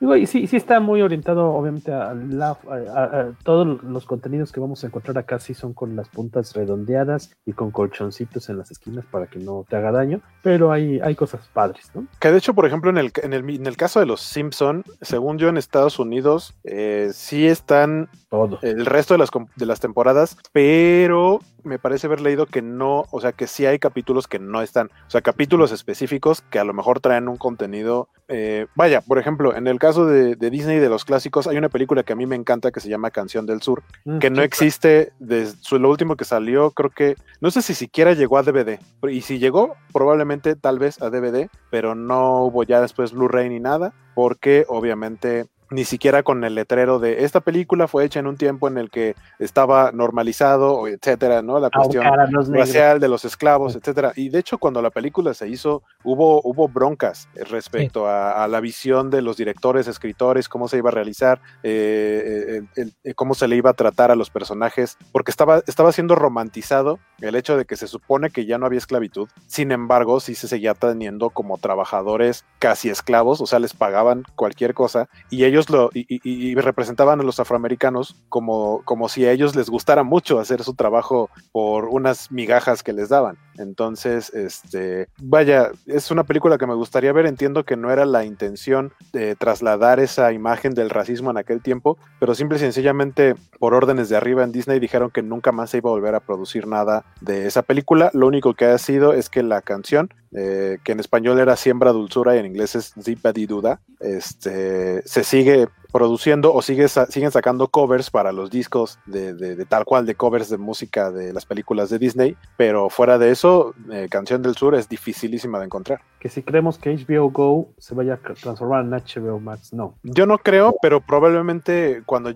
Digo, y sí sí está muy orientado obviamente a, la- a- a- a todos los contenidos que vamos a encontrar acá sí son con las puntas redondeadas y con colchoncitos en las esquinas para que no te haga daño pero hay hay cosas padres no Que de hecho, por ejemplo, en el, en el, en el caso de los Simpson, según yo en Estados Unidos, eh, sí están todo el resto de las, de las temporadas, pero me parece haber leído que no, o sea, que sí hay capítulos que no están, o sea, capítulos específicos que a lo mejor traen un contenido, eh, vaya, por ejemplo, en el caso de, de Disney de los clásicos, hay una película que a mí me encanta que se llama Canción del Sur, Mm, que no existe desde lo último que salió, creo que, no sé si siquiera llegó a DVD, y si llegó, probablemente tal vez a DVD, pero no hubo ya después Blu-ray ni nada, porque obviamente ni siquiera con el letrero de esta película fue hecha en un tiempo en el que estaba normalizado, etcétera, ¿no? La cuestión ahorcar a los negros. racial de los esclavos, etcétera. Y de hecho, cuando la película se hizo, hubo, hubo broncas eh, respecto a, a la visión de los directores, escritores, cómo se iba a realizar, eh, el- el- cómo se le iba a tratar a los personajes, porque estaba, estaba siendo romantizado el hecho de que se supone que ya no había esclavitud. Sin embargo, sí se seguía teniendo como trabajadores casi esclavos, o sea, les pagaban cualquier cosa y ellos lo y, y- y representaban a los afroamericanos como, como si a ellos les gustara mucho hacer su trabajo por unas migajas que les daban. Entonces, este, vaya, es una película que me gustaría ver. Entiendo que no era la intención de trasladar esa imagen del racismo en aquel tiempo, pero simple y sencillamente por órdenes de arriba en Disney dijeron que nunca más se iba a volver a producir nada de esa película. Lo único que ha sido es que la canción, eh, que en español era Siembra Dulzura y en inglés es Zipadi Duda, este, se sigue produciendo o sigue siguen sacando covers para los discos de, de- de tal cual de covers de música de las películas de Disney, pero fuera de eso, eh, Canción del Sur es dificilísima de encontrar. que si creemos que HBO Go se vaya a transformar en HBO Max no Yo no creo, pero probablemente cuando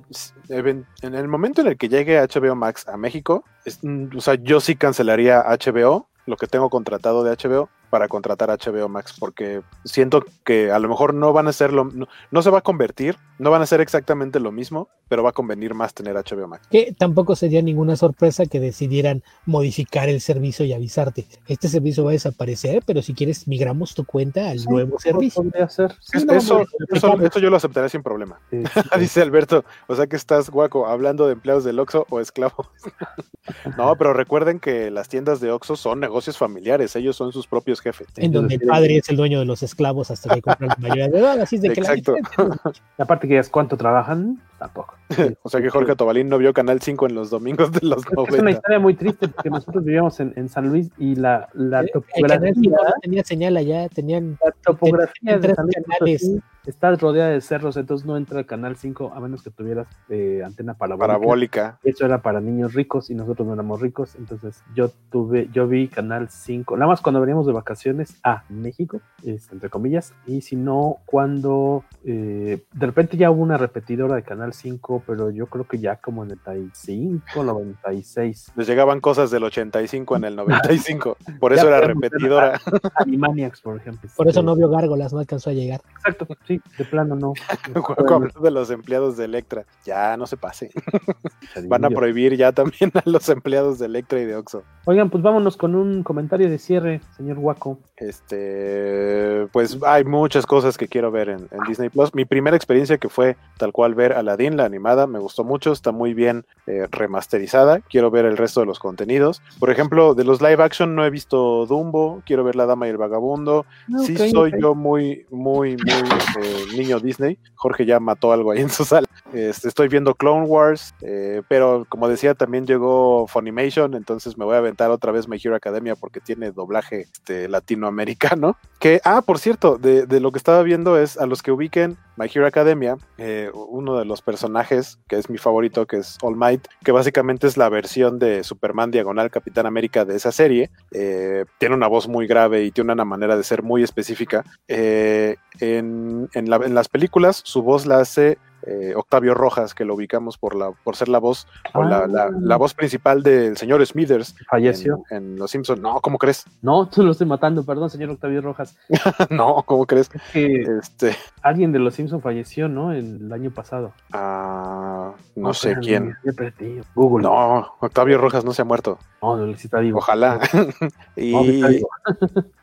en el momento en el que llegue HBO Max a México, es- mm, o sea, yo sí cancelaría HBO, lo que tengo contratado de HBO, para contratar a HBO Max, porque siento que a lo mejor no van a ser lo, no, no se va a convertir, no van a ser exactamente lo mismo, pero va a convenir más tener HBO Max. Que tampoco sería ninguna sorpresa que decidieran modificar el servicio y avisarte. Este servicio va a desaparecer, pero si quieres migramos tu cuenta al Sí, nuevo servicio. podría ser. Sí, Es- no, eso, no, eso, eso yo lo aceptaré sin problema. Sí, Dice Alberto, o sea que estás guaco hablando de empleados del Oxxo o esclavos. no, pero recuerden que las tiendas de Oxxo son negocios familiares, ellos son sus propios jefes. En donde el padre es el dueño de los esclavos hasta que compra la mayoría de edad, así es de que la Exacto. Y aparte que ya es cuánto trabajan, tampoco. o sea que Jorge Tobalín no vio Canal 5 en los domingos de los Es una 90. historia muy triste porque nosotros vivíamos en, en San Luis y la, la El topografía, canal cinco no tenía señal allá, tenían la topografía de tres San Luis canales. así, estás rodeada de cerros, entonces no entra el canal 5 a menos que tuvieras eh, antena parabólica. Parabólica. Eso era para niños ricos y nosotros no éramos ricos, entonces yo tuve, yo vi Canal 5, nada más cuando veníamos de vacaciones a México, es, entre comillas, y si no, cuando eh, de repente ya hubo una repetidora de Canal 5, pero yo creo que ya como en el 95, 96. Les llegaban cosas del 85 en el 95. Por eso Ya era repetidora. Animaniacs, por ejemplo. Por eso no vio gárgolas, no alcanzó a llegar. Exacto, sí, de plano no. Juego habló de los empleados de Electra. Ya no se pase. Van a prohibir ya también a los empleados de Electra y de Oxxo. Oigan, pues vámonos con un comentario de cierre, señor Waco. Este, pues hay muchas cosas que quiero ver en, en Disney Plus. Mi primera experiencia que fue tal cual ver Aladdin, la animada, me gustó mucho, está muy bien eh, remasterizada. Quiero ver el resto de los contenidos. Por ejemplo, de los live action no he visto Dumbo, quiero ver La Dama y el Vagabundo. sí Ok, soy yo muy, muy, muy eh, niño Disney. Jorge ya mató algo ahí en su sala. Este, estoy viendo Clone Wars, eh, pero como decía, también llegó Funimation, entonces me voy a aventar otra vez My Hero Academia porque tiene doblaje este, latinoamericano. Que, ah, por cierto, de, de lo que estaba viendo es a los que ubiquen My Hero Academia, eh, uno de los personajes que es mi favorito, que es All Might, que básicamente es la versión de Superman Diagonal Capitán América de esa serie, eh, tiene una voz muy grave y tiene una manera de ser muy específica. Eh, en, en las películas, su voz la hace eh, Octavio Rojas, que lo ubicamos por, la, por ser la voz, o la, la- la voz principal del señor Smithers. Falleció. En, en Los Simpsons. No, ¿cómo crees? No, tú lo estoy matando, perdón, señor Octavio Rojas. no, ¿cómo crees? Que Este, alguien de los Simpson falleció, ¿no? El año pasado. ah, no sé espérame, quién. me perdí. Google. No, Octavio Rojas no se ha muerto. No, no, sí está vivo. Ojalá. No, y, vivo.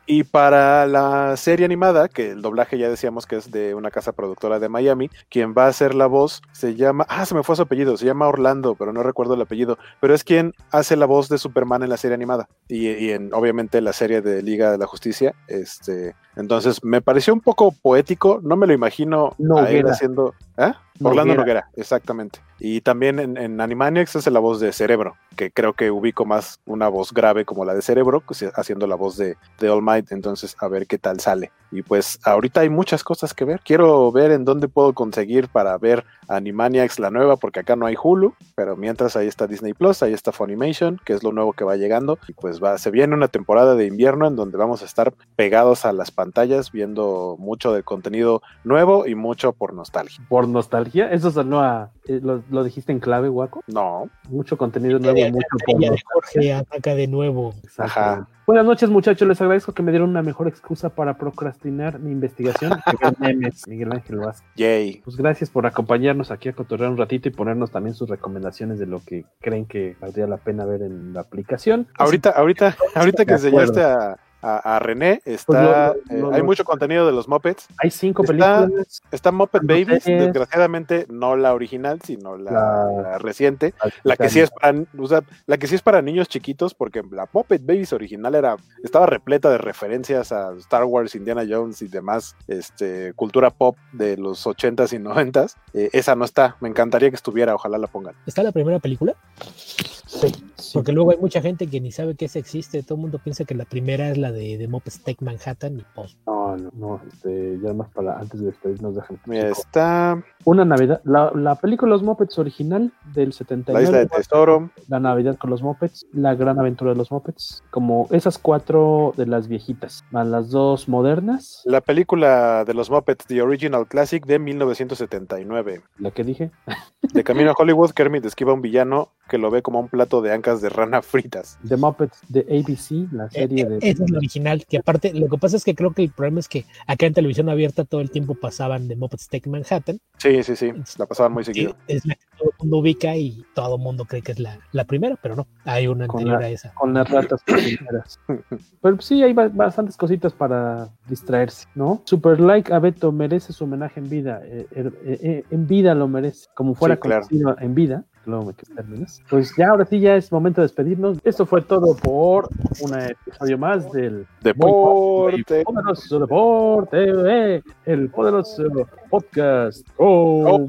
Y para la serie animada, que el doblaje ya decíamos que es de una casa productora de Miami, quien va a hacer la voz se llama, ah, se me fue su apellido, se llama Orlando, pero no recuerdo el apellido, pero es quien hace la voz de Superman en la serie animada y, y en obviamente la serie de Liga de la Justicia, este, entonces me pareció un poco poético, no me lo imagino a él Noguera. haciendo, ¿eh? Orlando Noguera. Exactamente. Y también en, en Animaniacs hace la voz de Cerebro, que creo que ubico más una voz grave como la de Cerebro, pues, haciendo la voz de, de All Might. Entonces, a ver qué tal sale. Y pues ahorita hay muchas cosas que ver. Quiero ver en dónde puedo conseguir para ver Animaniacs la nueva, porque acá no hay Hulu, pero mientras ahí está Disney Plus, ahí está Funimation, que es lo nuevo que va llegando. Y pues va, se viene una temporada de invierno en donde vamos a estar pegados a las pantallas viendo mucho del contenido nuevo y mucho por nostalgia. Por nostalgia, eso sonó a. eh, ¿Lo, lo dijiste en clave, Guaco? No. Mucho contenido nuevo, mucho ya por de nostalgia. Jorge ataca de nuevo. Exacto. Buenas noches, muchachos. Les agradezco que me dieron una mejor excusa para procrastinar mi investigación Miguel Ángel Vázquez. Yay. Pues gracias por acompañarnos aquí a cotorrear un ratito y ponernos también sus recomendaciones de lo que creen que valdría la pena ver en la aplicación. Ahorita, ahorita, ahorita que enseñaste a, a, a René, está, Pues lo- eh, lo- hay lo- mucho contenido de los Muppets. Hay cinco Está, películas. está Muppet Babies, desgraciadamente no la original, sino la, La- la reciente, la que sí es para, o sea, la que sí es para niños chiquitos, porque la Muppet Babies original era, estaba repleta de referencias a Star Wars, Indiana Jones y demás, este, cultura pop de los 80s y 90s. Eh, esa no está, me encantaría que estuviera, ojalá la pongan. ¿Está la primera película? Porque luego hay mucha gente que ni sabe que esa existe. Todo el mundo piensa que la primera es la de, de Muppets Take Manhattan y pues. No, no, no, este, ya más para antes de despedirnos dejan. Mira, está Una Navidad, la, la película Los Muppets original del 79. La Isla del Tesoro. La Navidad con los Muppets, La Gran Aventura de los Muppets, como esas cuatro de las viejitas, más las dos modernas, La película de los Muppets, The Original Classic de 1979. la que dije. De camino a Hollywood, Kermit esquiva a un villano que lo ve como un plato de ancas de rana fritas. The Muppets de ABC, la serie de... Esa es la original, que aparte, lo que pasa es que creo que el problema es que acá en televisión abierta todo el tiempo pasaban The Muppets Take Manhattan. Sí, sí, sí, la pasaban muy seguido. Es la que todo el mundo ubica y todo el mundo cree que es la, la primera, pero no, hay una con anterior la- a esa. Con las ratas. Pero sí, hay ba- bastantes cositas para distraerse, ¿no? Super like a Beto merece su homenaje en vida. eh, eh, eh, en vida lo merece. Como fuera Sí, claro. conocido en vida. Luego términos. Pues ya, ahora sí, ya es momento de despedirnos. Esto fue todo por un episodio más del Deporte. poderoso deporte, eh, el poderoso podcast. Oh,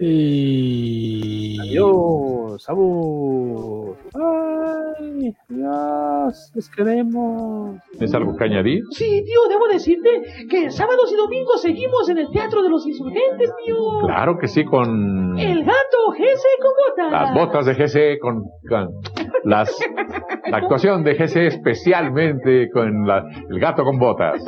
Sí. Adiós, abur. Ay, adiós, les queremos. ¿Tienes algo que añadir? Sí, tío, debo decirte que sábados y domingos seguimos en el Teatro de los Insurgentes, tío. Claro que sí, con El gato Gese con botas. las botas de GC, con, con las, la actuación de GC especialmente con la- el gato con botas.